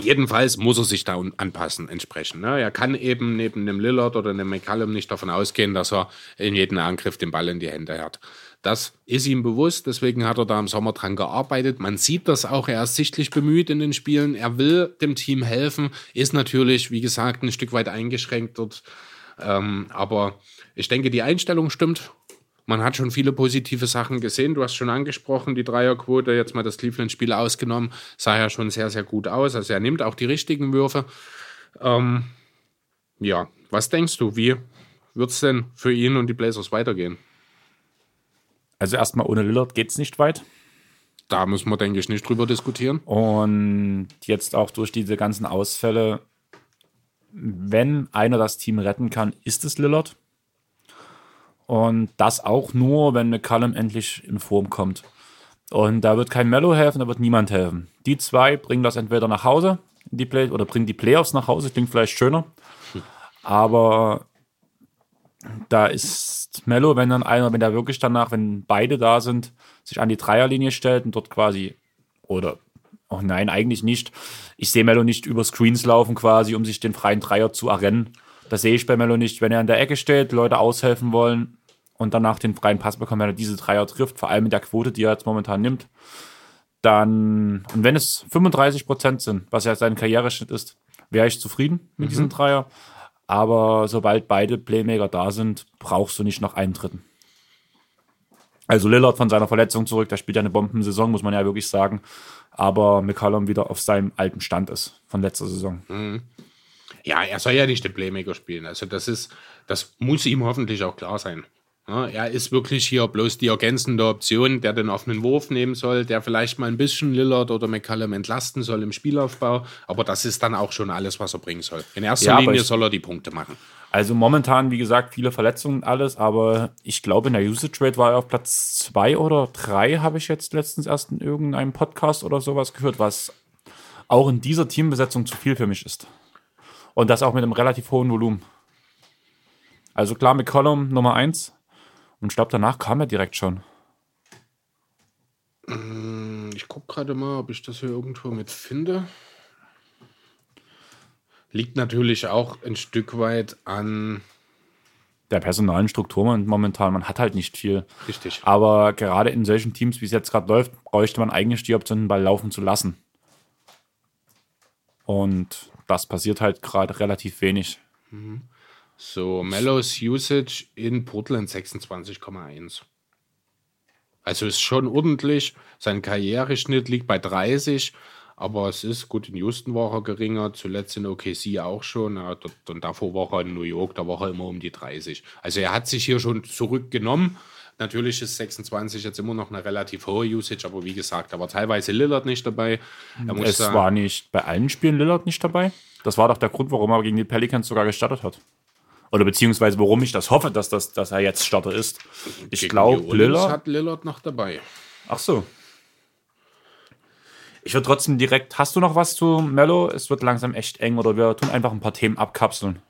Jedenfalls muss er sich da anpassen, entsprechend. Ne? Er kann eben neben einem Lillard oder einem McCallum nicht davon ausgehen, dass er in jedem Angriff den Ball in die Hände hat. Das ist ihm bewusst, deswegen hat er da im Sommer dran gearbeitet. Man sieht das auch, er ist sichtlich bemüht in den Spielen. Er will dem Team helfen, ist natürlich, wie gesagt, ein Stück weit eingeschränkt dort ähm, aber ich denke, die Einstellung stimmt. Man hat schon viele positive Sachen gesehen. Du hast schon angesprochen, die Dreierquote, jetzt mal das Cleveland-Spiel ausgenommen, sah ja schon sehr, sehr gut aus. Also er nimmt auch die richtigen Würfe. Ähm, ja, was denkst du, wie wird es denn für ihn und die Blazers weitergehen?
Also erstmal ohne Lillard geht es nicht weit.
Da muss man, denke ich, nicht drüber diskutieren.
Und jetzt auch durch diese ganzen Ausfälle wenn einer das Team retten kann, ist es Lillard. Und das auch nur, wenn McCallum endlich in Form kommt. Und da wird kein Mello helfen, da wird niemand helfen. Die zwei bringen das entweder nach Hause, die Play oder bringen die Playoffs nach Hause, klingt vielleicht schöner. Aber da ist Mello, wenn dann einer, wenn der wirklich danach, wenn beide da sind, sich an die Dreierlinie stellt und dort quasi, oder Oh nein, eigentlich nicht. Ich sehe Mello nicht über Screens laufen quasi, um sich den freien Dreier zu errennen. Das sehe ich bei Mello nicht. Wenn er in der Ecke steht, Leute aushelfen wollen und danach den freien Pass bekommt, wenn er diese Dreier trifft, vor allem mit der Quote, die er jetzt momentan nimmt, dann, und wenn es 35 Prozent sind, was ja sein Karriereschnitt ist, wäre ich zufrieden mit mhm. diesem Dreier. Aber sobald beide Playmaker da sind, brauchst du nicht noch einen dritten. Also Lillard von seiner Verletzung zurück, der spielt ja eine Bombensaison, muss man ja wirklich sagen aber McCollum wieder auf seinem alten Stand ist von letzter Saison. Mhm.
Ja, er soll ja nicht den Playmaker spielen. Also das ist, das muss ihm hoffentlich auch klar sein. Ja, er ist wirklich hier bloß die ergänzende Option, der den offenen Wurf nehmen soll, der vielleicht mal ein bisschen Lillard oder McCallum entlasten soll im Spielaufbau. Aber das ist dann auch schon alles, was er bringen soll. In erster ja, Linie soll er die Punkte machen.
Also momentan, wie gesagt, viele Verletzungen und alles, aber ich glaube, in der Usage Rate war er auf Platz zwei oder drei, habe ich jetzt letztens erst in irgendeinem Podcast oder sowas gehört, was auch in dieser Teambesetzung zu viel für mich ist. Und das auch mit einem relativ hohen Volumen. Also klar, McCollum Nummer eins, Und ich glaube, danach kam er direkt schon.
Ich gucke gerade mal, ob ich das hier irgendwo mit finde. Liegt natürlich auch ein Stück weit an.
Der personalen Struktur momentan, man hat halt nicht viel.
Richtig.
Aber gerade in solchen Teams, wie es jetzt gerade läuft, bräuchte man eigentlich die Option, den Ball laufen zu lassen. Und das passiert halt gerade relativ wenig.
So, Mellows Usage in Portland 26,1. Also ist schon ordentlich. Sein Karriereschnitt liegt bei 30, aber es ist gut. In Houston war er geringer, zuletzt in OKC auch schon. Ja, dort, und davor war er in New York, da war er immer um die 30. Also er hat sich hier schon zurückgenommen. Natürlich ist 26 jetzt immer noch eine relativ hohe Usage, aber wie gesagt, da war teilweise Lillard nicht dabei.
Es
sagen,
war nicht bei allen Spielen Lillard nicht dabei. Das war doch der Grund, warum er gegen die Pelicans sogar gestartet hat. Oder beziehungsweise warum ich das hoffe, dass, das, dass er jetzt Starter ist. Ich glaube, Lillard.
hat Lillard noch dabei.
Ach so. Ich würde trotzdem direkt. Hast du noch was zu Mello? Es wird langsam echt eng oder wir tun einfach ein paar Themen abkapseln.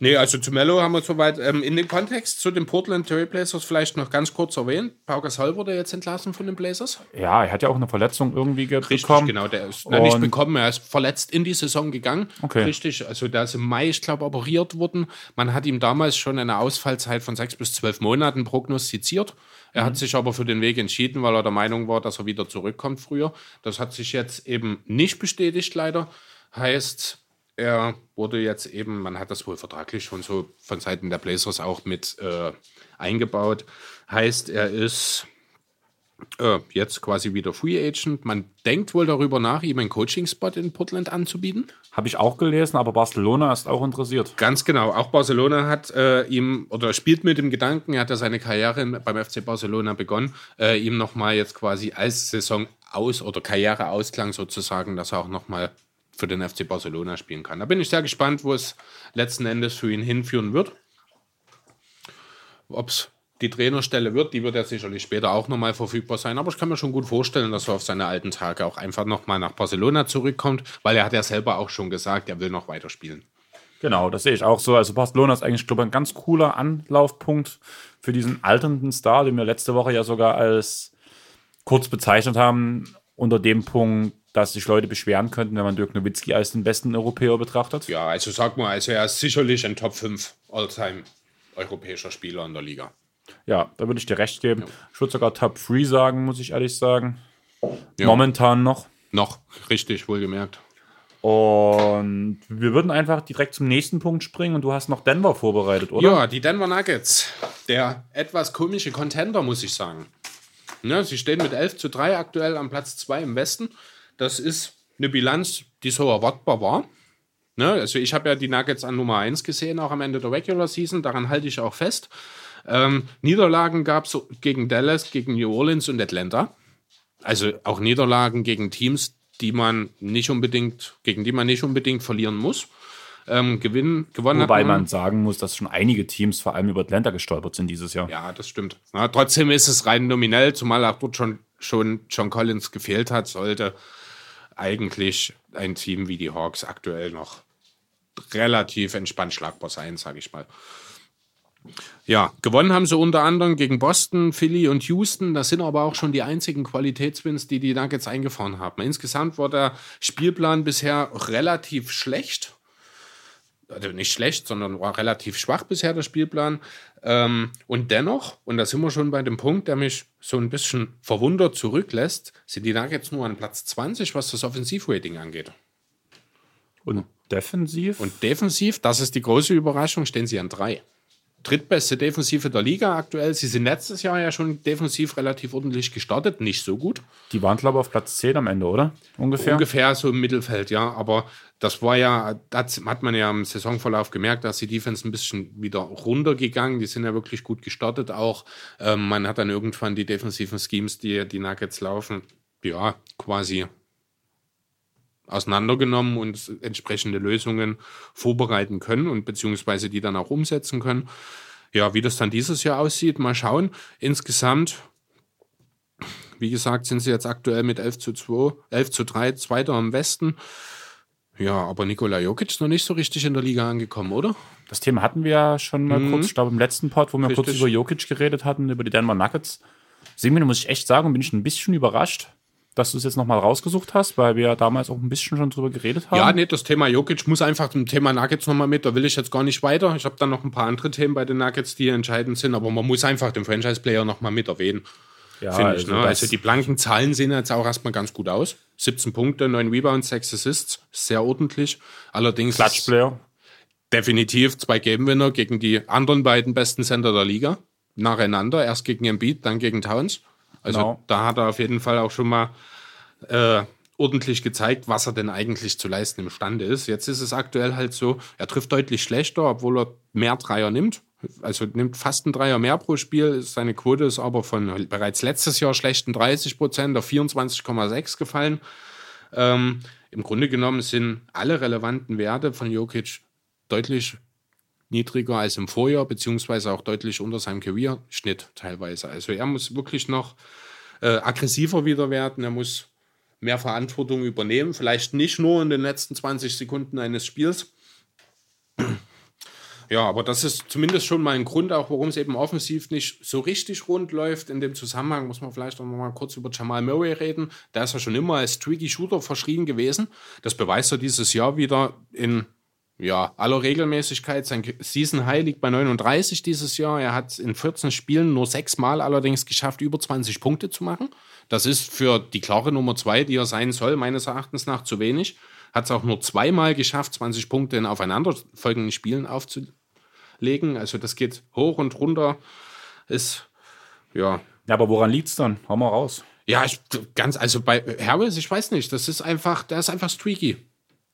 Nee, also zu Mello haben wir soweit ähm, in dem Kontext zu den Portland Trail Blazers vielleicht noch ganz kurz erwähnt. Pau Gasol wurde jetzt entlassen von den Blazers.
Ja, er hat ja auch eine Verletzung irgendwie ge-
Richtig,
bekommen.
genau. Der ist na, nicht bekommen, er ist verletzt in die Saison gegangen.
Okay.
Richtig, also der ist im Mai, ich glaube, operiert worden. Man hat ihm damals schon eine Ausfallzeit von sechs bis zwölf Monaten prognostiziert. Er
Mhm.
hat sich aber für den Weg entschieden, weil er der Meinung war, dass er wieder zurückkommt früher. Das hat sich jetzt eben nicht bestätigt, leider. Heißt, er wurde jetzt eben, man hat das wohl vertraglich schon so von Seiten der Blazers auch mit äh, eingebaut. Heißt, er ist äh, jetzt quasi wieder Free Agent. Man denkt wohl darüber nach, ihm einen Coaching-Spot in Portland anzubieten.
Habe ich auch gelesen, aber Barcelona ist auch interessiert.
Ganz genau. Auch Barcelona hat äh, ihm oder spielt mit dem Gedanken, er hat ja seine Karriere beim FC Barcelona begonnen, äh, ihm nochmal jetzt quasi als Saison aus oder Karriereausklang sozusagen, dass er auch nochmal für den FC Barcelona spielen kann. Da bin ich sehr gespannt, wo es letzten Endes für ihn hinführen wird. Ob es die Trainerstelle wird, die wird ja sicherlich später auch nochmal verfügbar sein. Aber ich kann mir schon gut vorstellen, dass er auf seine alten Tage auch einfach nochmal nach Barcelona zurückkommt, weil er hat ja selber auch schon gesagt, er will noch weiterspielen.
Genau, das sehe ich auch so. Also Barcelona ist eigentlich, glaube ich, ein ganz cooler Anlaufpunkt für diesen alternden Star, den wir letzte Woche ja sogar als kurz bezeichnet haben, unter dem Punkt, dass sich Leute beschweren könnten, wenn man Dirk Nowitzki als den besten Europäer betrachtet.
Ja, also sag mal, also er ist sicherlich ein Top 5 All-Time europäischer Spieler in der Liga.
Ja, da würde ich dir recht geben. Ich würde sogar Top 3 sagen, muss ich ehrlich sagen.
Ja.
Momentan noch.
Noch, richtig, wohlgemerkt.
Und wir würden einfach direkt zum nächsten Punkt springen und du hast noch Denver vorbereitet, oder?
Ja, die Denver Nuggets. Der etwas komische Contender, muss ich sagen. Ja, sie stehen mit 11 zu 3 aktuell am Platz 2 im Westen. Das ist eine Bilanz, die so erwartbar war. Ne, also ich habe ja die Nuggets an Nummer 1 gesehen, auch am Ende der Regular Season. Daran halte ich auch fest. Ähm, Niederlagen gab es gegen Dallas, gegen New Orleans und Atlanta. Also auch Niederlagen gegen Teams, die man nicht unbedingt, gegen die man nicht unbedingt verlieren muss. Ähm, gewinnen, gewonnen
Wobei
hat
man sagen muss, dass schon einige Teams vor allem über Atlanta gestolpert sind dieses Jahr.
Ja, das stimmt. Ja, trotzdem ist es rein nominell, zumal auch dort schon, schon John Collins gefehlt hat, sollte eigentlich ein Team wie die Hawks aktuell noch relativ entspannt schlagbar sein, sage ich mal. Ja, gewonnen haben sie unter anderem gegen Boston, Philly und Houston. Das sind aber auch schon die einzigen Qualitätswins, die die Nuggets eingefahren haben. Insgesamt war der Spielplan bisher relativ schlecht also nicht schlecht, sondern war relativ schwach bisher der Spielplan. Ähm, und dennoch, und da sind wir schon bei dem Punkt, der mich so ein bisschen verwundert zurücklässt, sind die Nuggets nur an Platz 20, was das Offensivrating angeht.
Und defensiv?
Und defensiv, das ist die große Überraschung, stehen sie an drei. Drittbeste Defensive der Liga aktuell. Sie sind letztes Jahr ja schon defensiv relativ ordentlich gestartet, nicht so gut.
die waren, glaube ich, auf Platz 10 am Ende, oder? Ungefähr.
Ungefähr so im Mittelfeld, ja. Aber das war ja, das hat man ja im Saisonverlauf gemerkt, dass die Defense ein bisschen wieder runtergegangen. Die sind ja wirklich gut gestartet auch. Ähm, man hat dann irgendwann die defensiven Schemes, die die Nuggets laufen, ja, quasi auseinandergenommen und entsprechende Lösungen vorbereiten können und beziehungsweise die dann auch umsetzen können. Ja, wie das dann dieses Jahr aussieht, mal schauen. Insgesamt wie gesagt, sind sie jetzt aktuell mit 11 zu 2, 11 zu 3 Zweiter im Westen. Ja, aber Nikola Jokic ist noch nicht so richtig in der Liga angekommen, oder?
Das Thema hatten wir ja schon mal kurz, ich glaube im letzten Pod, wo wir
Richtig.
kurz über Jokic geredet hatten, über die Denver Nuggets. Simon, muss ich echt sagen, bin ich ein bisschen überrascht, dass du es jetzt nochmal rausgesucht hast, weil wir ja damals auch ein bisschen schon drüber geredet haben.
Ja, nee, das Thema Jokic muss einfach zum Thema Nuggets nochmal mit. Da will ich jetzt gar nicht weiter. Ich habe dann noch ein paar andere Themen bei den Nuggets, die entscheidend sind, aber man muss einfach den Franchise-Player nochmal mit erwähnen.
ja
finde ich. Ne?
das-
Also die blanken Zahlen sehen jetzt auch erstmal ganz gut aus. 17 Punkte, 9 Rebounds, 6 Assists, sehr ordentlich. Allerdings
Klatschplayer.
definitiv zwei Game-Winner gegen die anderen beiden besten Center der Liga. Nacheinander, erst gegen Embiid, dann gegen Towns. Also
Genau.
da hat er auf jeden Fall auch schon mal äh, ordentlich gezeigt, was er denn eigentlich zu leisten imstande ist. Jetzt ist es aktuell halt so, er trifft deutlich schlechter, obwohl er mehr Dreier nimmt. Also nimmt fast ein Dreier mehr pro Spiel. Seine Quote ist aber von bereits letztes Jahr schlechten 30 Prozent auf 24,6 gefallen. Ähm, Im Grunde genommen sind alle relevanten Werte von Jokic deutlich niedriger als im Vorjahr, beziehungsweise auch deutlich unter seinem Career-Schnitt teilweise. Also er muss wirklich noch äh, aggressiver wieder werden, er muss mehr Verantwortung übernehmen, vielleicht nicht nur in den letzten 20 Sekunden eines Spiels. Ja, aber das ist zumindest schon mal ein Grund, auch warum es eben offensiv nicht so richtig rund läuft. In dem Zusammenhang muss man vielleicht auch noch mal kurz über Jamal Murray reden. Der ist ja schon immer als Tricky Shooter verschrien gewesen. Das beweist er dieses Jahr wieder in ja, aller Regelmäßigkeit. Sein Season High liegt bei 39 dieses Jahr. Er hat in 14 Spielen nur sechs Mal allerdings geschafft, über 20 Punkte zu machen. Das ist für die klare Nummer zwei, die er sein soll, meines Erachtens nach zu wenig. Hat es auch nur zweimal geschafft, 20 Punkte in aufeinanderfolgenden Spielen aufzulegen. Also das geht hoch und runter. Ist, ja,
Ja, aber woran liegt's dann? Hau mal raus.
ja, ich, ganz, also bei Harris, ich weiß nicht, das ist einfach, der ist einfach streaky.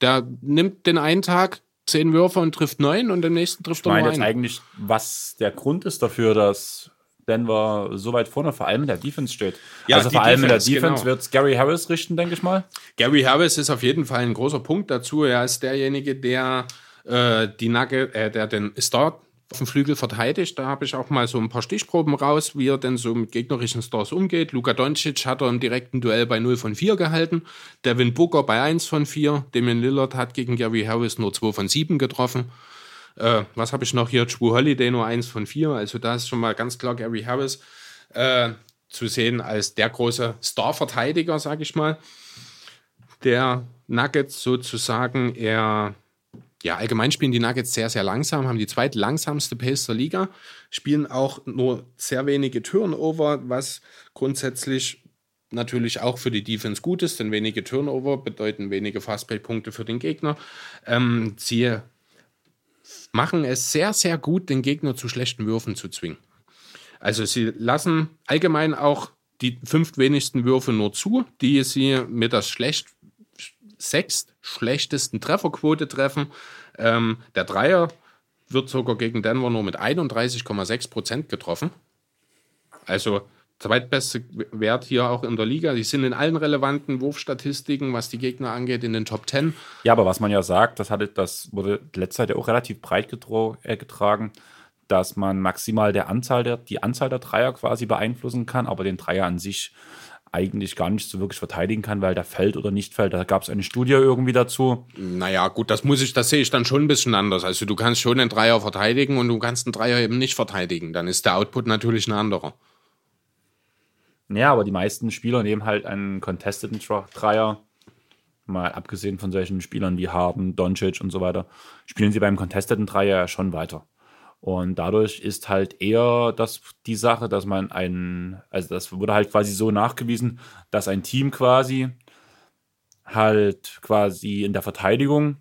Der nimmt den einen Tag zehn Würfe und trifft neun und den nächsten trifft
Ich
er
meine
nur
jetzt
einen.
eigentlich, was der Grund ist dafür, dass Denver so weit vorne vor allem in der Defense steht.
Ja,
also vor allem in der
Defense,
Defense
genau.
wird Gary Harris richten, denke ich mal.
Gary Harris ist auf jeden Fall ein großer Punkt dazu. Er ist derjenige, der äh, die Nugget, äh, der den Star auf dem Flügel verteidigt. Da habe ich auch mal so ein paar Stichproben raus, wie er denn so mit gegnerischen Stars umgeht. Luka Doncic hat er im direkten Duell bei 0 von 4 gehalten. Devin Booker bei 1 von 4. Damian Lillard hat gegen Gary Harris nur 2 von 7 getroffen. Äh, was habe ich noch hier? Drew Holiday nur 1 von 4. Also da ist schon mal ganz klar Gary Harris äh, zu sehen als der große Star-Verteidiger, sage ich mal der Nuggets sozusagen. Er, ja, allgemein spielen die Nuggets sehr, sehr langsam, haben die zweitlangsamste Pace der Liga, spielen auch nur sehr wenige Turnover, was grundsätzlich natürlich auch für die Defense gut ist, denn wenige Turnover bedeuten wenige Fastbreak-Punkte für den Gegner. Ähm, sie machen es sehr, sehr gut, den Gegner zu schlechten Würfen zu zwingen. Also sie lassen allgemein auch die fünf wenigsten Würfe nur zu, die sie mit der schlecht, sechst schlechtesten Trefferquote treffen. Ähm, der Dreier wird sogar gegen Denver nur mit 31,6 Prozent getroffen. Also zweitbeste Wert hier auch in der Liga. Die sind in allen relevanten Wurfstatistiken, was die Gegner angeht, in den Top 10.
Ja, aber was man ja sagt, das, hatte, das wurde letzte Zeit ja auch relativ breit äh, getragen, dass man maximal der Anzahl der, die Anzahl der Dreier quasi beeinflussen kann, aber den Dreier an sich eigentlich gar nicht so wirklich verteidigen kann, weil der fällt oder nicht fällt. Da gab es eine Studie irgendwie dazu.
Naja, gut, das muss ich, das sehe ich dann schon ein bisschen anders. Also du kannst schon einen Dreier verteidigen und du kannst einen Dreier eben nicht verteidigen. Dann ist der Output natürlich ein anderer.
Ja, aber die meisten Spieler nehmen halt einen contesteten Dreier, mal abgesehen von solchen Spielern wie Harden, Doncic und so weiter, spielen sie beim contesteten Dreier ja schon weiter. Und dadurch ist halt eher das die Sache, dass man einen, also das wurde halt quasi so nachgewiesen, dass ein Team quasi halt quasi in der Verteidigung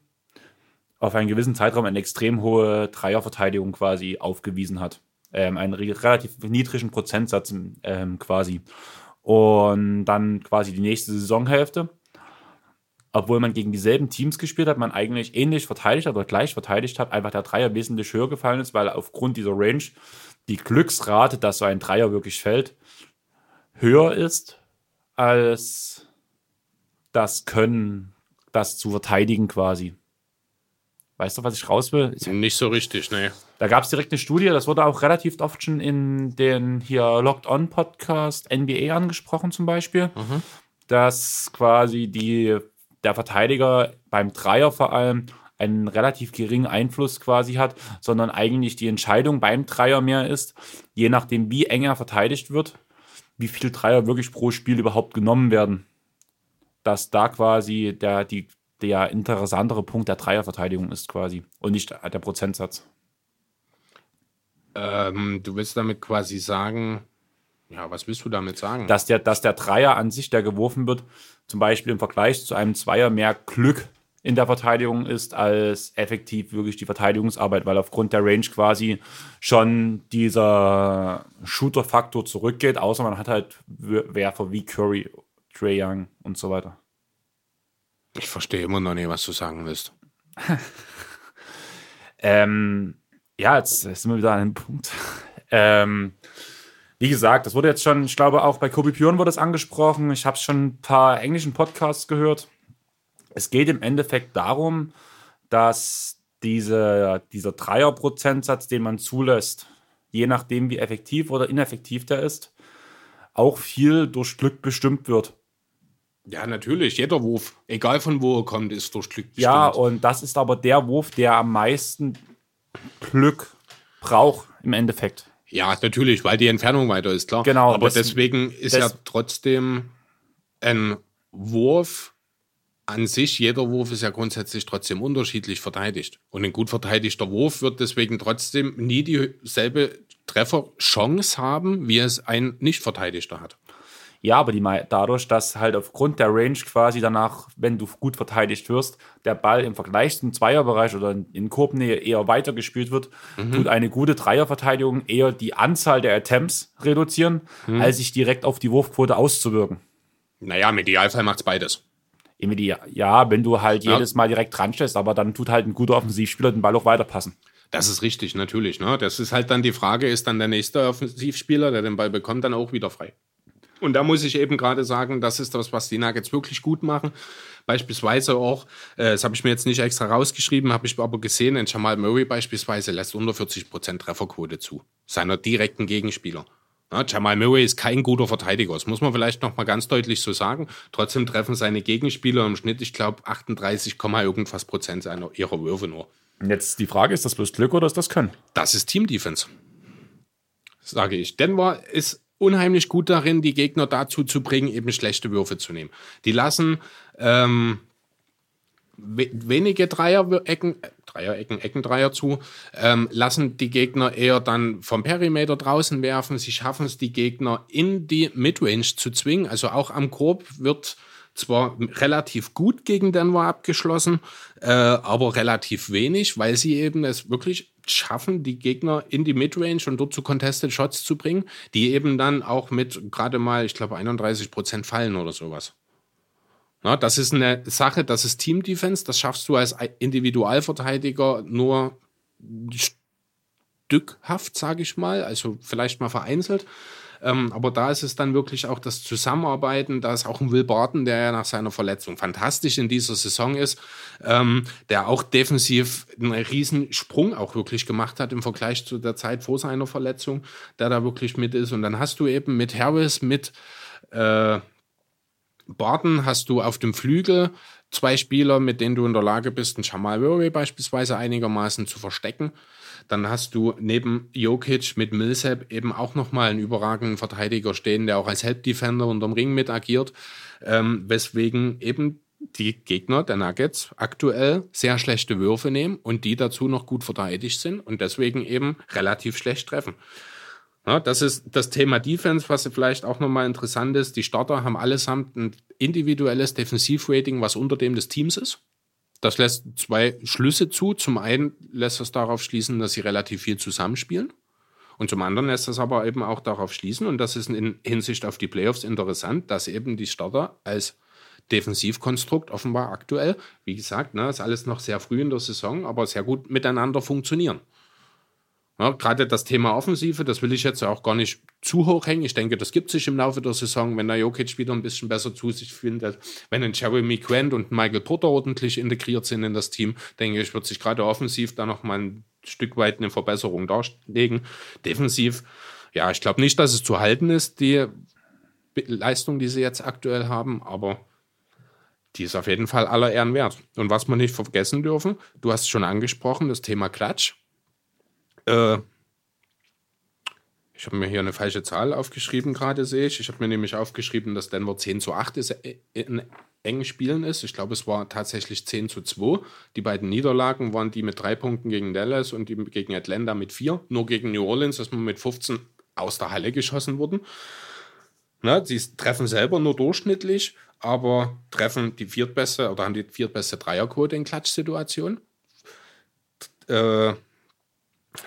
auf einen gewissen Zeitraum eine extrem hohe Dreierverteidigung quasi aufgewiesen hat. Ähm, einen re- relativ niedrigen Prozentsatz ähm, quasi. Und dann quasi die nächste Saisonhälfte, obwohl man gegen dieselben Teams gespielt hat, man eigentlich ähnlich verteidigt hat oder gleich verteidigt hat, einfach der Dreier wesentlich höher gefallen ist, weil aufgrund dieser Range die Glücksrate, dass so ein Dreier wirklich fällt, höher ist als das Können, das zu verteidigen quasi. Weißt du, was ich raus will?
Nicht so richtig, ne.
Da gab es direkt eine Studie, das wurde auch relativ oft schon in den hier Locked On Podcast NBA angesprochen zum Beispiel, dass quasi die der Verteidiger beim Dreier vor allem einen relativ geringen Einfluss quasi hat, sondern eigentlich die Entscheidung beim Dreier mehr ist, je nachdem, wie eng er verteidigt wird, wie viele Dreier wirklich pro Spiel überhaupt genommen werden. Dass da quasi der, die, der interessantere Punkt der Dreierverteidigung ist quasi und nicht der Prozentsatz.
Ähm, du willst damit quasi sagen, ja, was willst du damit sagen?
Dass der, dass der Dreier an sich, der geworfen wird, zum Beispiel im Vergleich zu einem Zweier mehr Glück in der Verteidigung ist, als effektiv wirklich die Verteidigungsarbeit, weil aufgrund der Range quasi schon dieser Shooter-Faktor zurückgeht, außer man hat halt Werfer wie Curry, Trey Young und so weiter.
Ich verstehe immer noch nicht, was du sagen willst. *laughs*
ähm, ja, jetzt sind wir wieder an einem Punkt. *laughs* ähm, wie gesagt, das wurde jetzt schon, ich glaube, auch bei Kobe Björn wurde es angesprochen. Ich habe schon ein paar englischen Podcasts gehört. Es geht im Endeffekt darum, dass diese, dieser Dreier-Prozentsatz, den man zulässt, je nachdem, wie effektiv oder ineffektiv der ist, auch viel durch Glück bestimmt wird.
Ja, natürlich. Jeder Wurf, egal von wo er kommt, ist durch Glück bestimmt.
Ja, und das ist aber der Wurf, der am meisten Glück braucht im Endeffekt.
Ja, natürlich, weil die Entfernung weiter ist, klar.
Genau.
Aber deswegen ist ja trotzdem ein Wurf an sich, jeder Wurf ist ja grundsätzlich trotzdem unterschiedlich verteidigt. Und ein gut verteidigter Wurf wird deswegen trotzdem nie dieselbe Trefferchance haben, wie es ein nicht verteidigter hat.
Ja, aber die, dadurch, dass halt aufgrund der Range quasi danach, wenn du gut verteidigt wirst, der Ball im Vergleich zum Zweierbereich oder in Korbnähe eher weitergespielt wird, mhm. tut eine gute Dreierverteidigung eher die Anzahl der Attempts reduzieren, mhm. als sich direkt auf die Wurfquote auszuwirken.
Naja, im Idealfall macht es beides.
Im Ideal, ja, wenn du halt ja. jedes Mal direkt dran stehst, aber dann tut halt ein guter Offensivspieler den Ball auch weiterpassen.
Das ist richtig, natürlich. Ne? Das ist halt dann die Frage, ist dann der nächste Offensivspieler, der den Ball bekommt, dann auch wieder frei. Und da muss ich eben gerade sagen, das ist das, was die Nuggets wirklich gut machen. Beispielsweise auch, äh, das habe ich mir jetzt nicht extra rausgeschrieben, habe ich aber gesehen, ein Jamal Murray beispielsweise lässt unter 40% Trefferquote zu, seiner direkten Gegenspieler. Ja, Jamal Murray ist kein guter Verteidiger, das muss man vielleicht noch mal ganz deutlich so sagen. Trotzdem treffen seine Gegenspieler im Schnitt, ich glaube, 38, irgendwas Prozent seiner, ihrer Würfe nur.
Jetzt die Frage, ist das bloß Glück oder ist das Können?
Das ist Team Defense, sage ich. Denver ist unheimlich gut darin, die Gegner dazu zu bringen, eben schlechte Würfe zu nehmen. Die lassen ähm, we wenige Dreierecken, äh, Dreierecken, Eckendreier zu, ähm, lassen die Gegner eher dann vom Perimeter draußen werfen. Sie schaffen es, die Gegner in die Midrange zu zwingen. Also auch am Korb wird zwar relativ gut gegen Denver abgeschlossen, äh, aber relativ wenig, weil sie eben es wirklich schaffen, die Gegner in die Midrange und dort zu Contested Shots zu bringen, die eben dann auch mit gerade mal, ich glaube, 31 Prozent fallen oder sowas. Na, das ist eine Sache, das ist Team Defense, das schaffst du als Individualverteidiger nur stückhaft, sage ich mal, also vielleicht mal vereinzelt. Ähm, aber da ist es dann wirklich auch das Zusammenarbeiten. Da ist auch ein Will Barton, der ja nach seiner Verletzung fantastisch in dieser Saison ist, ähm, der auch defensiv einen riesen Sprung auch wirklich gemacht hat im Vergleich zu der Zeit vor seiner Verletzung, der da wirklich mit ist. Und dann hast du eben mit Harris, mit äh, Barton hast du auf dem Flügel zwei Spieler, mit denen du in der Lage bist, einen Jamal Murray beispielsweise einigermaßen zu verstecken. Dann hast du neben Jokic mit Millsap eben auch nochmal einen überragenden Verteidiger stehen, der auch als Help Defender unterm Ring mit agiert, ähm, weswegen eben die Gegner der Nuggets aktuell sehr schlechte Würfe nehmen und die dazu noch gut verteidigt sind und deswegen eben relativ schlecht treffen. Ja, das ist das Thema Defense, was vielleicht auch nochmal interessant ist. Die Starter haben allesamt ein individuelles Defensivrating, was unter dem des Teams ist. Das lässt zwei Schlüsse zu. Zum einen lässt es darauf schließen, dass sie relativ viel zusammenspielen. Und zum anderen lässt es aber eben auch darauf schließen, und das ist in Hinsicht auf die Playoffs interessant, dass eben die Starter als Defensivkonstrukt offenbar aktuell, wie gesagt, ne, ist alles noch sehr früh in der Saison, aber sehr gut miteinander funktionieren. Ja, Gerade das Thema Offensive, das will ich jetzt auch gar nicht zu hoch hängen. Ich denke, das gibt sich im Laufe der Saison, wenn der Jokic wieder ein bisschen besser zu sich findet. Wenn ein Jeremy Quent und Michael Porter ordentlich integriert sind in das Team, denke ich, wird sich gerade offensiv da noch mal ein Stück weit eine Verbesserung darlegen. Defensiv, ja, ich glaube nicht, dass es zu halten ist, die Leistung, die sie jetzt aktuell haben, aber die ist auf jeden Fall aller Ehren wert. Und was wir nicht vergessen dürfen, du hast es schon angesprochen, das Thema Klatsch. Äh, ich habe mir hier eine falsche Zahl aufgeschrieben, gerade sehe ich. Ich habe mir nämlich aufgeschrieben, dass Denver 10 zu 8 ist, äh, in engen Spielen ist. Ich glaube, es war tatsächlich 10 zu 2. Die beiden Niederlagen waren die mit drei Punkten gegen Dallas und die gegen Atlanta mit vier. Nur gegen New Orleans ist man mit 15 aus der Halle geschossen worden. Na, sie treffen selber nur durchschnittlich, aber treffen die viertbeste oder haben die viertbeste Dreierquote in Klatschsituationen. Äh,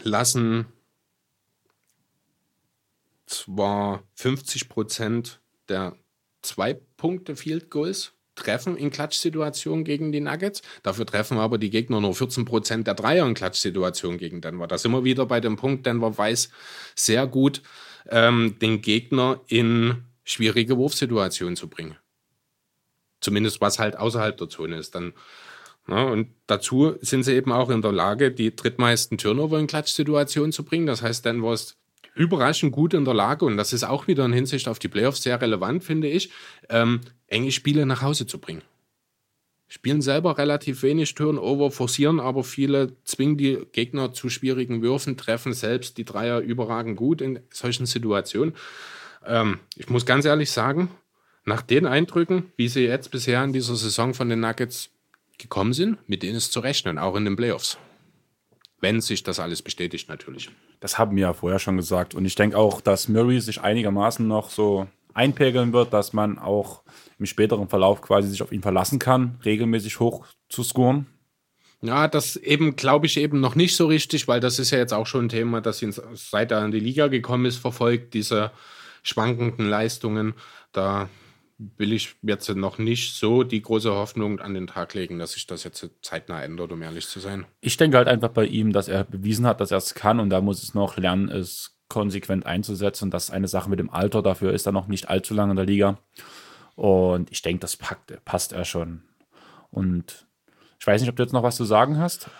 lassen zwar 50 Prozent der zwei Punkte Field Goals treffen in Klatschsituationen gegen die Nuggets. Dafür treffen aber die Gegner nur 14 Prozent der Dreier in Klatschsituationen gegen Denver. Da sind wir wieder bei dem Punkt, Denver weiß sehr gut, ähm, den Gegner in schwierige Wurfsituationen zu bringen. Zumindest was halt außerhalb der Zone ist. Dann, na, und dazu sind sie eben auch in der Lage, die drittmeisten Turnover in Klatschsituationen zu bringen. Das heißt, Denver ist überraschend gut in der Lage, und das ist auch wieder in Hinsicht auf die Playoffs sehr relevant, finde ich, ähm, enge Spiele nach Hause zu bringen. Spielen selber relativ wenig Turnover, forcieren aber viele, zwingen die Gegner zu schwierigen Würfen, treffen selbst die Dreier überragend gut in solchen Situationen. Ähm, ich muss ganz ehrlich sagen, nach den Eindrücken, wie sie jetzt bisher in dieser Saison von den Nuggets gekommen sind, mit denen ist zu rechnen, auch in den Playoffs. Wenn sich das alles bestätigt, natürlich.
Das haben wir ja vorher schon gesagt. Und ich denke auch, dass Murray sich einigermaßen noch so einpegeln wird, dass man auch im späteren Verlauf quasi sich auf ihn verlassen kann, regelmäßig hoch zu scoren.
Ja, das eben glaube ich eben noch nicht so richtig, weil das ist ja jetzt auch schon ein Thema, das ihn seit er in die Liga gekommen ist, verfolgt, diese schwankenden Leistungen. Da will ich jetzt noch nicht so die große Hoffnung an den Tag legen, dass sich das jetzt zeitnah ändert, um ehrlich zu sein.
Ich denke halt einfach bei ihm, dass er bewiesen hat, dass er es kann und da muss es noch lernen, es konsequent einzusetzen. Das ist eine Sache mit dem Alter, dafür ist er noch nicht allzu lange in der Liga. Und ich denke, das packt, passt er schon. Und ich weiß nicht, ob du jetzt noch was zu sagen hast.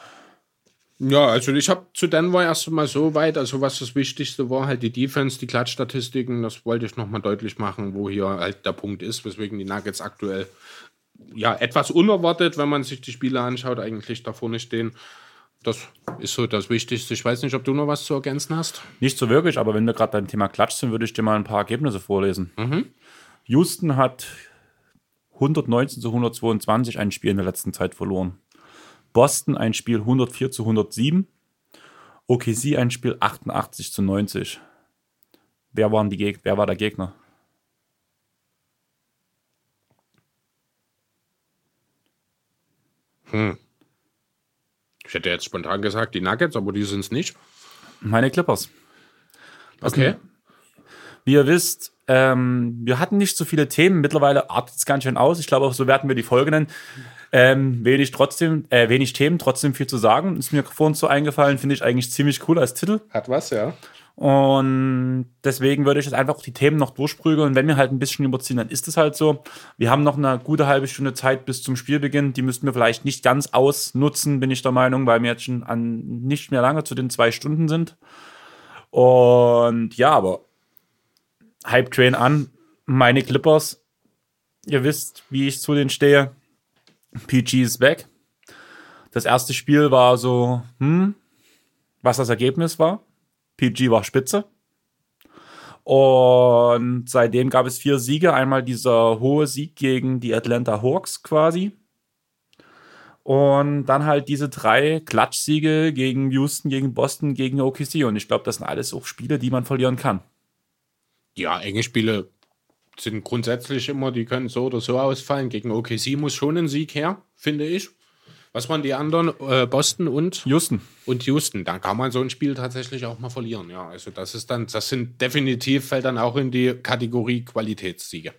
Ja, also ich habe zu Denver erst mal so weit, also was das Wichtigste war, halt die Defense, die Klatschstatistiken, das wollte ich nochmal deutlich machen, wo hier halt der Punkt ist, weswegen die Nuggets aktuell ja etwas unerwartet, wenn man sich die Spiele anschaut, eigentlich da vorne stehen. Das ist so das Wichtigste. Ich weiß nicht, ob du noch was zu ergänzen hast.
Nicht so wirklich, aber wenn wir gerade beim Thema Klatsch sind, würde ich dir mal ein paar Ergebnisse vorlesen. Mhm. Houston hat 119 zu 122 ein Spiel in der letzten Zeit verloren. Boston ein Spiel 104 zu 107. OKC ein Spiel 88 zu 90. Wer, waren die Geg wer war der Gegner?
Hm. Ich hätte jetzt spontan gesagt, die Nuggets, aber die sind es nicht.
Meine Clippers.
Das okay.
Wie ihr wisst, ähm, wir hatten nicht so viele Themen. Mittlerweile artet es ganz schön aus. Ich glaube, auch so werden wir die Folge nennen. Ähm, wenig trotzdem, äh, wenig Themen, trotzdem viel zu sagen. Ist mir vorhin so eingefallen, finde ich eigentlich ziemlich cool als Titel.
Hat was, ja.
Und deswegen würde ich jetzt einfach die Themen noch durchprügeln. Wenn wir halt ein bisschen überziehen, dann ist es halt so. Wir haben noch eine gute halbe Stunde Zeit bis zum Spielbeginn. Die müssten wir vielleicht nicht ganz ausnutzen, bin ich der Meinung, weil wir jetzt schon an nicht mehr lange zu den zwei Stunden sind. Und ja, aber Hype Train an. Meine Clippers. Ihr wisst, wie ich zu denen stehe. PG ist weg. Das erste Spiel war so, hm, was das Ergebnis war. PG war spitze. Und seitdem gab es vier Siege. Einmal dieser hohe Sieg gegen die Atlanta Hawks quasi. Und dann halt diese drei Klatschsiege gegen Houston, gegen Boston, gegen OKC. Und ich glaube, das sind alles auch Spiele, die man verlieren kann.
Ja, enge Spiele sind grundsätzlich immer, die können so oder so ausfallen. Gegen OKC muss schon ein Sieg her, finde ich. Was waren die anderen? Äh, Boston und
Houston.
Und Houston. Dann kann man so ein Spiel tatsächlich auch mal verlieren. Ja, also das ist dann, das sind definitiv, fällt dann auch in die Kategorie Qualitätssiege.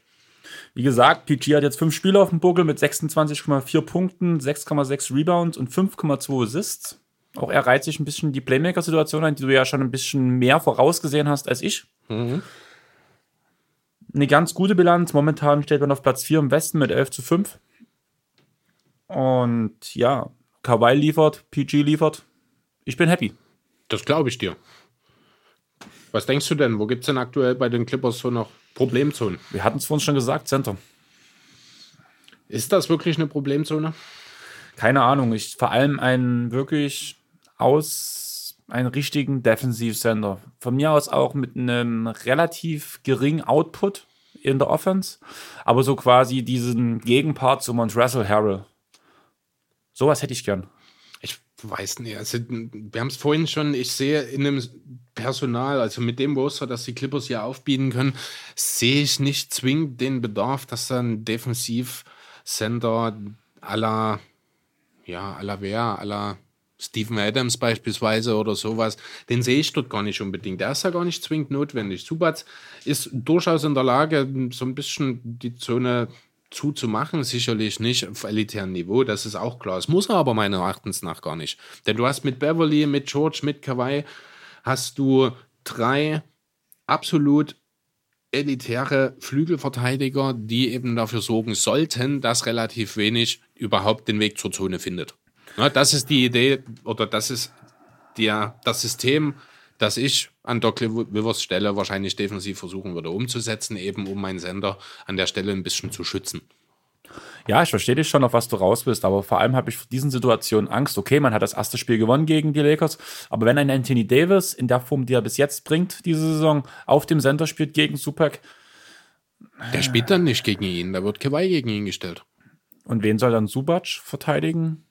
Wie gesagt, PG hat jetzt fünf Spiele auf dem Buckel mit 26,4 Punkten, 6,6 Rebounds und 5,2 Assists. Auch er reiht sich ein bisschen die Playmaker-Situation ein, die du ja schon ein bisschen mehr vorausgesehen hast als ich. Mhm eine ganz gute Bilanz. Momentan steht man auf Platz 4 im Westen mit 11 zu 5. Und ja, Kawhi liefert, PG liefert. Ich bin happy.
Das glaube ich dir. Was denkst du denn? Wo gibt es denn aktuell bei den Clippers so noch Problemzonen?
Wir hatten es vorhin schon gesagt, Center.
Ist das wirklich eine Problemzone?
Keine Ahnung. Ich vor allem einen wirklich aus einen richtigen Defensivsender. Von mir aus auch mit einem relativ geringen Output in der Offense, aber so quasi diesen Gegenpart zu Montrezl Harrell. Sowas hätte ich gern.
Ich weiß nicht. Also, wir haben es vorhin schon, ich sehe in dem Personal, also mit dem Roster, das die Clippers hier aufbieten können, sehe ich nicht zwingend den Bedarf, dass dann Defensivcenter à la, ja, à la wer, à la Steven Adams beispielsweise oder sowas, den sehe ich dort gar nicht unbedingt. Der ist ja gar nicht zwingend notwendig. Subat ist durchaus in der Lage, so ein bisschen die Zone zuzumachen, sicherlich nicht auf elitären Niveau, das ist auch klar. Es muss er aber meines Erachtens nach gar nicht. Denn du hast mit Beverly, mit George, mit Kawhi, hast du drei absolut elitäre Flügelverteidiger, die eben dafür sorgen sollten, dass relativ wenig überhaupt den Weg zur Zone findet. Das ist die Idee oder das ist der, das System, das ich an Doc Rivers Stelle wahrscheinlich defensiv versuchen würde umzusetzen, eben um meinen Sender an der Stelle ein bisschen zu schützen.
Ja, ich verstehe dich schon, auf was du raus bist, aber vor allem habe ich vor diesen Situationen Angst. Okay, man hat das erste Spiel gewonnen gegen die Lakers, aber wenn ein Anthony Davis in der Form, die er bis jetzt bringt, diese Saison, auf dem Center spielt gegen Supac.
Der spielt dann nicht gegen ihn, da wird Kawhi gegen ihn gestellt.
Und wen soll dann Subac verteidigen?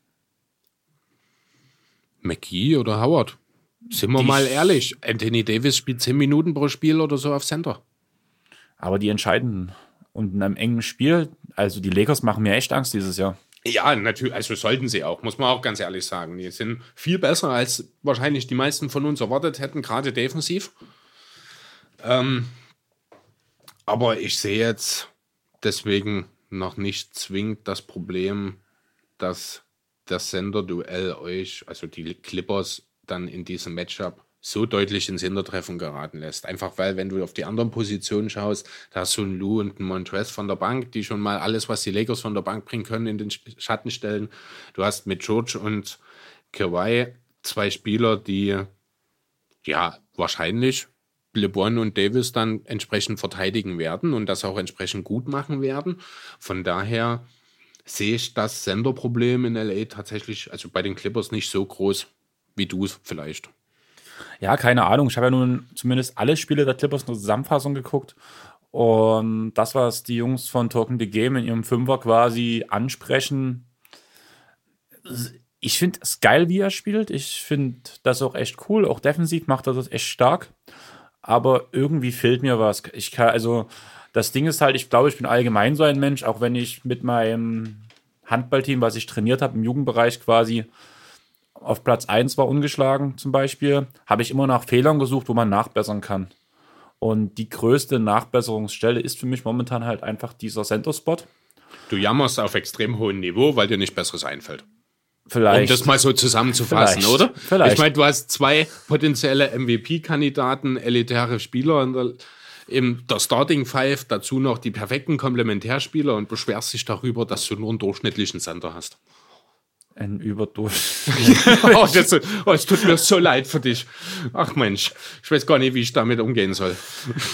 McKee oder Howard? Sind wir die mal ehrlich, Anthony Davis spielt 10 Minuten pro Spiel oder so auf Center.
Aber die entscheidenden. Und in einem engen Spiel, also die Lakers machen mir echt Angst dieses Jahr.
Ja, natürlich, also sollten sie auch, muss man auch ganz ehrlich sagen. Die sind viel besser, als wahrscheinlich die meisten von uns erwartet hätten, gerade defensiv. Ähm, aber ich sehe jetzt deswegen noch nicht zwingend das Problem, dass das Sender-Duell euch, also die Clippers, dann in diesem Matchup so deutlich ins Hintertreffen geraten lässt. Einfach weil, wenn du auf die anderen Positionen schaust, da hast du einen Lou und einen Montrez von der Bank, die schon mal alles, was die Lakers von der Bank bringen können, in den Schatten stellen. Du hast mit George und Kawhi zwei Spieler, die ja wahrscheinlich LeBron und Davis dann entsprechend verteidigen werden und das auch entsprechend gut machen werden. Von daher sehe ich das Senderproblem in LA tatsächlich, also bei den Clippers nicht so groß wie du es vielleicht.
Ja, keine Ahnung. Ich habe ja nun zumindest alle Spiele der Clippers in der Zusammenfassung geguckt. Und das, was die Jungs von Talking the Game in ihrem Fünfer quasi ansprechen, ich finde es geil, wie er spielt. Ich finde das auch echt cool. Auch defensiv macht er das echt stark. Aber irgendwie fehlt mir was. Ich kann, also, das Ding ist halt, ich glaube, ich bin allgemein so ein Mensch, auch wenn ich mit meinem Handballteam, was ich trainiert habe, im Jugendbereich quasi auf Platz 1 war ungeschlagen zum Beispiel, habe ich immer nach Fehlern gesucht, wo man nachbessern kann. Und die größte Nachbesserungsstelle ist für mich momentan halt einfach dieser Center-Spot.
Du jammerst auf extrem hohem Niveau, weil dir nicht Besseres einfällt.
Vielleicht.
Um das mal so zusammenzufassen,
Vielleicht.
oder?
Vielleicht.
Ich meine, du hast zwei potenzielle MVP-Kandidaten, elitäre Spieler in der, in der Starting Five, dazu noch die perfekten Komplementärspieler und beschwerst dich darüber, dass du nur einen durchschnittlichen Center hast.
Ein Überdurch. *laughs*
oh, das, oh, es tut mir so leid für dich. Ach Mensch, ich weiß gar nicht, wie ich damit umgehen soll.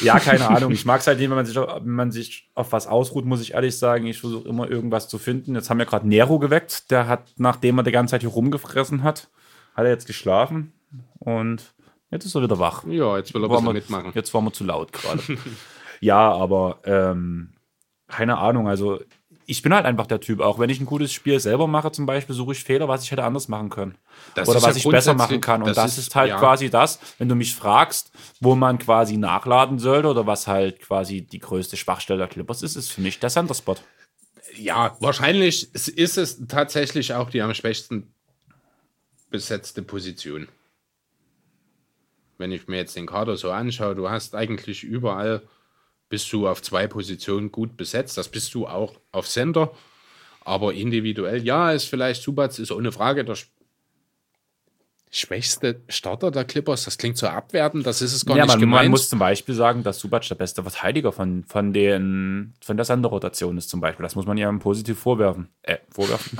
ja, *laughs* keine Ahnung. Ich mag es halt, wenn man, sich, wenn man sich auf was ausruht, muss ich ehrlich sagen. Ich versuche immer irgendwas zu finden. Jetzt haben wir gerade Nero geweckt. Der hat, nachdem er die ganze Zeit hier rumgefressen hat, hat er jetzt geschlafen. Und jetzt ist er wieder wach.
Ja, jetzt will er
wir,
mitmachen.
Jetzt waren wir zu laut gerade. *laughs* ja, aber ähm, keine Ahnung. Also ich bin halt einfach der Typ, auch wenn ich ein gutes Spiel selber mache, zum Beispiel, suche ich Fehler, was ich hätte anders machen können. Das Oder was ja ich besser machen kann. Und das, das ist, ist, halt ja. quasi das, wenn du mich fragst, wo man quasi nachladen sollte oder was halt quasi die größte Schwachstelle der Clippers ist, ist für mich der Center Spot.
Ja, wahrscheinlich ist es tatsächlich auch die am schwächsten besetzte Position. Wenn ich mir jetzt den Kader so anschaue, du hast eigentlich überall bist du auf zwei Positionen gut besetzt. Das bist du auch auf Center. Aber individuell, ja, ist vielleicht Subats, ist ohne Frage der schwächste Starter der Clippers. Das klingt so abwertend, das ist es gar ja, nicht
man,
gemeint.
Man muss zum Beispiel sagen, dass Subac der beste Verteidiger von, von, den, von der Sender-Rotation ist zum Beispiel. Das muss man ja positiv vorwerfen. Äh, vorwerfen.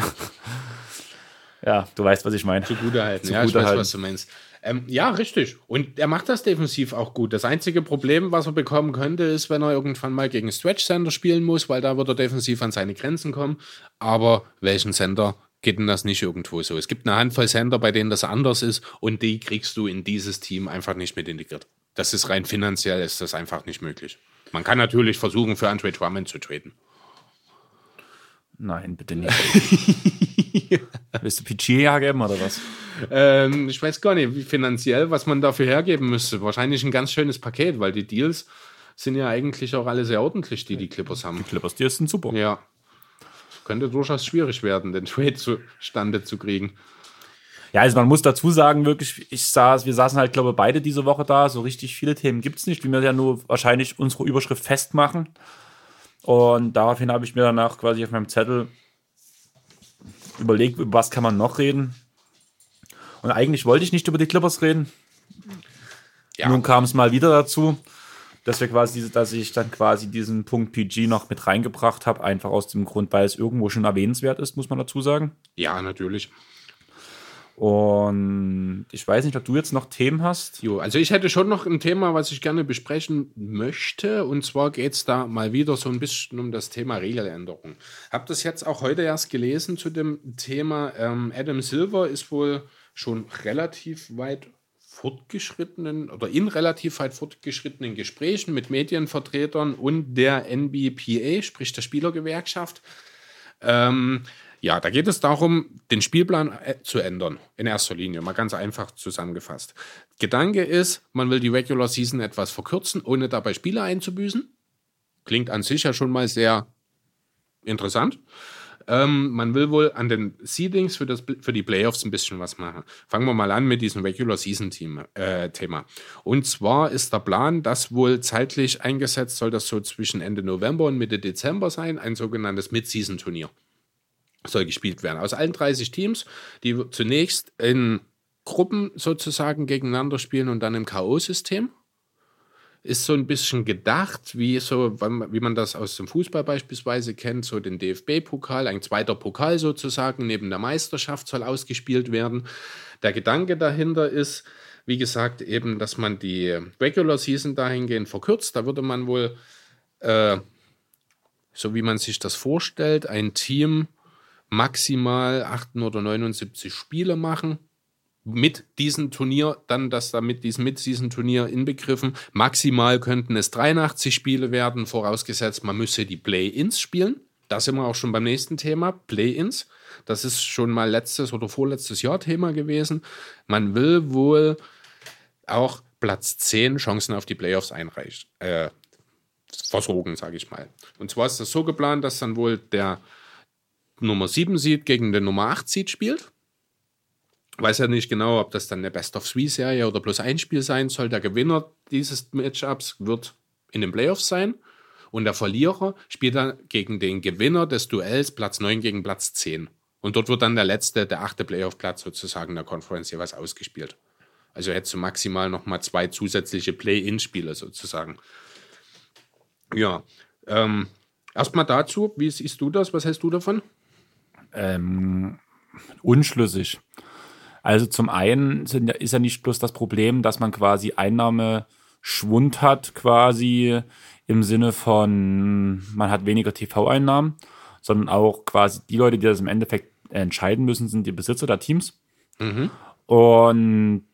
*laughs* ja, du weißt, was ich meine.
Zugute halten. Zugute ja, ich weiß, halten. was du meinst. Ähm, ja, richtig. Und er macht das defensiv auch gut. Das einzige Problem, was er bekommen könnte, ist, wenn er irgendwann mal gegen Stretch Center spielen muss, weil da wird er defensiv an seine Grenzen kommen. Aber welchen Center geht denn das nicht irgendwo so? Es gibt eine Handvoll Center, bei denen das anders ist und die kriegst du in dieses Team einfach nicht mit integriert. Das ist rein finanziell, ist das einfach nicht möglich. Man kann natürlich versuchen, für Andre Drummond zu treten.
Nein, bitte nicht. *laughs* Willst du PG hergeben oder was?
Ähm, ich weiß gar nicht, wie finanziell, was man dafür hergeben müsste. Wahrscheinlich ein ganz schönes Paket, weil die Deals sind ja eigentlich auch alle sehr ordentlich, die die Clippers haben.
Die Clippers Deals sind super.
Ja. Könnte durchaus schwierig werden, den Trade zustande zu kriegen.
Ja, also man muss dazu sagen, wirklich, ich saß, wir saßen halt, glaube ich, beide diese Woche da. So richtig viele Themen gibt es nicht, wie wir ja nur wahrscheinlich unsere Überschrift festmachen. Und daraufhin habe ich mir danach quasi auf meinem Zettel überlegt, über was kann man noch reden. Und eigentlich wollte ich nicht über die Clippers reden. Ja. Nun kam es mal wieder dazu, dass wir quasi, dass ich dann quasi diesen Punkt PG noch mit reingebracht habe, einfach aus dem Grund, weil es irgendwo schon erwähnenswert ist, muss man dazu sagen.
Ja, natürlich.
Und ich weiß nicht, ob du jetzt noch Themen hast.
Jo, also ich hätte schon noch ein Thema, was ich gerne besprechen möchte. Und zwar geht es da mal wieder so ein bisschen um das Thema Regeländerung. Hab das jetzt auch heute erst gelesen zu dem Thema. Ähm, Adam Silver ist wohl schon relativ weit fortgeschrittenen oder in relativ weit fortgeschrittenen Gesprächen mit Medienvertretern und der NBPA, sprich der Spielergewerkschaft. Ähm, ja, da geht es darum, den Spielplan äh, zu ändern. In erster Linie, mal ganz einfach zusammengefasst. Gedanke ist, man will die Regular Season etwas verkürzen, ohne dabei Spiele einzubüßen. Klingt an sich ja schon mal sehr interessant. Ähm, man will wohl an den Seedings für, das, für die Playoffs ein bisschen was machen. Fangen wir mal an mit diesem Regular Season Thema. Äh, Thema. Und zwar ist der Plan, dass wohl zeitlich eingesetzt soll das so zwischen Ende November und Mitte Dezember sein, ein sogenanntes Mid-Season-Turnier soll gespielt werden. Aus allen 30 Teams, die zunächst in Gruppen sozusagen gegeneinander spielen und dann im K.O.-System. Ist so ein bisschen gedacht, wie, so, wie man das aus dem Fußball beispielsweise kennt, so den DFB-Pokal, ein zweiter Pokal sozusagen neben der Meisterschaft soll ausgespielt werden. Der Gedanke dahinter ist, wie gesagt, eben, dass man die Regular Season dahingehend verkürzt. Da würde man wohl, äh, so wie man sich das vorstellt, ein Team maximal 8 oder 79 Spiele machen. Mit diesem Turnier, dann das da mit diesem mit diesem Turnier inbegriffen. Maximal könnten es 83 Spiele werden, vorausgesetzt, man müsse die Play-Ins spielen. Da sind wir auch schon beim nächsten Thema, Play-Ins. Das ist schon mal letztes oder vorletztes Jahr Thema gewesen. Man will wohl auch Platz 10 Chancen auf die Playoffs einreichen, äh, versorgen, sage ich mal. Und zwar ist das so geplant, dass dann wohl der Nummer 7 Seed gegen den Nummer 8 Seed spielt. Weiß ja nicht genau, ob das dann eine Best of Three Serie oder bloß ein Spiel sein soll. Der Gewinner dieses Matchups wird in den Playoffs sein. Und der Verlierer spielt dann gegen den Gewinner des Duells Platz 9 gegen Platz 10. Und dort wird dann der letzte, der achte Playoff-Platz sozusagen der Conference jeweils ausgespielt. Also hättest du maximal nochmal zwei zusätzliche Play-In-Spiele sozusagen. Ja, ähm, erstmal dazu, wie siehst du das? Was hältst du davon?
Ähm, unschlüssig. Also zum einen sind, ist ja nicht bloß das Problem, dass man quasi Einnahmeschwund hat, quasi im Sinne von, man hat weniger TV-Einnahmen, sondern auch quasi die Leute, die das im Endeffekt entscheiden müssen, sind die Besitzer der Teams. Mhm. Und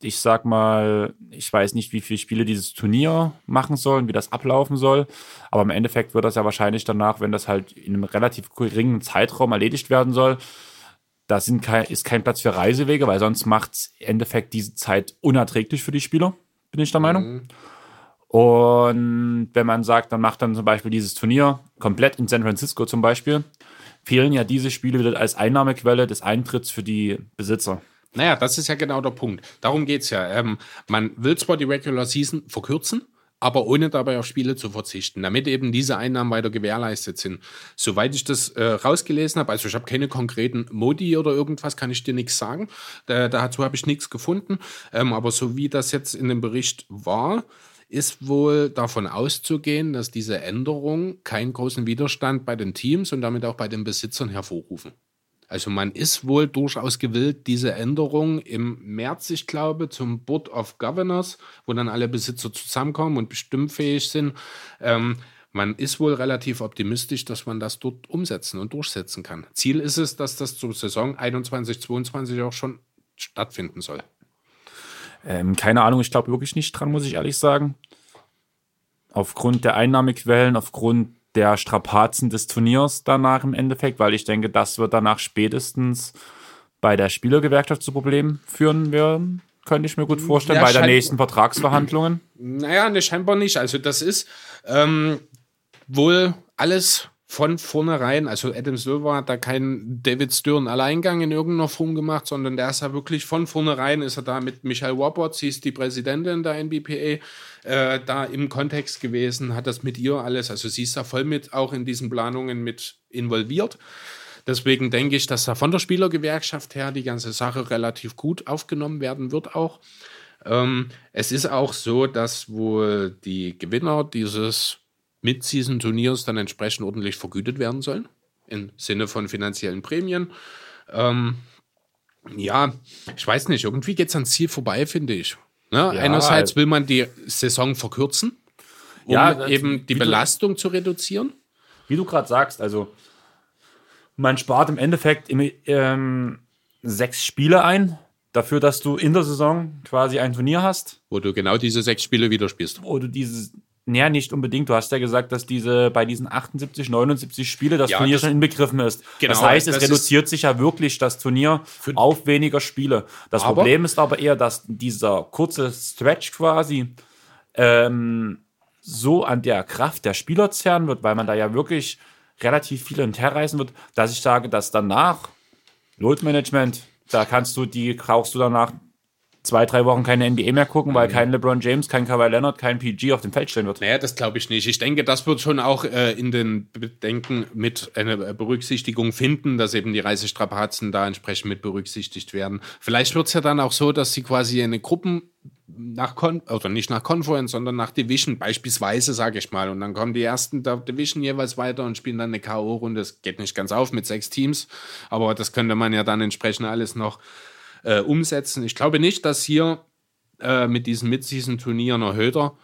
ich sag mal, ich weiß nicht, wie viele Spiele dieses Turnier machen sollen, wie das ablaufen soll. Aber im Endeffekt wird das ja wahrscheinlich danach, wenn das halt in einem relativ geringen Zeitraum erledigt werden soll, da sind kein, ist kein Platz für Reisewege, weil sonst macht es im Endeffekt diese Zeit unerträglich für die Spieler, bin ich der Meinung. Mhm. Und wenn man sagt, dann macht dann zum Beispiel dieses Turnier komplett in San Francisco zum Beispiel, fehlen ja diese Spiele wieder als Einnahmequelle des Eintritts für die Besitzer.
Naja, das ist ja genau der Punkt. Darum geht es ja. Ähm, man will zwar die Regular Season verkürzen, aber ohne dabei auf Spiele zu verzichten, damit eben diese Einnahmen weiter gewährleistet sind. Soweit ich das äh, rausgelesen habe, also ich habe keine konkreten Modi oder irgendwas, kann ich dir nichts sagen. Da, dazu habe ich nichts gefunden. Ähm, aber so wie das jetzt in dem Bericht war, ist wohl davon auszugehen, dass diese Änderungen keinen großen Widerstand bei den Teams und damit auch bei den Besitzern hervorrufen. Also man ist wohl durchaus gewillt, diese Änderung im März, ich glaube, zum Board of Governors, wo dann alle Besitzer zusammenkommen und bestimmfähig sind. Ähm, man ist wohl relativ optimistisch, dass man das dort umsetzen und durchsetzen kann. Ziel ist es, dass das zur Saison 21-22 auch schon stattfinden soll.
Ähm, keine Ahnung, ich glaube wirklich nicht dran, muss ich ehrlich sagen. Aufgrund der Einnahmequellen, aufgrund der Strapazen des Turniers danach im Endeffekt, weil ich denke, das wird danach spätestens bei der Spielergewerkschaft zu Problemen führen werden. Könnte ich mir gut vorstellen, ja, bei der nächsten Vertragsverhandlungen.
Naja, ne, scheinbar nicht. Also, das ist ähm, wohl alles von vornherein, also Adam Silver hat da keinen David Stern Alleingang in irgendeiner Form gemacht, sondern der ist ja wirklich von vornherein, ist er da mit Michael Roberts, sie ist die Präsidentin der NBPA, äh, da im Kontext gewesen, hat das mit ihr alles, also sie ist da voll mit auch in diesen Planungen mit involviert. Deswegen denke ich, dass da von der Spielergewerkschaft her die ganze Sache relativ gut aufgenommen werden wird auch. Ähm, es ist auch so, dass wohl die Gewinner dieses Mid-Season-Turniers dann entsprechend ordentlich vergütet werden sollen. Im Sinne von finanziellen Prämien. Ähm, ja, ich weiß nicht, irgendwie geht es ans Ziel vorbei, finde ich. Ne? Ja, Einerseits will man die Saison verkürzen, um ja, eben die Belastung du, zu reduzieren.
Wie du gerade sagst, also man spart im Endeffekt im, ähm, sechs Spiele ein, dafür, dass du in der Saison quasi ein Turnier hast.
Wo du genau diese sechs Spiele wieder spielst.
Wo du diese, naja, nicht unbedingt. Du hast ja gesagt, dass diese bei diesen 78, 79 Spiele das ja, Turnier das, schon inbegriffen ist. Genau, das heißt, es das reduziert sich ja wirklich das Turnier auf weniger Spiele. Das aber, Problem ist aber eher, dass dieser kurze Stretch quasi ähm, so an der Kraft der Spieler zerren wird, weil man da ja wirklich relativ viel hinterreißen wird, dass ich sage, dass danach Load Management, da kannst du die, brauchst du danach zwei, drei Wochen keine NBA mehr gucken, weil mhm. kein LeBron James, kein Kawhi Leonard, kein PG auf dem Feld stehen wird.
Naja, das glaube ich nicht. Ich denke, das wird schon auch äh, in den Bedenken mit einer Berücksichtigung finden, dass eben die Reisestrapazen da entsprechend mit berücksichtigt werden. Vielleicht wird es ja dann auch so, dass sie quasi eine Gruppen nach Kon oder nicht nach Conference, sondern nach Division beispielsweise, sage ich mal. Und dann kommen die ersten der Division jeweils weiter und spielen dann eine K.O.-Runde. Das geht nicht ganz auf mit sechs Teams, aber das könnte man ja dann entsprechend alles noch äh, umsetzen. Ich glaube nicht, dass hier äh, mit diesem Mid-Season-Turnier ein erhöhter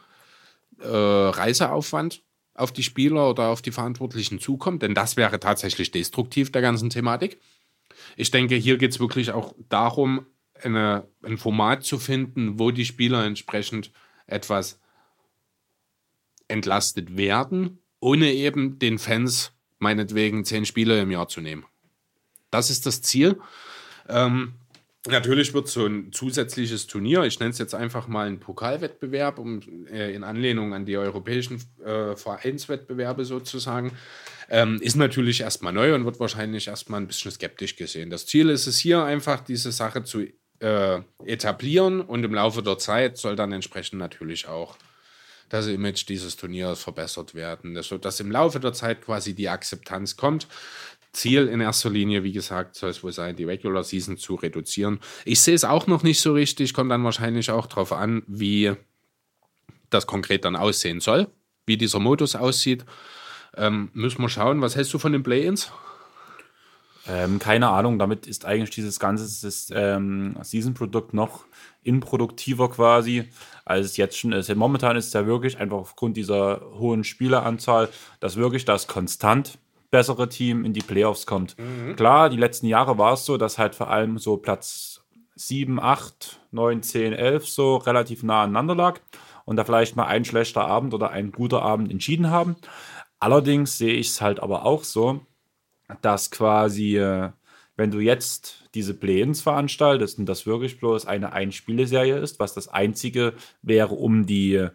äh, Reiseaufwand auf die Spieler oder auf die Verantwortlichen zukommt, denn das wäre tatsächlich destruktiv der ganzen Thematik. Ich denke, hier geht es wirklich auch darum, eine, ein Format zu finden, wo die Spieler entsprechend etwas entlastet werden, ohne eben den Fans meinetwegen zehn Spiele im Jahr zu nehmen. Das ist das Ziel. Ähm, Natürlich wird so ein zusätzliches Turnier, ich nenne es jetzt einfach mal einen Pokalwettbewerb, um, äh, in Anlehnung an die europäischen äh, Vereinswettbewerbe sozusagen, ähm, ist natürlich erstmal neu und wird wahrscheinlich erstmal ein bisschen skeptisch gesehen. Das Ziel ist es hier einfach, diese Sache zu äh, etablieren und im Laufe der Zeit soll dann entsprechend natürlich auch das Image dieses Turniers verbessert werden, sodass im Laufe der Zeit quasi die Akzeptanz kommt. Ziel in erster Linie, wie gesagt, soll es wohl sein, die Regular Season zu reduzieren. Ich sehe es auch noch nicht so richtig, kommt dann wahrscheinlich auch darauf an, wie das konkret dann aussehen soll, wie dieser Modus aussieht. Ähm, müssen wir schauen. Was hältst du von den Play-Ins?
Ähm, keine Ahnung, damit ist eigentlich dieses ganze ähm, Season-Produkt noch improduktiver quasi, als es jetzt schon ist. Momentan ist es ja wirklich einfach aufgrund dieser hohen Spieleranzahl, dass wirklich das konstant bessere Team in die Playoffs kommt. Mhm. Klar, die letzten Jahre war es so, dass halt vor allem so Platz 7, 8, 9, 10, 11 so relativ nah aneinander lag und da vielleicht mal ein schlechter Abend oder ein guter Abend entschieden haben. Allerdings sehe ich es halt aber auch so, dass quasi, äh, wenn du jetzt diese Play-ins veranstaltest und das wirklich bloß eine Einspieleserie ist, was das einzige wäre, um die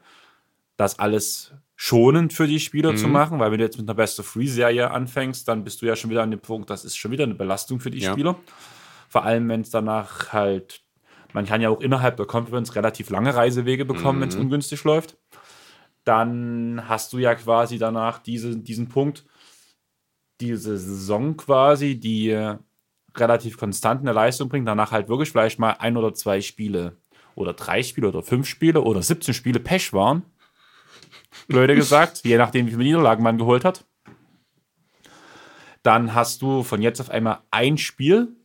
das alles schonend für die Spieler mhm. zu machen, weil wenn du jetzt mit einer Best-of-Free-Serie anfängst, dann bist du ja schon wieder an dem Punkt, das ist schon wieder eine Belastung für die ja. Spieler. Vor allem, wenn es danach halt, man kann ja auch innerhalb der Conference relativ lange Reisewege bekommen, mhm. wenn es ungünstig läuft. Dann hast du ja quasi danach diese, diesen Punkt, diese Saison quasi, die relativ konstant eine Leistung bringt, danach halt wirklich vielleicht mal ein oder zwei Spiele oder drei Spiele oder fünf Spiele oder 17 Spiele Pech waren blöde gesagt, je nachdem, wie viele Niederlagen man geholt hat. dann hast du von jetzt auf einmal ein Spiel,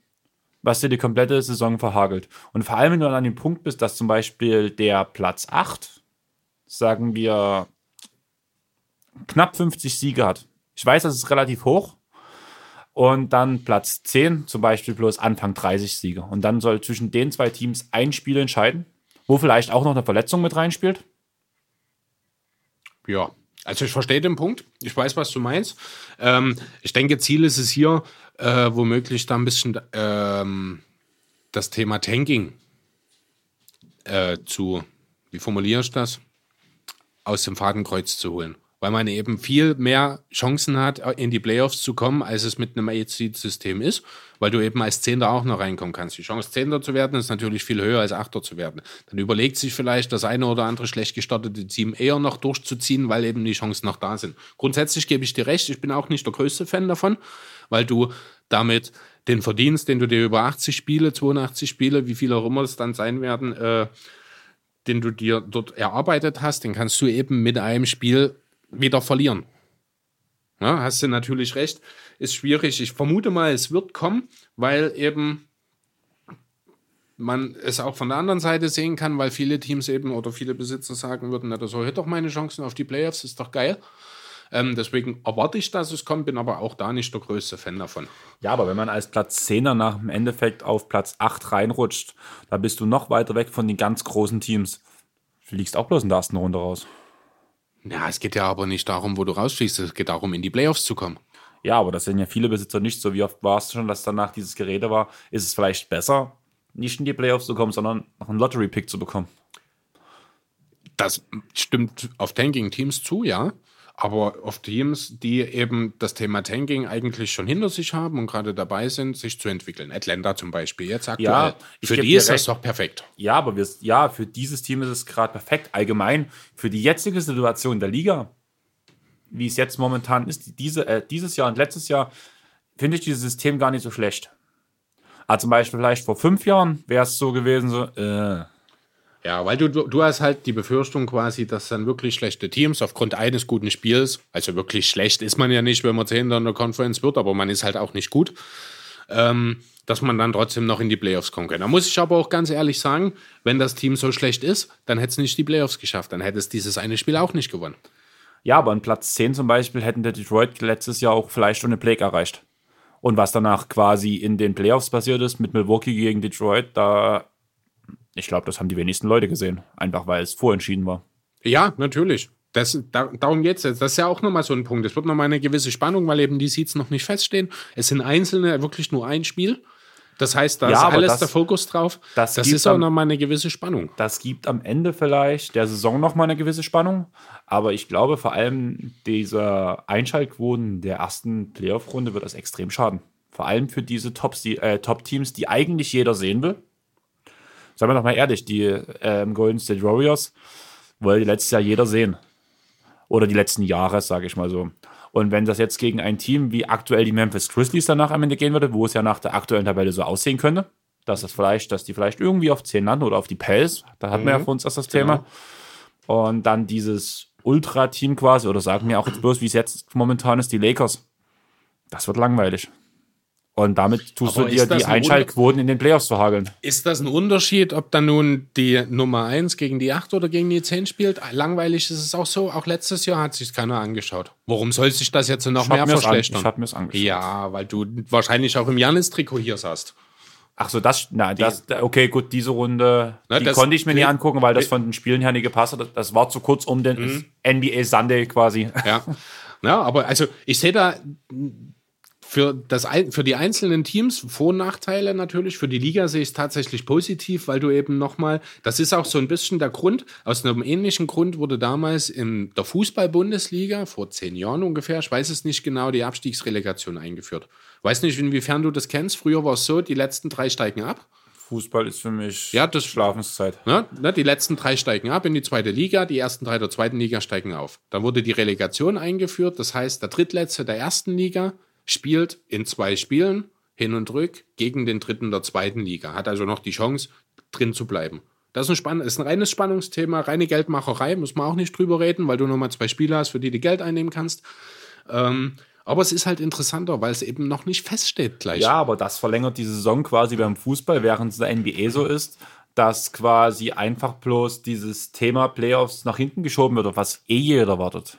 was dir die komplette Saison verhagelt. Und vor allem, wenn du dann an dem Punkt bist, dass zum Beispiel der Platz 8, sagen wir, knapp 50 Siege hat. Ich weiß, das ist relativ hoch. Und dann Platz 10 zum Beispiel bloß Anfang 30 Siege. Und dann soll zwischen den zwei Teams ein Spiel entscheiden, wo vielleicht auch noch eine Verletzung mit reinspielt.
Ja, also ich verstehe den Punkt. Ich weiß, was du meinst. Ähm, ich denke, Ziel ist es hier, äh, womöglich da ein bisschen ähm, das Thema Tanking äh, zu, wie formuliere ich das, aus dem Fadenkreuz zu holen weil man eben viel mehr Chancen hat, in die Playoffs zu kommen, als es mit einem Eight-Seed-System ist, weil du eben als Zehnter auch noch reinkommen kannst. Die Chance, Zehnter zu werden, ist natürlich viel höher als Achter zu werden. Dann überlegt sich vielleicht das eine oder andere schlecht gestartete Team eher noch durchzuziehen, weil eben die Chancen noch da sind. Grundsätzlich gebe ich dir recht, ich bin auch nicht der größte Fan davon, weil du damit den Verdienst, den du dir über 80 Spiele, 82 Spiele, wie viel auch immer es dann sein werden, äh, den du dir dort erarbeitet hast, den kannst du eben mit einem Spiel wieder verlieren. Ja, hast du natürlich recht, ist schwierig. Ich vermute mal, es wird kommen, weil eben man es auch von der anderen Seite sehen kann, weil viele Teams eben oder viele Besitzer sagen würden, na, das erhöht doch meine Chancen auf die Playoffs, ist doch geil. Ähm, deswegen erwarte ich, dass es kommt, bin aber auch da nicht der größte Fan davon.
Ja, aber wenn man als Platz 10er nach dem Endeffekt auf Platz 8 reinrutscht, da bist du noch weiter weg von den ganz großen Teams. Du fliegst auch bloß in der ersten Runde raus.
Ja, es geht ja aber nicht darum, wo du rausschießt, es geht darum, in die Playoffs zu kommen.
Ja, aber das sind ja viele Besitzer nicht so. Wie oft war es schon, dass danach dieses Gerede war? Ist es vielleicht besser, nicht in die Playoffs zu kommen, sondern noch einen Lottery-Pick zu bekommen?
Das stimmt auf Tanking-Teams zu, ja aber auf Teams, die eben das Thema Tanking eigentlich schon hinter sich haben und gerade dabei sind, sich zu entwickeln. Atlanta zum Beispiel, jetzt aktuell. Ja, für die ist das doch perfekt.
Ja, aber wir, ja, für dieses Team ist es gerade perfekt. Allgemein für die jetzige Situation der Liga, wie es jetzt momentan ist, diese, äh, dieses Jahr und letztes Jahr, finde ich dieses System gar nicht so schlecht. Aber zum Beispiel vielleicht vor fünf Jahren wäre es so gewesen, so, äh,
ja, weil du, du hast halt die Befürchtung quasi, dass dann wirklich schlechte Teams aufgrund eines guten Spiels, also wirklich schlecht ist man ja nicht, wenn man Zehnter in der Conference wird, aber man ist halt auch nicht gut, ähm, dass man dann trotzdem noch in die Playoffs kommen kann. Da muss ich aber auch ganz ehrlich sagen, wenn das Team so schlecht ist, dann hätte es nicht die Playoffs geschafft, dann hätte es dieses eine Spiel auch nicht gewonnen.
Ja, aber an Platz 10 zum Beispiel hätten der Detroit letztes Jahr auch vielleicht schon eine Plague erreicht. Und was danach quasi in den Playoffs passiert ist mit Milwaukee gegen Detroit, da ich glaube, das haben die wenigsten Leute gesehen, einfach weil es vorentschieden war.
Ja, natürlich. Das, da, darum geht es Das ist ja auch nochmal so ein Punkt. Es wird nochmal eine gewisse Spannung, weil eben die Seeds noch nicht feststehen. Es sind einzelne, wirklich nur ein Spiel. Das heißt, da ja, ist alles das, der Fokus drauf. Das, das ist auch nochmal eine gewisse Spannung.
Das gibt am Ende vielleicht der Saison nochmal eine gewisse Spannung. Aber ich glaube, vor allem diese Einschaltquoten der ersten Playoff-Runde wird das extrem schaden. Vor allem für diese Top-Teams, äh, Top die eigentlich jeder sehen will Sagen wir doch mal ehrlich, die ähm, Golden State Warriors wollte letztes Jahr jeder sehen. Oder die letzten Jahre, sage ich mal so. Und wenn das jetzt gegen ein Team wie aktuell die Memphis Grizzlies danach am Ende gehen würde, wo es ja nach der aktuellen Tabelle so aussehen könnte, dass das vielleicht, dass die vielleicht irgendwie auf 10 landen oder auf die Pels, da hatten mhm. wir ja für uns das, das Thema. Genau. Und dann dieses Ultra-Team quasi, oder sagen wir auch jetzt bloß, wie es jetzt momentan ist, die Lakers. Das wird langweilig. Und damit tust Aber du dir die Einschaltquoten in den Playoffs zu hageln.
Ist das ein Unterschied, ob dann nun die Nummer 1 gegen die 8 oder gegen die 10 spielt? Langweilig ist es auch so. Auch letztes Jahr hat sich keiner angeschaut. Warum soll sich das jetzt noch mehr verschlechtern?
An, ich habe mir es angeschaut.
Ja, weil du wahrscheinlich auch im Janis-Trikot hier saßt.
Ach so, das, na, das, okay, gut, diese Runde, na, die konnte ich mir nie angucken, weil das von den Spielen her nicht gepasst hat. Das war zu kurz um den mhm. NBA Sunday quasi.
Ja. *laughs* Ja, aber also ich sehe da für, das, für die einzelnen Teams Vor- und Nachteile natürlich. Für die Liga sehe ich es tatsächlich positiv, weil du eben nochmal, das ist auch so ein bisschen der Grund, aus einem ähnlichen Grund wurde damals in der Fußball-Bundesliga vor zehn Jahren ungefähr, ich weiß es nicht genau, die Abstiegsrelegation eingeführt. Weiß nicht, inwiefern du das kennst. Früher war es so, die letzten drei steigen ab.
Fußball ist für mich
ja, das, Schlafenszeit. Ne, ne, die letzten drei steigen ab in die zweite Liga, die ersten drei der zweiten Liga steigen auf. Dann wurde die Relegation eingeführt, das heißt, der Drittletzte der ersten Liga spielt in zwei Spielen hin und rück gegen den dritten der zweiten Liga. Hat also noch die Chance, drin zu bleiben. Das ist ein, Spann ist ein reines Spannungsthema, reine Geldmacherei, muss man auch nicht drüber reden, weil du nochmal zwei Spiele hast, für die du Geld einnehmen kannst. Ähm, Aber es ist halt interessanter, weil es eben noch nicht feststeht gleich.
Ja, aber das verlängert die Saison quasi beim Fußball, während es in der NBA so ist, dass quasi einfach bloß dieses Thema Playoffs nach hinten geschoben wird, auf was eh jeder wartet.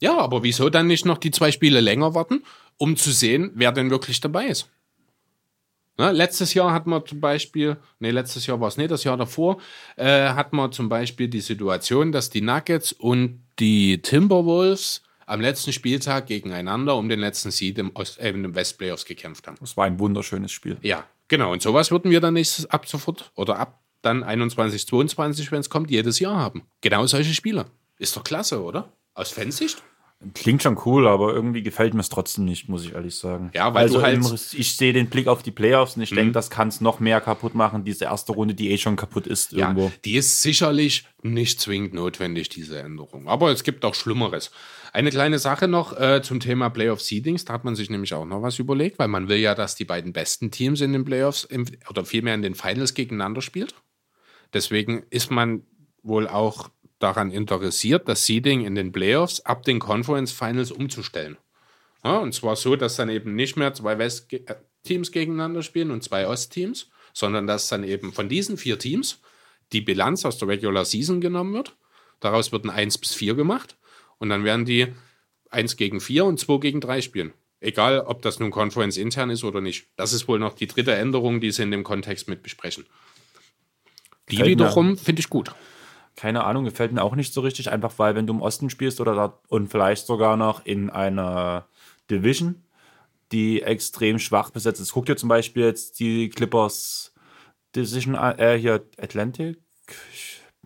Ja, aber wieso dann nicht noch die zwei Spiele länger warten, um zu sehen, wer denn wirklich dabei ist? Ne, letztes Jahr hat man zum Beispiel, nee, letztes Jahr war es nicht, das Jahr davor, äh, hat man zum Beispiel die Situation, dass die Nuggets und die Timberwolves am letzten Spieltag gegeneinander um den letzten Seed im, Ost, äh, den West Playoffs gekämpft haben.
Das war ein wunderschönes Spiel.
Ja, genau. Und sowas würden wir dann nächstes ab sofort oder ab dann 21, 22, wenn es kommt, jedes Jahr haben. Genau solche Spiele. Ist doch klasse, oder? Aus Fansicht?
Klingt schon cool, aber irgendwie gefällt mir es trotzdem nicht, muss ich ehrlich sagen.
Ja, weil
also
halt-
im- ich sehe den Blick auf die Playoffs und ich denke, das kann es noch mehr kaputt machen, diese erste Runde, die eh schon kaputt ist
Ja,
irgendwo.
die ist sicherlich nicht zwingend notwendig, diese Änderung. Aber es gibt auch Schlimmeres. Eine kleine Sache noch äh, zum Thema Playoff Seedings. Da hat man sich nämlich auch noch was überlegt, weil man will ja, dass die beiden besten Teams in den Playoffs im, oder vielmehr in den Finals gegeneinander spielt. Deswegen ist man wohl auch daran interessiert, das Seeding in den Playoffs ab den Conference Finals umzustellen. Ja, und zwar so, dass dann eben nicht mehr zwei West-Teams gegeneinander spielen und zwei Ost-Teams, sondern dass dann eben von diesen vier Teams die Bilanz aus der Regular Season genommen wird. Daraus wird ein 1 bis 4 gemacht und dann werden die 1 gegen 4 und 2 gegen 3 spielen. Egal, ob das nun Conference intern ist oder nicht. Das ist wohl noch die dritte Änderung, die sie in dem Kontext mit besprechen. Die wiederum finde ich gut.
Keine Ahnung, gefällt mir auch nicht so richtig, einfach weil wenn du im Osten spielst oder da, und vielleicht sogar noch in einer Division, die extrem schwach besetzt ist. Guck dir zum Beispiel jetzt die Clippers Division an, äh, hier Atlantic,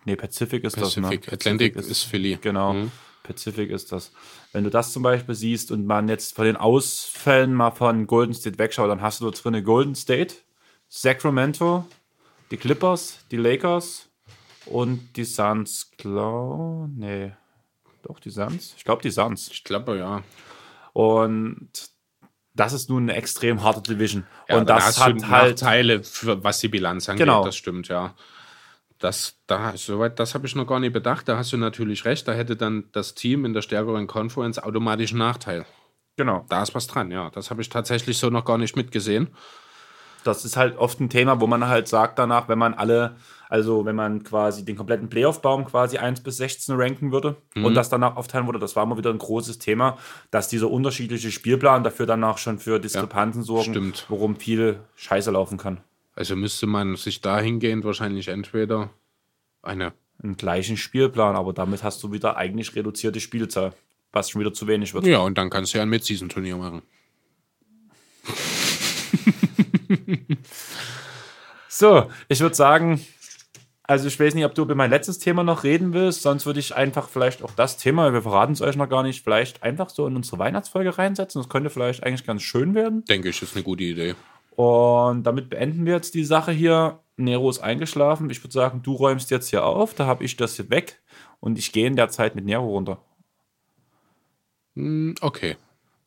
nee, Pacific ist
Pacific.
das, ne?
Atlantic ist Philly.
Genau.
Mhm.
Pacific ist das. Wenn du das zum Beispiel siehst und man jetzt von den Ausfällen mal von Golden State wegschaut, dann hast du da drin Golden State, Sacramento, die Clippers, die Lakers und die Suns. Glaub, nee, doch die Suns. Ich glaube die Suns.
Ich glaube, ja.
Und das ist nun eine extrem harte Division.
Ja,
und
da
das
hast
hat halt
für, was die Bilanz angeht.
Genau.
Das stimmt, ja. Das, da, soweit, das habe ich noch gar nicht bedacht. Da hast du natürlich recht. Da hätte dann das Team in der stärkeren Conference automatisch einen Nachteil.
genau.
Da ist was dran, ja. Das habe ich tatsächlich so noch gar nicht mitgesehen.
Das ist halt oft ein Thema, wo man halt sagt danach, wenn man alle, also wenn man quasi den kompletten Playoff-Baum quasi 1 bis 16 ranken würde und das danach aufteilen würde, das war immer wieder ein großes Thema, dass dieser unterschiedliche Spielplan dafür danach schon für Diskrepanzen sorgen,
stimmt.
worum viel Scheiße laufen kann.
Also müsste man sich dahingehend wahrscheinlich entweder eine
Einen gleichen Spielplan, aber damit hast du wieder eigentlich reduzierte Spielzahl, was schon wieder zu wenig wird.
Ja, und dann kannst du ja ein Mid-Season-Turnier machen. *laughs*
So, ich würde sagen, also ich weiß nicht, ob du über mein letztes Thema noch reden willst, sonst würde ich einfach vielleicht auch das Thema, wir verraten es euch noch gar nicht, vielleicht einfach so in unsere Weihnachtsfolge reinsetzen. Das könnte vielleicht eigentlich ganz schön werden.
Denke ich, ist eine gute Idee.
Und damit beenden wir jetzt die Sache hier. Nero ist eingeschlafen. Ich würde sagen, du räumst jetzt hier auf, da habe ich das hier weg und ich gehe in der Zeit mit Nero runter.
Hm, Okay.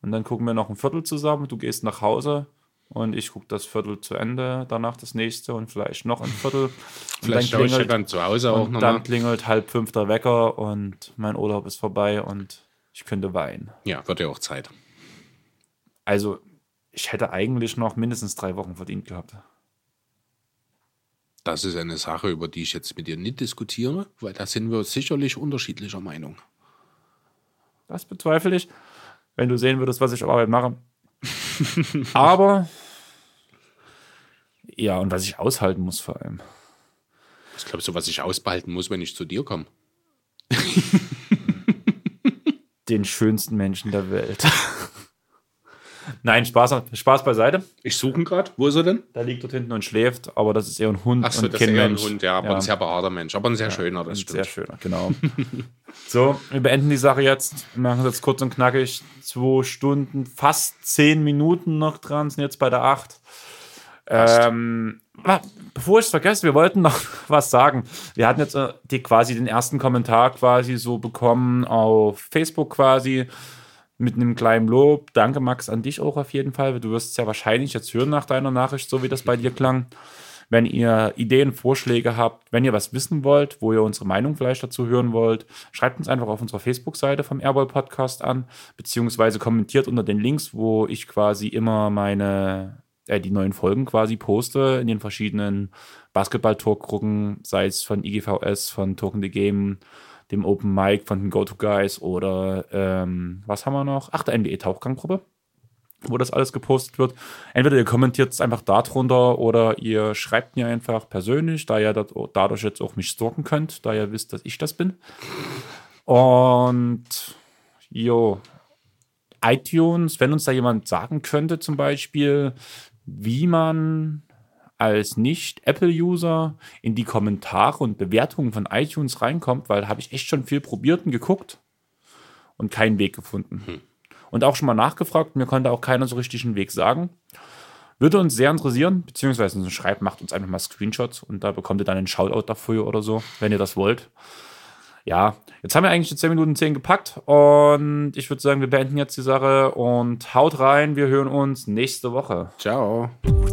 Und dann gucken wir noch ein Viertel zusammen. Du gehst nach Hause und ich gucke das Viertel zu Ende, danach das nächste und vielleicht noch ein Viertel. *laughs*
Vielleicht
dann
schaue ich
klingelt,
dann zu Hause auch
und
nochmal.
dann klingelt halb fünf der Wecker und mein Urlaub ist vorbei und ich könnte weinen.
Ja, wird ja auch Zeit.
Also, ich hätte eigentlich noch mindestens drei Wochen verdient gehabt.
Das ist eine Sache, über die ich jetzt mit dir nicht diskutiere, weil da sind wir sicherlich unterschiedlicher Meinung.
Das bezweifle ich, wenn du sehen würdest, was ich auf Arbeit mache. *laughs* Aber ja, und was ich aushalten muss vor allem.
Ich glaube, so was ich ausbehalten muss, wenn ich zu dir komme. *laughs*
Den schönsten Menschen der Welt. *laughs* Nein, Spaß, Spaß beiseite.
Ich suche ihn gerade. Wo ist er denn?
Da liegt dort hinten und schläft, aber das ist eher ein Hund
Achso, das ist eher ein. Hund, ja, aber ein sehr behaarter Mensch. Aber ein sehr schöner, das stimmt.
Sehr schöner, genau. *laughs* so, wir beenden die Sache jetzt. Wir machen es jetzt kurz und knackig. Zwei Stunden, fast zehn Minuten noch dran, sind jetzt bei der acht. Ähm, bevor ich es vergesse, wir wollten noch *laughs* was sagen. Wir hatten jetzt äh, die, quasi den ersten Kommentar quasi so bekommen auf Facebook quasi mit einem kleinen Lob. Danke, Max, an dich auch auf jeden Fall. Du wirst es ja wahrscheinlich jetzt hören nach deiner Nachricht, so wie das bei dir klang. Wenn ihr Ideen, Vorschläge habt, wenn ihr was wissen wollt, wo ihr unsere Meinung vielleicht dazu hören wollt, schreibt uns einfach auf unserer Facebook-Seite vom Airball Podcast an, beziehungsweise kommentiert unter den Links, wo ich quasi immer meine, äh, die neuen Folgen quasi poste in den verschiedenen Basketball-Talk-Gruppen, sei es von IGVS, von Token the Game, dem Open Mic, von den Go-To-Guys oder ähm, was haben wir noch? Ach, der NBA-Tauchgang-Gruppe wo das alles gepostet wird. Entweder ihr kommentiert es einfach darunter oder ihr schreibt mir einfach persönlich, da ihr dadurch jetzt auch mich stalken könnt, da ihr wisst, dass ich das bin. Und jo, iTunes, wenn uns da jemand sagen könnte, zum Beispiel, wie man als Nicht-Apple-User in die Kommentare und Bewertungen von iTunes reinkommt, weil da habe ich echt schon viel probiert und geguckt und keinen Weg gefunden. Hm und auch schon mal nachgefragt. Mir konnte auch keiner so richtig einen Weg sagen. Würde uns sehr interessieren, beziehungsweise Schreibt macht uns einfach mal Screenshots und da bekommt ihr dann einen Shoutout dafür oder so, wenn ihr das wollt. Ja, jetzt haben wir eigentlich die 10 Minuten 10 gepackt und ich würde sagen, wir beenden jetzt die Sache und haut rein. Wir hören uns nächste Woche.
Ciao. Ciao.